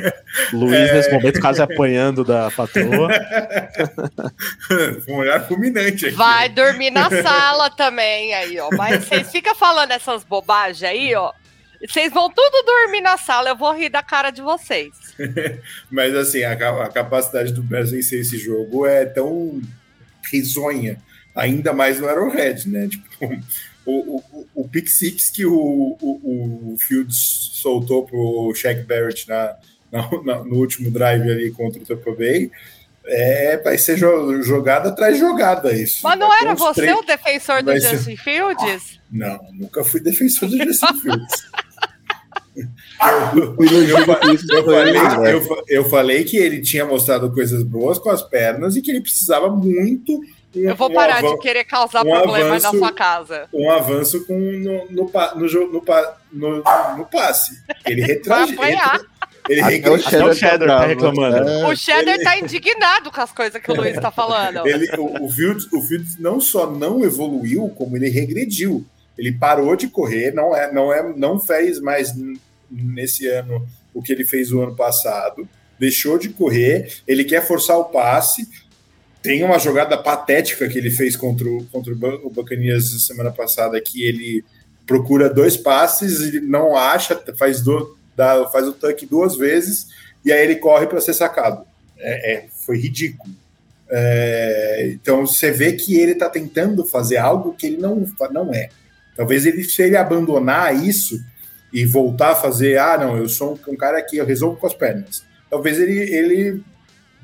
Speaker 2: Luiz, é... nesse momento, quase apanhando da patroa.
Speaker 5: um olhar fulminante aqui.
Speaker 3: Vai dormir na sala também, aí, ó. Mas vocês ficam falando essas bobagens aí, ó. Vocês vão tudo dormir na sala, eu vou rir da cara de vocês.
Speaker 5: Mas assim, a, a capacidade do Bears vencer esse jogo é tão risonha, ainda mais no Arrowhead, né? Tipo, o, o, o pick six que o, o, o Fields soltou pro Shaq Barrett na, na, no último drive ali contra o Tampa Bay, é, vai ser jogada atrás jogada isso.
Speaker 3: Mas não era você três... o defensor do Justin Fields?
Speaker 5: Não, nunca fui defensor do Justin Fields. Eu, eu, falei, eu, eu, falei, que ele tinha mostrado coisas boas com as pernas e que ele precisava muito
Speaker 3: Eu vou parar um de querer causar um problemas avanço, na sua casa.
Speaker 5: Um avanço com, no, no, no, no, no, no passe. Ele retrage. Vai apanhar. Ele
Speaker 2: Até o Cheddar, o Cheddar tá, tá reclamando.
Speaker 3: É. O Cheddar tá indignado com as coisas que o Luiz tá falando.
Speaker 5: Ele, o, o, Fields, o Fields não só não evoluiu, como ele regrediu. Ele parou de correr, não, é, não, é, não fez mais nesse ano o que ele fez o ano passado, deixou de correr, ele quer forçar o passe. Tem uma jogada patética que ele fez contra o, contra o Bacanias semana passada, que ele procura dois passes e não acha, faz do, dá, faz o tanque duas vezes e aí ele corre para ser sacado. É, é, foi ridículo. É, então você vê que ele está tentando fazer algo que ele não, não é. Talvez ele, se ele abandonar isso e voltar a fazer, ah, não, eu sou um, um cara que eu resolvo com as pernas. Talvez ele, ele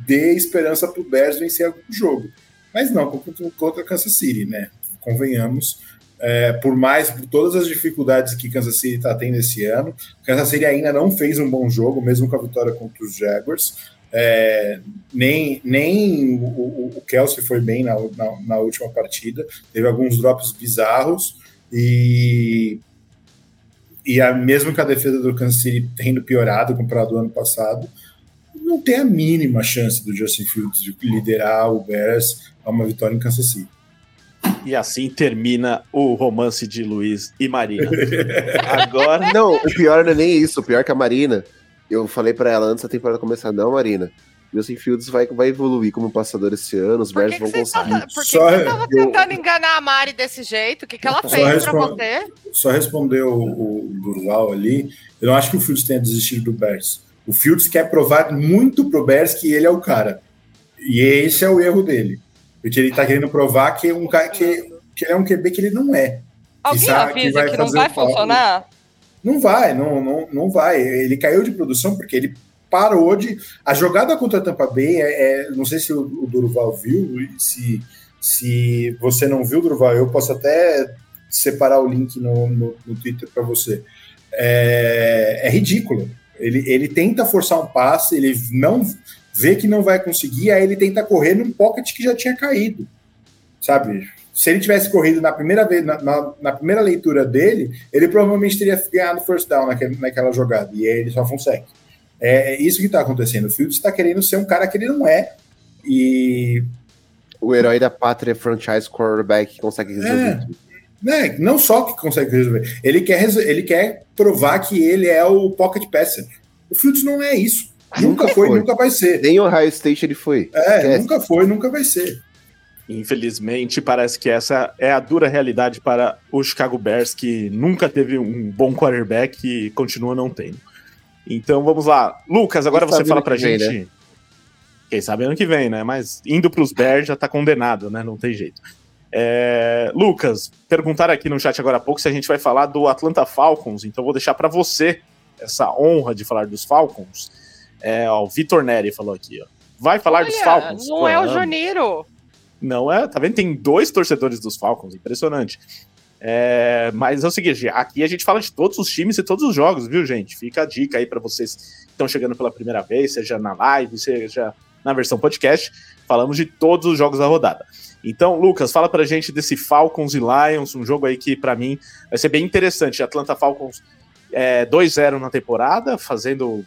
Speaker 5: dê esperança para o Bears vencer algum jogo. Mas não, contra, contra Kansas City, né? Convenhamos é, por mais por todas as dificuldades que Kansas City está tendo esse ano, Kansas City ainda não fez um bom jogo, mesmo com a vitória contra os Jaguars. É, nem nem o, o, Kelsey foi bem na, na, na, última partida, teve alguns drops bizarros e e a, mesmo que a defesa do Kansas City tendo piorado comparado ao ano passado, não tem a mínima chance do Justin Fields de liderar o Bears a uma vitória em Kansas City.
Speaker 2: E assim termina o romance de Luiz e Marina. Agora.
Speaker 4: Não, o pior não é nem isso. O pior é que a Marina. Eu falei para ela antes da temporada começar, não, Marina. Justin Fields vai, vai evoluir como passador esse ano, os Bears vão conseguir.
Speaker 3: Tava, por que só você tava tentando enganar a Mari desse jeito? O que, que ela fez para você?
Speaker 5: Só respondeu o, o Durval ali. Eu não acho que o Fields tenha desistido do Bears. O Fields quer provar muito pro Bears que ele é o cara. E esse é o erro dele. Porque ele tá querendo provar que, um, que, que ele é um QB que ele não é.
Speaker 3: Alguém que avisa que, que não vai funcionar?
Speaker 5: Não vai, não, não, não vai. Ele caiu de produção porque ele parou de. A jogada contra a Tampa Bay, é, é não sei se o, o Durval viu, se, se você não viu, Durval, eu posso até separar o link no, no, no Twitter para você. É, é ridículo. Ele, ele tenta forçar um passe, ele não vê que não vai conseguir, aí ele tenta correr num pocket que já tinha caído, sabe? Se ele tivesse corrido na primeira vez, na, na, na primeira leitura dele, ele provavelmente teria ganhado first down naquele, naquela jogada, e aí ele só consegue. É, é isso que está acontecendo. O Fields está querendo ser um cara que ele não é, e...
Speaker 4: O herói da pátria franchise quarterback que consegue resolver é.
Speaker 5: Né, não só que consegue resolver, ele quer, ele quer provar que ele é o pocket passer. O Fields não é isso. Nunca foi, foi, nunca vai ser.
Speaker 4: Nem o Ohio State ele foi.
Speaker 5: É, Esquece. nunca foi, nunca vai ser.
Speaker 2: Infelizmente, parece que essa é a dura realidade para o Chicago Bears, que nunca teve um bom quarterback e continua não tendo. Então vamos lá. Lucas, agora você fala pra gente. Vem, né? Quem sabe ano que vem, né? Mas indo pros Bears já tá condenado, né? Não tem jeito. É... Lucas, perguntaram aqui no chat agora há pouco se a gente vai falar do Atlanta Falcons, então vou deixar para você essa honra de falar dos Falcons. É, ó, o Vitor Neri falou aqui, ó. Vai falar Olha, dos Falcons?
Speaker 3: Não é o Janeiro.
Speaker 2: Não é, tá vendo? Tem dois torcedores dos Falcons, impressionante. É, mas é o seguinte, aqui a gente fala de todos os times e todos os jogos, viu, gente? Fica a dica aí para vocês que estão chegando pela primeira vez, seja na live, seja na versão podcast. Falamos de todos os jogos da rodada. Então, Lucas, fala pra gente desse Falcons e Lions, um jogo aí que para mim vai ser bem interessante. Atlanta Falcons é, 2-0 na temporada, fazendo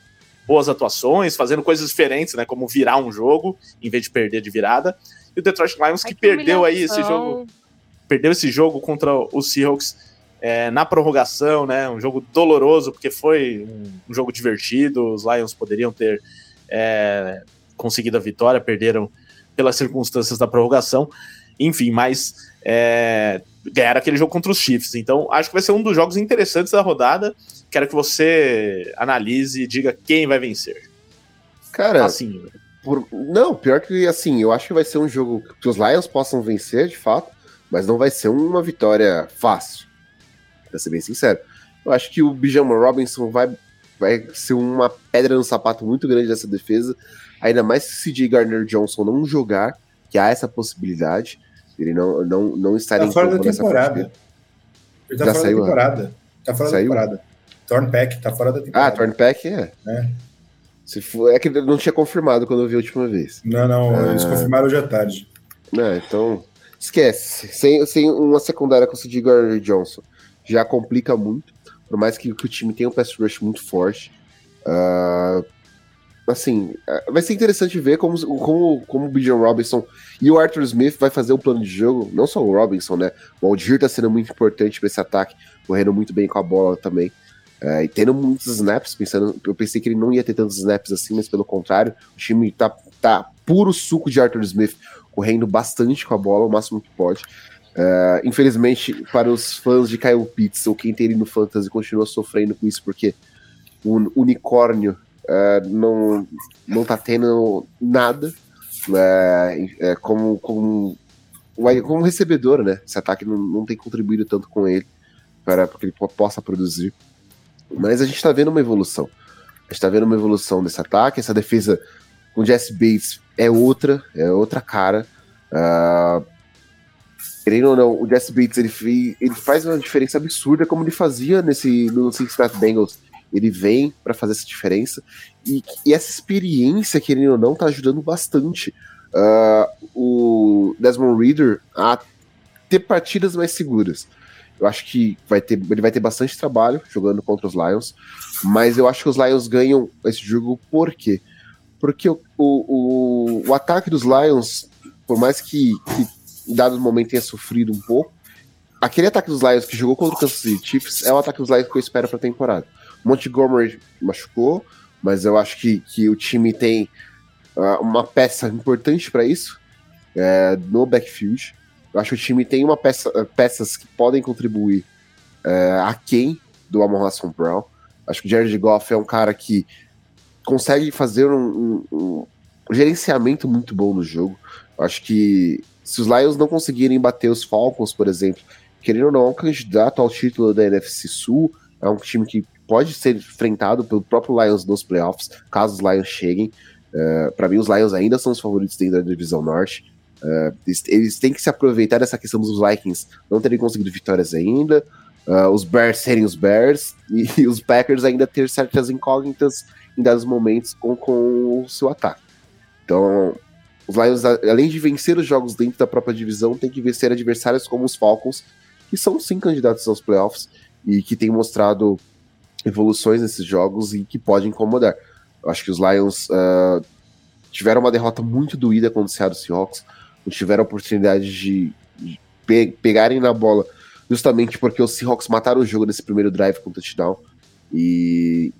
Speaker 2: boas atuações, fazendo coisas diferentes, né? Como virar um jogo em vez de perder de virada. E o Detroit Lions que, que perdeu aí esse jogo, perdeu esse jogo contra os Seahawks é, na prorrogação, né? Um jogo doloroso porque foi um, um jogo divertido. Os Lions poderiam ter é, conseguido a vitória, perderam pelas circunstâncias da prorrogação. Enfim, mas é, ganharam aquele jogo contra os Chiefs. Então, acho que vai ser um dos jogos interessantes da rodada. Quero que você analise e diga quem vai vencer.
Speaker 4: Cara, assim, por... não, pior que assim, eu acho que vai ser um jogo que os Lions possam vencer, de fato, mas não vai ser uma vitória fácil. Pra ser bem sincero. Eu acho que o Bijama Robinson vai, vai ser uma pedra no sapato muito grande dessa defesa. Ainda mais se CJ Gardner Johnson não jogar, que há essa possibilidade. Ele não, não, não estar tá
Speaker 5: em fora da temporada. Ele tá Já fora saiu, da temporada. Tá fora saiu? da temporada. Thornpack tá fora da temporada.
Speaker 4: Ah, Thornpack é. é. Se for, é que não tinha confirmado quando eu vi a última vez.
Speaker 5: Não, não, ah. eles confirmaram hoje à tarde.
Speaker 4: Não, então. esquece. Sem, sem uma secundária com o Cid Gardner Johnson já complica muito. Por mais que, que, o time tenha um pass rush muito forte. Uh, assim, é, vai ser interessante ver como, como, como o Bijan Robinson e o Arthur Smith vai fazer o plano de jogo. Não só o Robinson, né? O Aldir tá sendo muito importante para esse ataque, correndo muito bem com a bola também. É, e tendo muitos snaps, pensando, eu pensei que ele não ia ter tantos snaps assim, mas pelo contrário, o time tá, tá puro suco de Arthur Smith, correndo bastante com a bola, o máximo que pode. Uh, infelizmente, para os fãs de Kyle Pitts, ou quem tem ele no Fantasy, continua sofrendo com isso, porque o unicórnio uh, não, não tá tendo nada uh, como, como, como recebedor, né? Esse ataque não, não tem contribuído tanto com ele para que ele possa produzir. Mas a gente tá vendo uma evolução. A gente tá vendo uma evolução desse ataque. Essa defesa com Jesse Bates é outra, é outra cara. Uh, Querendo ou não, o Jesse Bates ele, ele faz uma diferença absurda como ele fazia nesse no Cincinnati Bengals. Ele vem para fazer essa diferença e, e, essa experiência, querendo ou não, tá ajudando bastante uh, o Desmond Reader a ter partidas mais seguras. Eu acho que vai ter, ele vai ter bastante trabalho jogando contra os Lions, mas eu acho que os Lions ganham esse jogo por quê? Porque o, o, o, ataque dos Lions, por mais que, que em dado momento tenha sofrido um pouco. Aquele ataque dos Lions que jogou contra o Kansas City Chiefs é o ataque dos Lions que eu espero para a temporada. Montgomery machucou, mas eu acho que, que o time tem uh, uma peça importante para isso é, no backfield. Eu acho que o time tem uma peça, uh, peças que podem contribuir uh, a quem do Amon Hassan Brown. Acho que o Jared Goff é um cara que consegue fazer um, um, um gerenciamento muito bom no jogo. Acho que se os Lions não conseguirem bater os Falcons, por exemplo, querendo ou não, é um candidato ao título da NFC Sul, é um time que pode ser enfrentado pelo próprio Lions nos playoffs, caso os Lions cheguem. Uh, é, para mim, os Lions ainda são os favoritos dentro da divisão norte. Uh, eles, têm que se aproveitar dessa questão dos Vikings não terem conseguido vitórias ainda, uh, os Bears serem os Bears e, os Packers ainda ter certas incógnitas em dados momentos com, com o seu ataque. Então, os Lions, além de vencer os jogos dentro da própria divisão, tem que vencer adversários como os Falcons, que são sim candidatos aos playoffs e que têm mostrado evoluções nesses jogos e que podem incomodar. Eu acho que os Lions uh, tiveram uma derrota muito doída contra o Seattle Seahawks, não tiveram a oportunidade de, pe pegarem na bola, justamente porque os Seahawks mataram o jogo nesse primeiro drive com o touchdown. E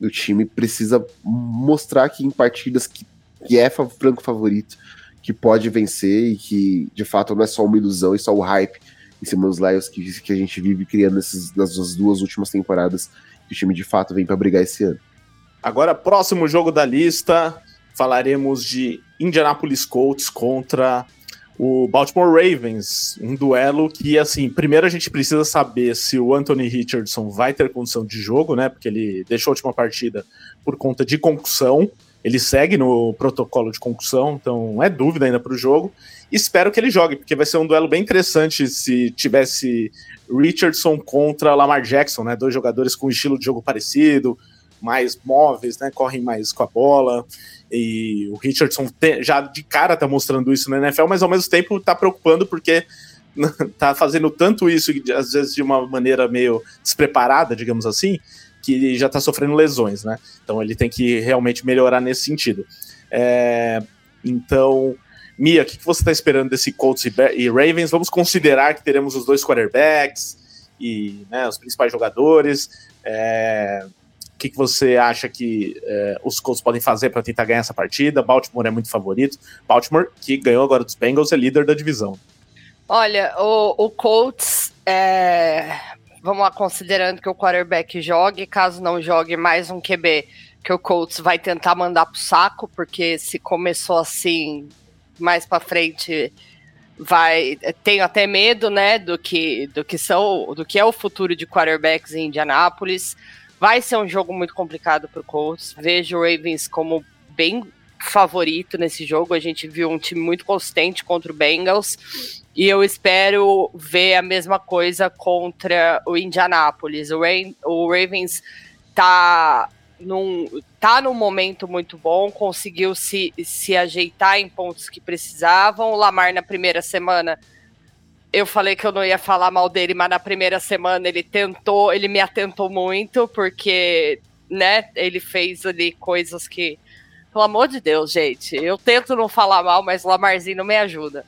Speaker 4: o time precisa mostrar que em partidas que que é franco favorito, que pode vencer e que de fato não é só uma ilusão e só o hype em cima dos Lions que, que a gente vive criando nesses, nessas duas últimas temporadas que o time de fato vem para brigar esse ano.
Speaker 2: Agora, próximo jogo da lista, falaremos de Indianapolis Colts contra o Baltimore Ravens, um duelo que, assim, primeiro a gente precisa saber se o Anthony Richardson vai ter condição de jogo, né? Porque ele deixou a última partida por conta de concussão. Ele segue no protocolo de concussão, então é dúvida ainda para o jogo. Espero que ele jogue, porque vai ser um duelo bem interessante se tivesse Richardson contra Lamar Jackson, né? Dois jogadores com estilo de jogo parecido, mais móveis, né? Correm mais com a bola. E o Richardson te, já de cara tá mostrando isso na NFL, mas ao mesmo tempo tá preocupando porque tá fazendo tanto isso, às vezes de uma maneira meio despreparada, digamos assim, que já está sofrendo lesões, né? Então ele tem que realmente melhorar nesse sentido. É, então, Mia, o que, você está esperando desse Colts e, Ravens? Vamos considerar que teremos os dois quarterbacks e né, os principais jogadores. É, o que, que você acha que é, os Colts podem fazer para tentar ganhar essa partida? Baltimore é muito favorito. Baltimore, que ganhou agora dos Bengals, é líder da divisão.
Speaker 3: Olha, o, o Colts é, vamos lá, considerando que o quarterback jogue, caso não jogue mais um QB, que o Colts vai tentar mandar pro saco, porque se começou assim, mais para frente vai tenho até medo, né, do que do que são, do que é o futuro de quarterbacks em Indianápolis. Vai ser um jogo muito complicado para o Colts. Vejo o Ravens como bem favorito nesse jogo. A gente viu um time muito consistente contra o Bengals. E eu espero ver a mesma coisa contra o Indianapolis. O, Rain, o Ravens tá num, tá num momento muito bom, conseguiu se, se ajeitar em pontos que precisavam. O Lamar na primeira semana eu falei que eu não ia falar mal dele, mas na primeira semana ele tentou, ele me atentou muito, porque, né, ele fez ali coisas que. Pelo amor de Deus, gente. Eu tento não falar mal, mas o Lamarzinho não me ajuda.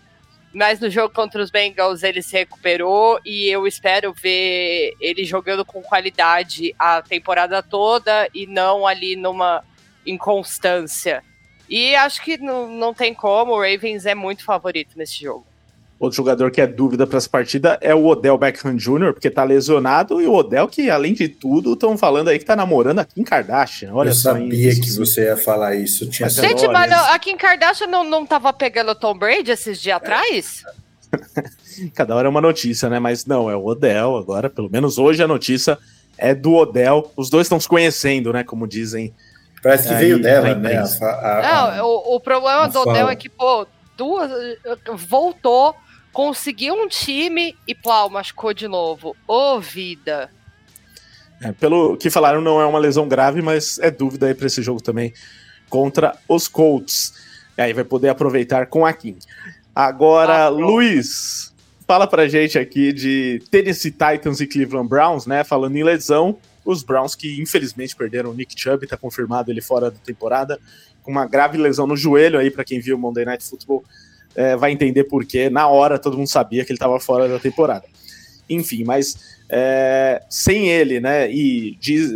Speaker 3: Mas no jogo contra os Bengals ele se recuperou e eu espero ver ele jogando com qualidade a temporada toda e não ali numa inconstância. E acho que não, não tem como, o Ravens é muito favorito nesse jogo.
Speaker 2: Outro jogador que é dúvida para essa partida é o Odell Beckham Jr., porque tá lesionado, e o Odell, que além de tudo, estão falando aí que tá namorando a Kim Kardashian. Olha
Speaker 5: eu
Speaker 2: só.
Speaker 5: sabia que você ia falar isso. Tinha
Speaker 3: Gente, mas a Kim Kardashian não, não tava pegando o Tom Brady esses dias atrás?
Speaker 2: Cada hora é uma notícia, né? Mas não, é o Odell agora, pelo menos hoje a notícia é do Odell. Os dois estão se conhecendo, né? Como dizem.
Speaker 5: Parece que
Speaker 2: aí,
Speaker 5: veio dela, né?
Speaker 2: A,
Speaker 3: a, não, o, o problema do Odell é que, pô, duas. Voltou conseguiu um time e plau, machucou de novo. Ô, oh, vida.
Speaker 2: É, pelo que falaram, não é uma lesão grave, mas é dúvida aí para esse jogo também contra os Colts. E aí vai poder aproveitar com a Kim. Agora, ah, Luiz, fala pra gente aqui de Tennessee Titans e Cleveland Browns, né? Falando em lesão, os Browns que infelizmente perderam o Nick Chubb, tá confirmado ele fora da temporada, com uma grave lesão no joelho aí, para quem viu o Monday Night Football é, vai entender por quê. Na hora todo mundo sabia que ele estava fora da temporada. Enfim, mas é, sem ele, né? E diz,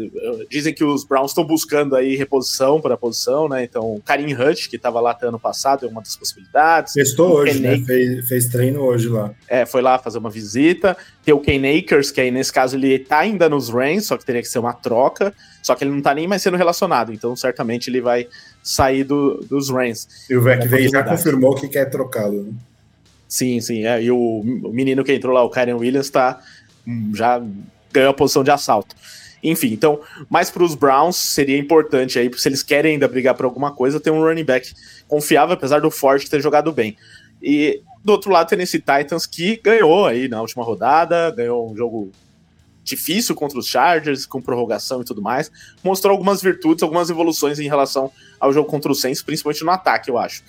Speaker 2: dizem que os Browns estão buscando aí reposição para a posição, né? Então, Karim Hunt, que estava lá até ano passado, é uma das possibilidades.
Speaker 5: Testou hoje, né? Fez, fez, treino hoje lá.
Speaker 2: É, foi lá fazer uma visita. Tem o Ken Akers, que aí nesse caso ele tá ainda nos Rams, só que teria que ser uma troca. Só que ele não tá nem mais sendo relacionado, então certamente ele vai sair do, dos Rams.
Speaker 5: E o veio já confirmou que quer trocá-lo, né?
Speaker 2: Sim, sim. É. E o, o, menino que entrou lá, o Karen Williams, tá, hum, já ganhou a posição de assalto. Enfim, então, mais para os Browns seria importante aí, se eles querem ainda brigar por alguma coisa, ter um running back confiável, apesar do Forte ter jogado bem. E do outro lado, Tennessee Titans, que ganhou aí na última rodada, ganhou um jogo difícil contra os Chargers, com prorrogação e tudo mais. Mostrou algumas virtudes, algumas evoluções em relação ao jogo contra o Saints, principalmente no ataque, eu acho.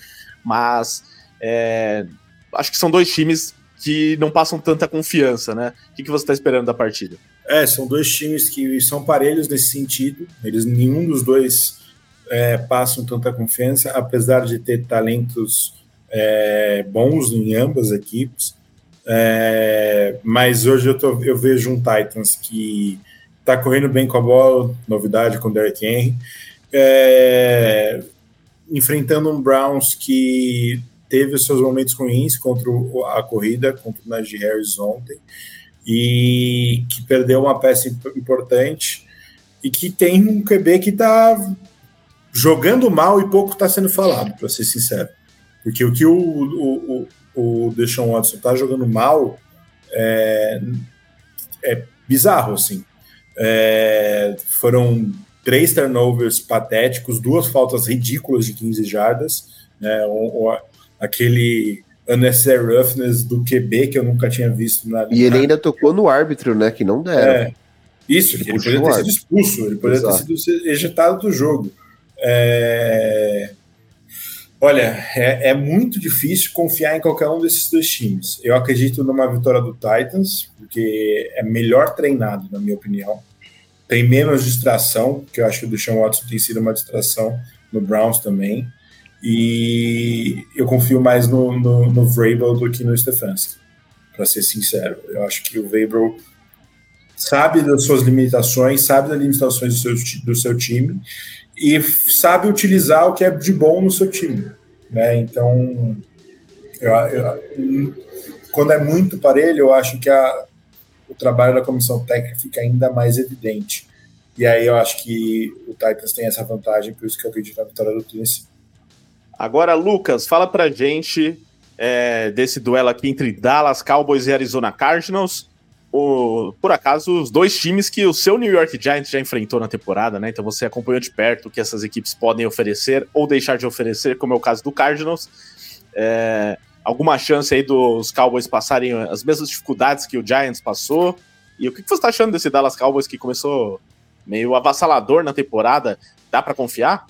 Speaker 2: Mas é, acho que são dois times que não passam tanta confiança, né? O que, que você está esperando da partida?
Speaker 5: É, são dois times que são parelhos nesse sentido. Eles nenhum dos dois é, passam tanta confiança, apesar de ter talentos é, bons em ambas equipes. É, mas hoje eu, tô, eu vejo um Titans que está correndo bem com a bola, novidade com o Derrick Henry, é, enfrentando um Browns que teve os seus momentos ruins contra a corrida, contra o Najee Harris ontem, e que perdeu uma peça importante, e que tem um QB que está jogando mal e pouco está sendo falado, para ser sincero. Porque o que o, o, o Deshaun Watson está jogando mal é, é bizarro, assim. É, foram três turnovers patéticos, duas faltas ridículas de 15 jardas, né, aquele unnecessary roughness do QB que eu nunca tinha visto na
Speaker 4: E ele ainda tocou no árbitro, né, que não deram. É,
Speaker 5: isso, ele, ele poderia ter sido expulso, ele poderia Exato. ter sido ejetado do jogo. É, Olha, é, é, muito difícil confiar em qualquer um desses dois times. Eu acredito numa vitória do Titans, porque é melhor treinado, na minha opinião. Tem menos distração, que eu acho que o Deshaun Watson tem sido uma distração no Browns também. E eu confio mais no, no, no Vrabel do que no Stefanski, para ser sincero. Eu acho que o Vrabel sabe das suas limitações, sabe das limitações do seu, do seu time e sabe utilizar o que é de bom no seu time. Né? Então, eu, eu, quando é muito parelho, eu acho que a, o trabalho da comissão técnica fica ainda mais evidente. E aí eu acho que o Titans tem essa vantagem, por isso que eu acredito na vitória do Tennessee.
Speaker 2: Agora, Lucas, fala pra gente é, desse duelo aqui entre Dallas Cowboys e Arizona Cardinals o, por acaso, os dois times que o seu New York Giants já enfrentou na temporada, né? Então você acompanhou de perto o que essas equipes podem oferecer ou deixar de oferecer, como é o caso do Cardinals. É, alguma chance aí dos Cowboys passarem as mesmas dificuldades que o Giants passou? E o que você está achando desse Dallas Cowboys que começou meio avassalador na temporada? Dá para confiar?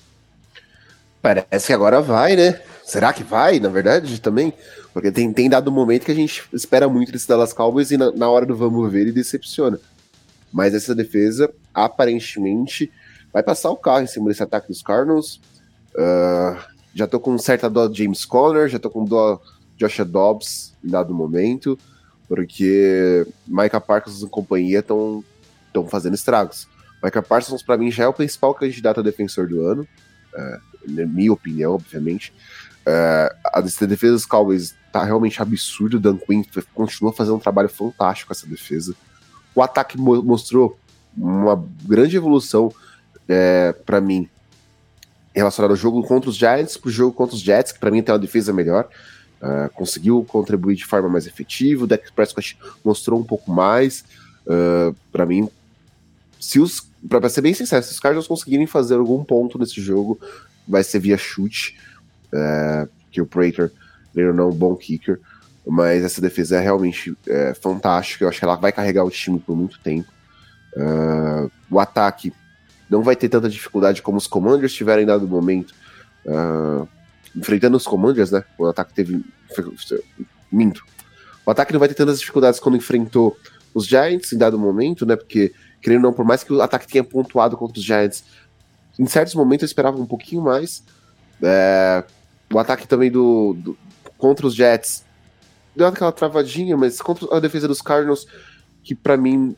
Speaker 4: Parece que agora vai, né? será que vai, na verdade, também? Porque tem, tem dado um momento que a gente espera muito desse Dallas Cowboys e na, na hora do vamos ver ele decepciona. Mas essa defesa, aparentemente, vai passar o carro em cima desse ataque dos Cardinals. Uh, já tô com certa dó de James Conner, já tô com dó de Josh Dobbs em dado momento, porque Micah Parsons e companhia estão fazendo estragos. Micah Parsons, para mim, já é o principal candidato a defensor do ano, uh, minha opinião, obviamente. Uh, a defesa dos Cowboys tá realmente absurdo. O Dan Quinn continua fazendo um trabalho fantástico com essa defesa. O ataque mo mostrou uma grande evolução é, para mim relacionado ao jogo contra os Giants pro jogo contra os Jets, que para mim tem uma defesa melhor. Uh, conseguiu contribuir de forma mais efetiva. O Dak Prescott mostrou um pouco mais. Uh, para mim, se os, para ser bem sincero, se os Cardinals conseguirem fazer algum ponto nesse jogo, vai ser via chute. Uh, que o Prater, ele não é um bom kicker, mas essa defesa é realmente é, fantástica. Eu acho que ela vai carregar o time por muito tempo. Uh, o ataque não vai ter tanta dificuldade como os Commanders tiveram em dado momento. Uh, enfrentando os Commanders, né? O ataque teve. Minto. O ataque não vai ter tantas dificuldades quando enfrentou os Giants em dado momento, né? Porque, querendo ou não, por mais que o ataque tenha pontuado contra os Giants, em certos momentos eu esperava um pouquinho mais. É, o ataque também do, do, contra os Jets deu aquela travadinha, mas contra a defesa dos Cardinals, que para mim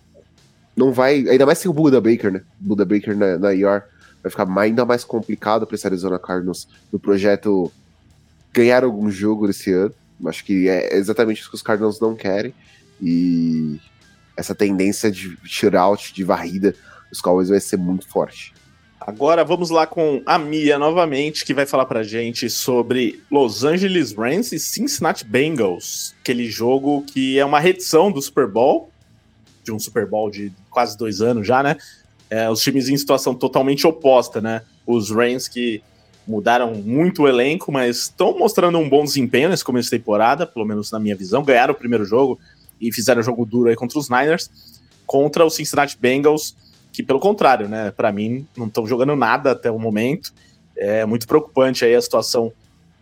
Speaker 4: não vai. Ainda mais sem o Buda Baker, né? Buda Baker na, na IR. Vai ficar mais, ainda mais complicado para esse Arizona Cardinals no projeto ganhar algum jogo desse ano. Acho que é exatamente isso que os Cardinals não querem. E essa tendência de shootout, de varrida, os Cowboys vai ser muito forte.
Speaker 2: Agora vamos lá com a Mia novamente, que vai falar pra gente sobre Los Angeles Rams e Cincinnati Bengals. Aquele jogo que é uma redição do Super Bowl, de um Super Bowl de quase dois anos já, né? É, os times em situação totalmente oposta, né? Os Rams que mudaram muito o elenco, mas estão mostrando um bom desempenho nesse começo de temporada, pelo menos na minha visão. Ganharam o primeiro jogo e fizeram jogo duro aí contra os Niners, contra os Cincinnati Bengals, que pelo contrário, né? Para mim, não estão jogando nada até o momento. É muito preocupante aí a situação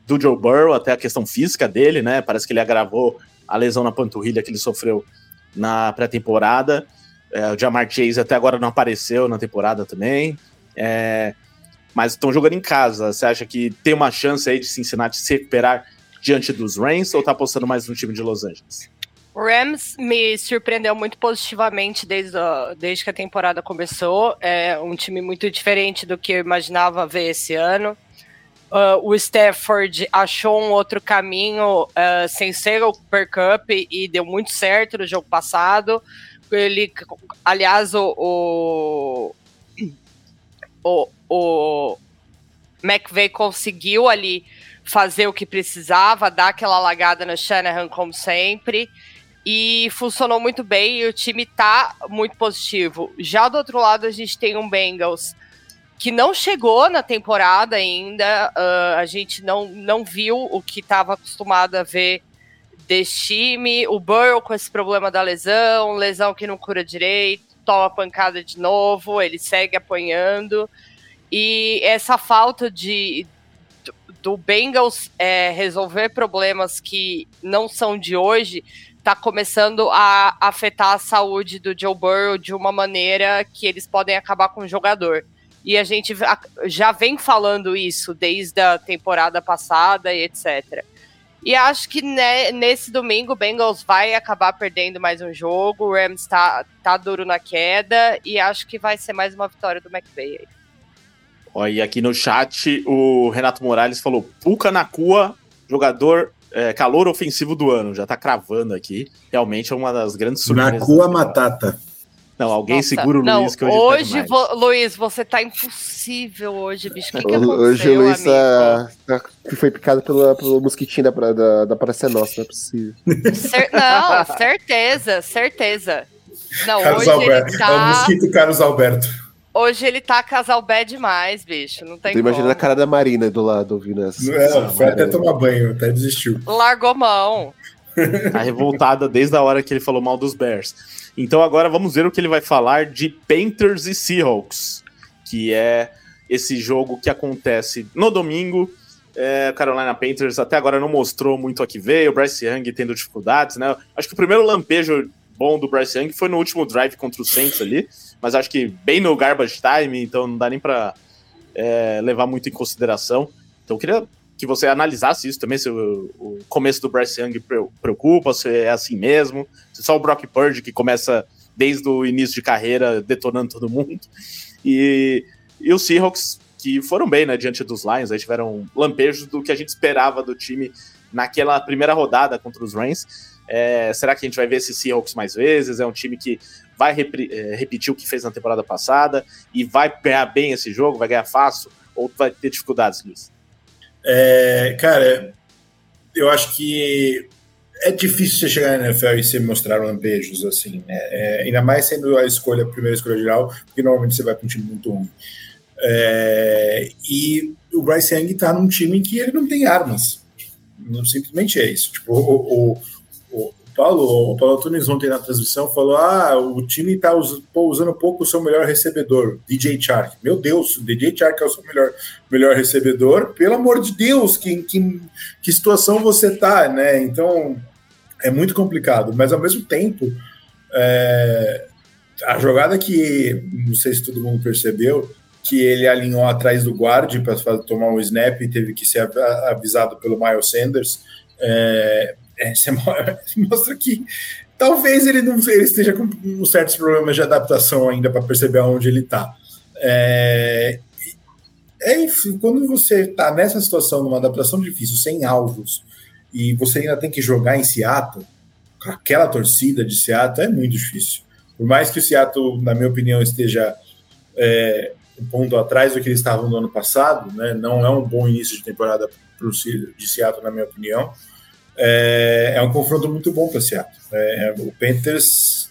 Speaker 2: do Joe Burrow, até a questão física dele, né? Parece que ele agravou a lesão na panturrilha que ele sofreu na pré-temporada. É, o Jamar Chase até agora não apareceu na temporada também. É, mas estão jogando em casa. Você acha que tem uma chance aí de Cincinnati se recuperar diante dos Rams ou tá apostando mais no time de Los Angeles?
Speaker 3: Rams me surpreendeu muito positivamente desde, a, desde que a temporada começou. É um time muito diferente do que eu imaginava ver esse ano. Uh, o Stafford achou um outro caminho uh, sem ser o Super Cup e deu muito certo no jogo passado. Ele, aliás, o, o, o McVeigh conseguiu ali fazer o que precisava, dar aquela lagada no Shanahan como sempre. E funcionou muito bem e o time tá muito positivo. Já do outro lado, a gente tem um Bengals que não chegou na temporada ainda. Uh, a gente não, não viu o que estava acostumado a ver desse time. O Burrow com esse problema da lesão, lesão que não cura direito, toma pancada de novo, ele segue apanhando. E essa falta de do Bengals é, resolver problemas que não são de hoje está começando a afetar a saúde do Joe Burrow de uma maneira que eles podem acabar com o jogador. E a gente já vem falando isso desde a temporada passada e etc. E acho que né, nesse domingo o Bengals vai acabar perdendo mais um jogo. O Rams está tá duro na queda e acho que vai ser mais uma vitória do McVay.
Speaker 2: Olha, e aqui no chat o Renato Morales falou: Puka na cua, jogador é, calor ofensivo do ano. Já tá cravando aqui. Realmente é uma das grandes
Speaker 5: surpresas. Na cua matata.
Speaker 2: Não, alguém Nossa, segura o
Speaker 3: não,
Speaker 2: Luiz
Speaker 3: que hoje Hoje, tá vo, Luiz, você tá impossível hoje, bicho. O que, que aconteceu,
Speaker 4: Hoje o Luiz tá, tá, foi picado pela, pelo mosquitinho da, da, da Praça Nossa, não é possível.
Speaker 3: Cer não, certeza, certeza. Não, Carlos hoje
Speaker 5: Alberto.
Speaker 3: ele tá...
Speaker 5: É o mosquito Carlos Alberto.
Speaker 3: Hoje ele tá casal bad demais, bicho. Não tem Tô
Speaker 4: imaginando a cara da Marina do lado ouvindo essa.
Speaker 5: Não, foi até tomar banho, até desistiu.
Speaker 3: Largou mão.
Speaker 2: Tá revoltada desde a hora que ele falou mal dos Bears. Então agora vamos ver o que ele vai falar de Panthers e Seahawks, que é esse jogo que acontece no domingo É, Carolina Panthers até agora não mostrou muito a que veio, o Bryce Young tendo dificuldades, né? Acho que o primeiro lampejo bom do Bryce Young foi no último drive contra o Saints ali, mas acho que bem no garbage time, então não dá nem para é, levar muito em consideração. Então eu queria que você analisasse isso também, se o, o, começo do Bryce Young preocupa, se é assim mesmo, se só o Brock Purdy que começa desde o início de carreira detonando todo mundo. E, e os Seahawks que foram bem, né, diante dos Lions, aí tiveram lampejos do que a gente esperava do time naquela primeira rodada contra os Rams. É, será que a gente vai ver esse Seahawks mais vezes? É um time que vai é, repetir o que fez na temporada passada e vai ganhar bem esse jogo, vai ganhar fácil ou vai ter dificuldades, Luiz?
Speaker 5: É, cara, eu acho que é difícil você chegar na NFL e você mostrar lampejos assim, né? É, ainda mais sendo a escolha, a primeira escolha geral, porque normalmente você vai com um time muito ruim. É, e o Bryce Young tá num time em que ele não tem armas. Não, simplesmente é isso. Tipo, o, Paulo, o Paulo Tunes ontem na transmissão falou: ah, o time tá us, usando pouco o seu melhor recebedor, DJ Chark. Meu Deus, o DJ Chark é o seu melhor, melhor recebedor. Pelo amor de Deus, que, que, que situação você tá, né? Então é muito complicado, mas ao mesmo tempo. É, a jogada que não sei se todo mundo percebeu, que ele alinhou atrás do guarde para tomar um snap e teve que ser avisado pelo Miles Sanders. É, é, mostra que talvez ele não ele esteja com certos problemas de adaptação ainda para perceber aonde ele está. É, é, enfim, quando você está nessa situação, numa adaptação difícil, sem alvos, e você ainda tem que jogar em Seattle, com aquela torcida de Seattle, é muito difícil. Por mais que o Seattle, na minha opinião, esteja é, um ponto atrás do que eles estavam no ano passado, né? não é um bom início de temporada para o de Seattle, na minha opinião. É, é um confronto muito bom para Seattle. É, o Panthers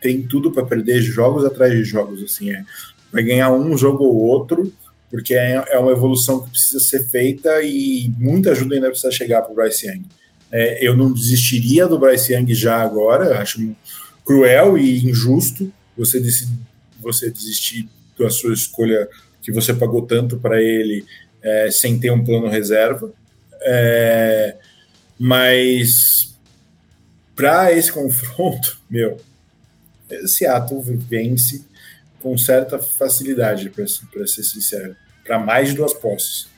Speaker 5: tem tudo para perder jogos atrás de jogos. Assim, é, vai ganhar um jogo ou outro, porque é, é uma evolução que precisa ser feita e muita ajuda ainda precisa chegar para o Bryce Young. É, eu não desistiria do Bryce Young já agora, acho cruel e injusto você, você desistir da sua escolha que você pagou tanto para ele é, sem ter um plano reserva. É, mas para esse confronto, meu, Seattle vence com certa facilidade, para ser sincero, para mais de duas posses.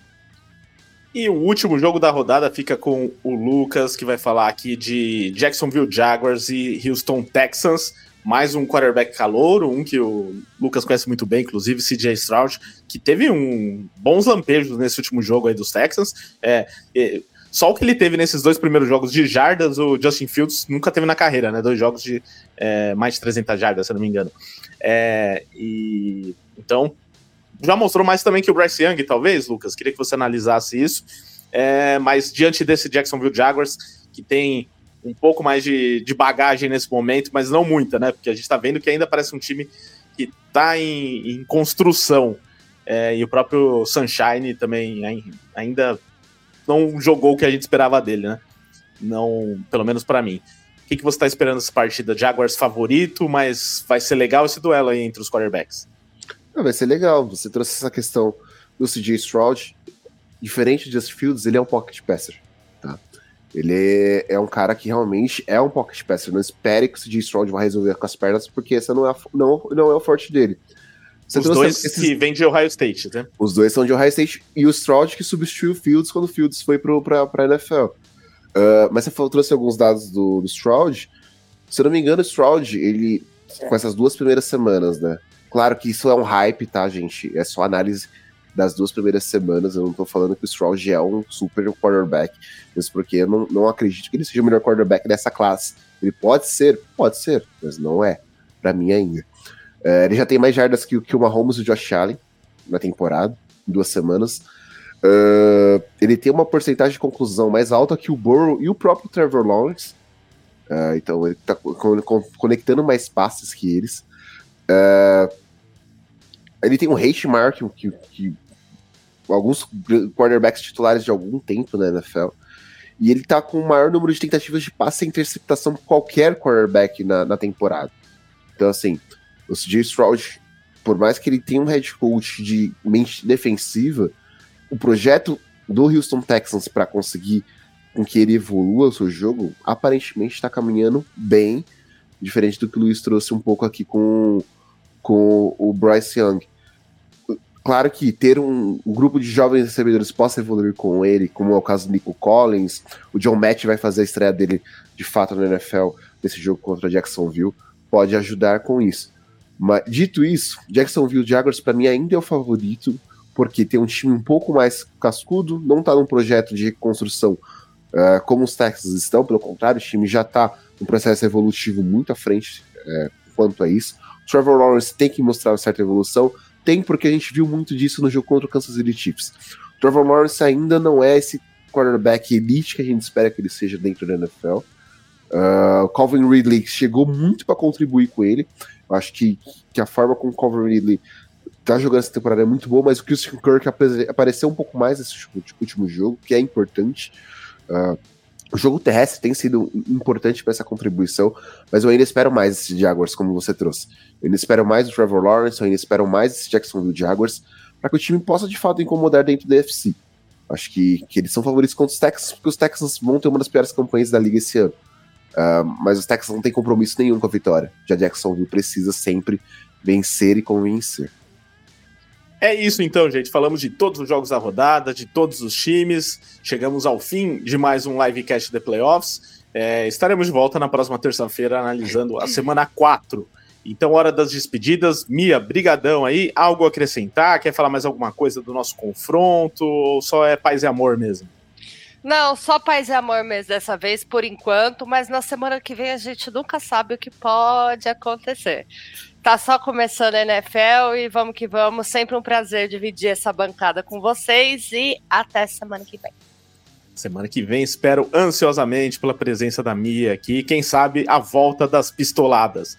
Speaker 2: E o último jogo da rodada fica com o Lucas, que vai falar aqui de Jacksonville Jaguars e Houston Texans mais um quarterback calouro, um que o Lucas conhece muito bem, inclusive, CJ Stroud, que teve um bons lampejos nesse último jogo aí dos Texans. É, é, só o que ele teve nesses dois primeiros jogos de jardas, o Justin Fields nunca teve na carreira, né? Dois jogos de é, mais de 300 jardas, se eu não me engano. É, e então já mostrou mais também que o Bryce Young, talvez, Lucas. Queria que você analisasse isso. É, mas diante desse Jacksonville Jaguars, que tem um pouco mais de, de bagagem nesse momento, mas não muita, né? Porque a gente está vendo que ainda parece um time que está em, em, construção. É, e o próprio Sunshine também ainda não jogou o que a gente esperava dele, né? Não, pelo menos para mim. O que, que você está esperando dessa partida? Jaguars favorito, mas vai ser legal esse duelo aí entre os quarterbacks.
Speaker 4: Não, vai ser legal. Você trouxe essa questão do CJ Stroud. Diferente de Justin Fields, ele é um pocket passer. Ele é um cara que realmente é um pocket passer. Não espere que o CJ Stroud vai resolver com as pernas, porque essa não é, a, não, não é o forte dele.
Speaker 2: Você Os dois esses... que vêm de Ohio State, né?
Speaker 4: Os dois são de Ohio State e o Stroud que substituiu o Fields quando o Fields foi pro, pra, pra NFL. Uh, mas você falou, trouxe alguns dados do, do Stroud. Se eu não me engano, o Stroud, ele, com essas duas primeiras semanas, né? Claro que isso é um hype, tá, gente? É só análise das duas primeiras semanas. Eu não tô falando que o Stroud é um super quarterback, mesmo porque eu não, não acredito que ele seja o melhor quarterback dessa classe. Ele pode ser, pode ser, mas não é, para mim ainda. É, ele já tem mais jardas que, que o Mahomes e o Josh Allen na temporada, em duas semanas. Uh, ele tem uma porcentagem de conclusão mais alta que o Burrow e o próprio Trevor Lawrence. Uh, então ele tá conectando mais passes que eles. Uh, ele tem um hate mark que, que alguns quarterbacks titulares de algum tempo na NFL. E ele tá com o maior número de tentativas de passe e interceptação por qualquer quarterback na, na temporada. Então, assim, o CJ Stroud, por mais que ele tenha um head coach de mente defensiva, o projeto do Houston Texans para conseguir com que ele evolua o seu jogo, aparentemente está caminhando bem, diferente do que o Luiz trouxe um pouco aqui com, com o Bryce Young. Claro que ter um, um grupo de jovens recebedores possa evoluir com ele, como é o caso do Nico Collins, o John Matt vai fazer a estreia dele de fato no NFL nesse jogo contra Jacksonville, pode ajudar com isso. Mas dito isso, Jacksonville Jaguars para mim ainda é o favorito, porque tem um time um pouco mais cascudo, não está num projeto de reconstrução uh, como os Texans estão, pelo contrário, o time já está um processo evolutivo muito à frente uh, quanto a isso. O Trevor Lawrence tem que mostrar uma certa evolução, tem porque a gente viu muito disso no jogo contra o Kansas City Chiefs. O Trevor Lawrence ainda não é esse quarterback elite que a gente espera que ele seja dentro da NFL. Uh, Calvin Ridley chegou muito para contribuir com ele. Acho que, que a forma como o Calvin Ridley tá jogando essa temporada é muito boa, mas o Christian Kirk apareceu um pouco mais nesse último jogo, que é importante. Uh, o jogo terrestre tem sido importante para essa contribuição, mas eu ainda espero mais esse Jaguars, como você trouxe. Eu ainda espero mais do Trevor Lawrence, eu ainda espero mais esse Jacksonville Jaguars, para que o time possa de fato incomodar dentro da FC. Acho que, que eles são favoritos contra os Texans, porque os Texans vão ter uma das piores campanhas da liga esse ano. Uh, mas os Texans não têm compromisso nenhum com a vitória. Já Jacksonville precisa sempre vencer e convencer.
Speaker 2: É isso então, gente. Falamos de todos os jogos da rodada, de todos os times. Chegamos ao fim de mais um livecast de playoffs. É, estaremos de volta na próxima terça-feira analisando a semana 4. Então, hora das despedidas. Mia, brigadão aí. Algo a acrescentar? Quer falar mais alguma coisa do nosso confronto? Ou só é paz e amor mesmo?
Speaker 3: Não, só paz e amor mesmo dessa vez, por enquanto, mas na semana que vem a gente nunca sabe o que pode acontecer. Tá só começando a NFL e vamos que vamos. Sempre um prazer dividir essa bancada com vocês e até semana que vem.
Speaker 2: Semana que vem espero ansiosamente pela presença da Mia aqui, quem sabe a volta das pistoladas.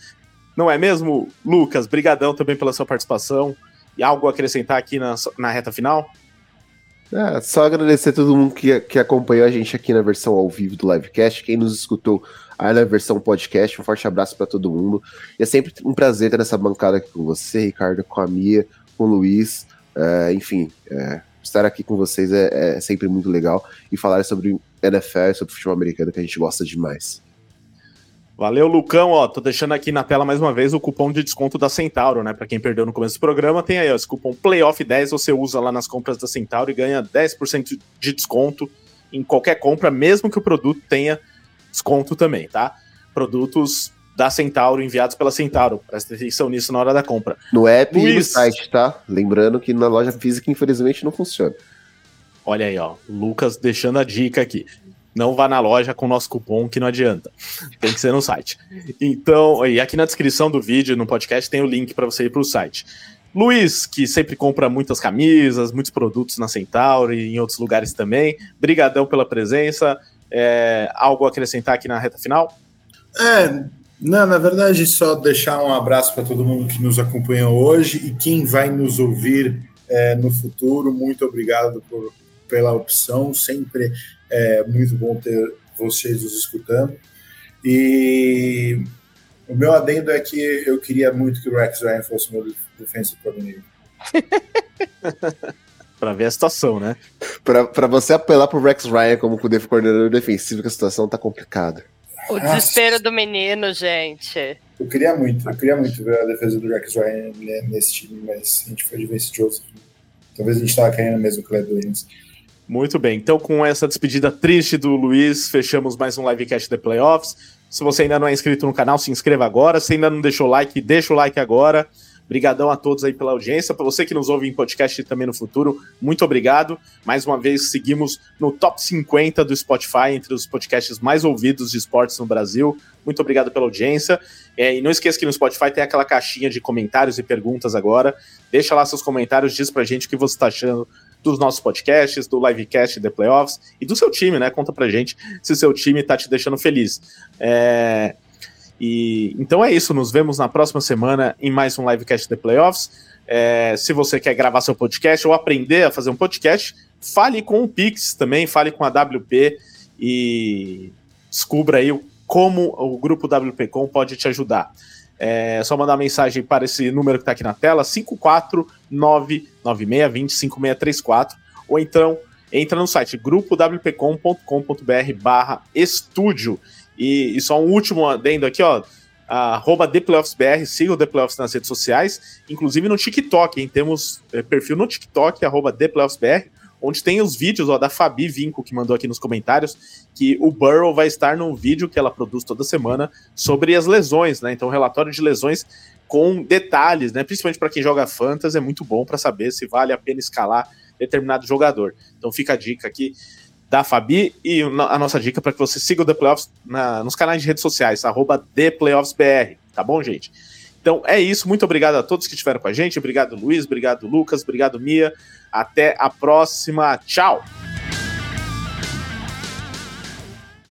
Speaker 2: Não é mesmo, Lucas? Brigadão também pela sua participação. E algo a acrescentar aqui na, na reta final?
Speaker 4: É, só agradecer a todo mundo que, que acompanhou a gente aqui na versão ao vivo do livecast, quem nos escutou aí na versão podcast. Um forte abraço para todo mundo. E é sempre um prazer estar nessa bancada aqui com você, Ricardo, com a Mia, com o Luiz. É, enfim, é, estar aqui com vocês é, é, sempre muito legal e falar sobre NFL, sobre futebol americano que a gente gosta demais.
Speaker 2: Valeu, Lucão. Ó, tô deixando aqui na tela mais uma vez o cupom de desconto da Centauro, né? Para quem perdeu no começo do programa, tem aí ó, esse cupom PLAYOFF10. Você usa lá nas compras da Centauro e ganha 10% de desconto em qualquer compra, mesmo que o produto tenha desconto também, tá? Produtos da Centauro enviados pela Centauro. Presta atenção nisso na hora da compra.
Speaker 4: No app Luiz... e no site, tá? Lembrando que na loja física, infelizmente, não funciona.
Speaker 2: Olha aí, ó. Lucas deixando a dica aqui não vá na loja com o nosso cupom que não adianta. Tem que ser no site. Então, e aqui na descrição do vídeo, no podcast, tem o link para você ir para o site. Luiz, que sempre compra muitas camisas, muitos produtos na Centauri e em outros lugares também. Brigadão pela presença. É, algo a acrescentar aqui na reta final?
Speaker 5: É, não, na verdade, só deixar um abraço para todo mundo que nos acompanhou hoje e quem vai nos ouvir é, no futuro. Muito obrigado por, pela opção. Sempre é muito bom ter vocês nos escutando. E o meu adendo é que eu queria muito que o Rex Ryan fosse meu defensive coordinator.
Speaker 2: para ver a situação, né?
Speaker 4: para você apelar pro Rex Ryan como coordenador defensivo, que a situação tá complicada.
Speaker 3: O desespero Nossa. do menino, gente.
Speaker 5: Eu queria muito, eu queria muito ver a defesa do Rex Ryan nesse time, mas a gente foi de Vince Joseph. Talvez a gente tava querendo mesmo que o Williams.
Speaker 2: Muito bem, então com essa despedida triste do Luiz, fechamos mais um livecast de playoffs. Se você ainda não é inscrito no canal, se inscreva agora. Se ainda não deixou o like, deixa o like agora. Obrigadão a todos aí pela audiência. Para você que nos ouve em podcast também no futuro, muito obrigado. Mais uma vez, seguimos no top 50 do Spotify, entre os podcasts mais ouvidos de esportes no Brasil. Muito obrigado pela audiência. É, e não esqueça que no Spotify tem aquela caixinha de comentários e perguntas agora. Deixa lá seus comentários, diz pra gente o que você está achando dos nossos podcasts, do livecast The Playoffs e do seu time, né? Conta pra gente se o seu time tá te deixando feliz. É... E, então é isso, nos vemos na próxima semana em mais um livecast The Playoffs. É, se você quer gravar seu podcast ou aprender a fazer um podcast, fale com o Pix também, fale com a WP e descubra aí como o grupo WPcom pode te ajudar. É só mandar mensagem para esse número que está aqui na tela, 54996205634, ou então entra no site grupowpcom.com.br barra estúdio. E, e, só um último adendo aqui, ó. Arroba ThePlayoffsBR, siga o The Playoffs nas redes sociais, inclusive no TikTok, hein? Temos é, perfil no TikTok, arroba ThePlayoffsBR, onde tem os vídeos ó, da Fabi Vinco, que mandou aqui nos comentários, que o Burrow vai estar num vídeo que ela produz toda semana sobre as lesões, né? Então, relatório de lesões com detalhes, né? Principalmente para quem joga Fantasy, é muito bom para saber se vale a pena escalar determinado jogador. Então fica a dica aqui da Fabi e a nossa dica para que você siga o The Playoffs na, nos canais de redes sociais, arroba ThePlayoffsBR, tá bom, gente? Então é isso, muito obrigado a todos que estiveram com a gente, obrigado Luiz, obrigado Lucas, obrigado Mia, até a próxima, tchau!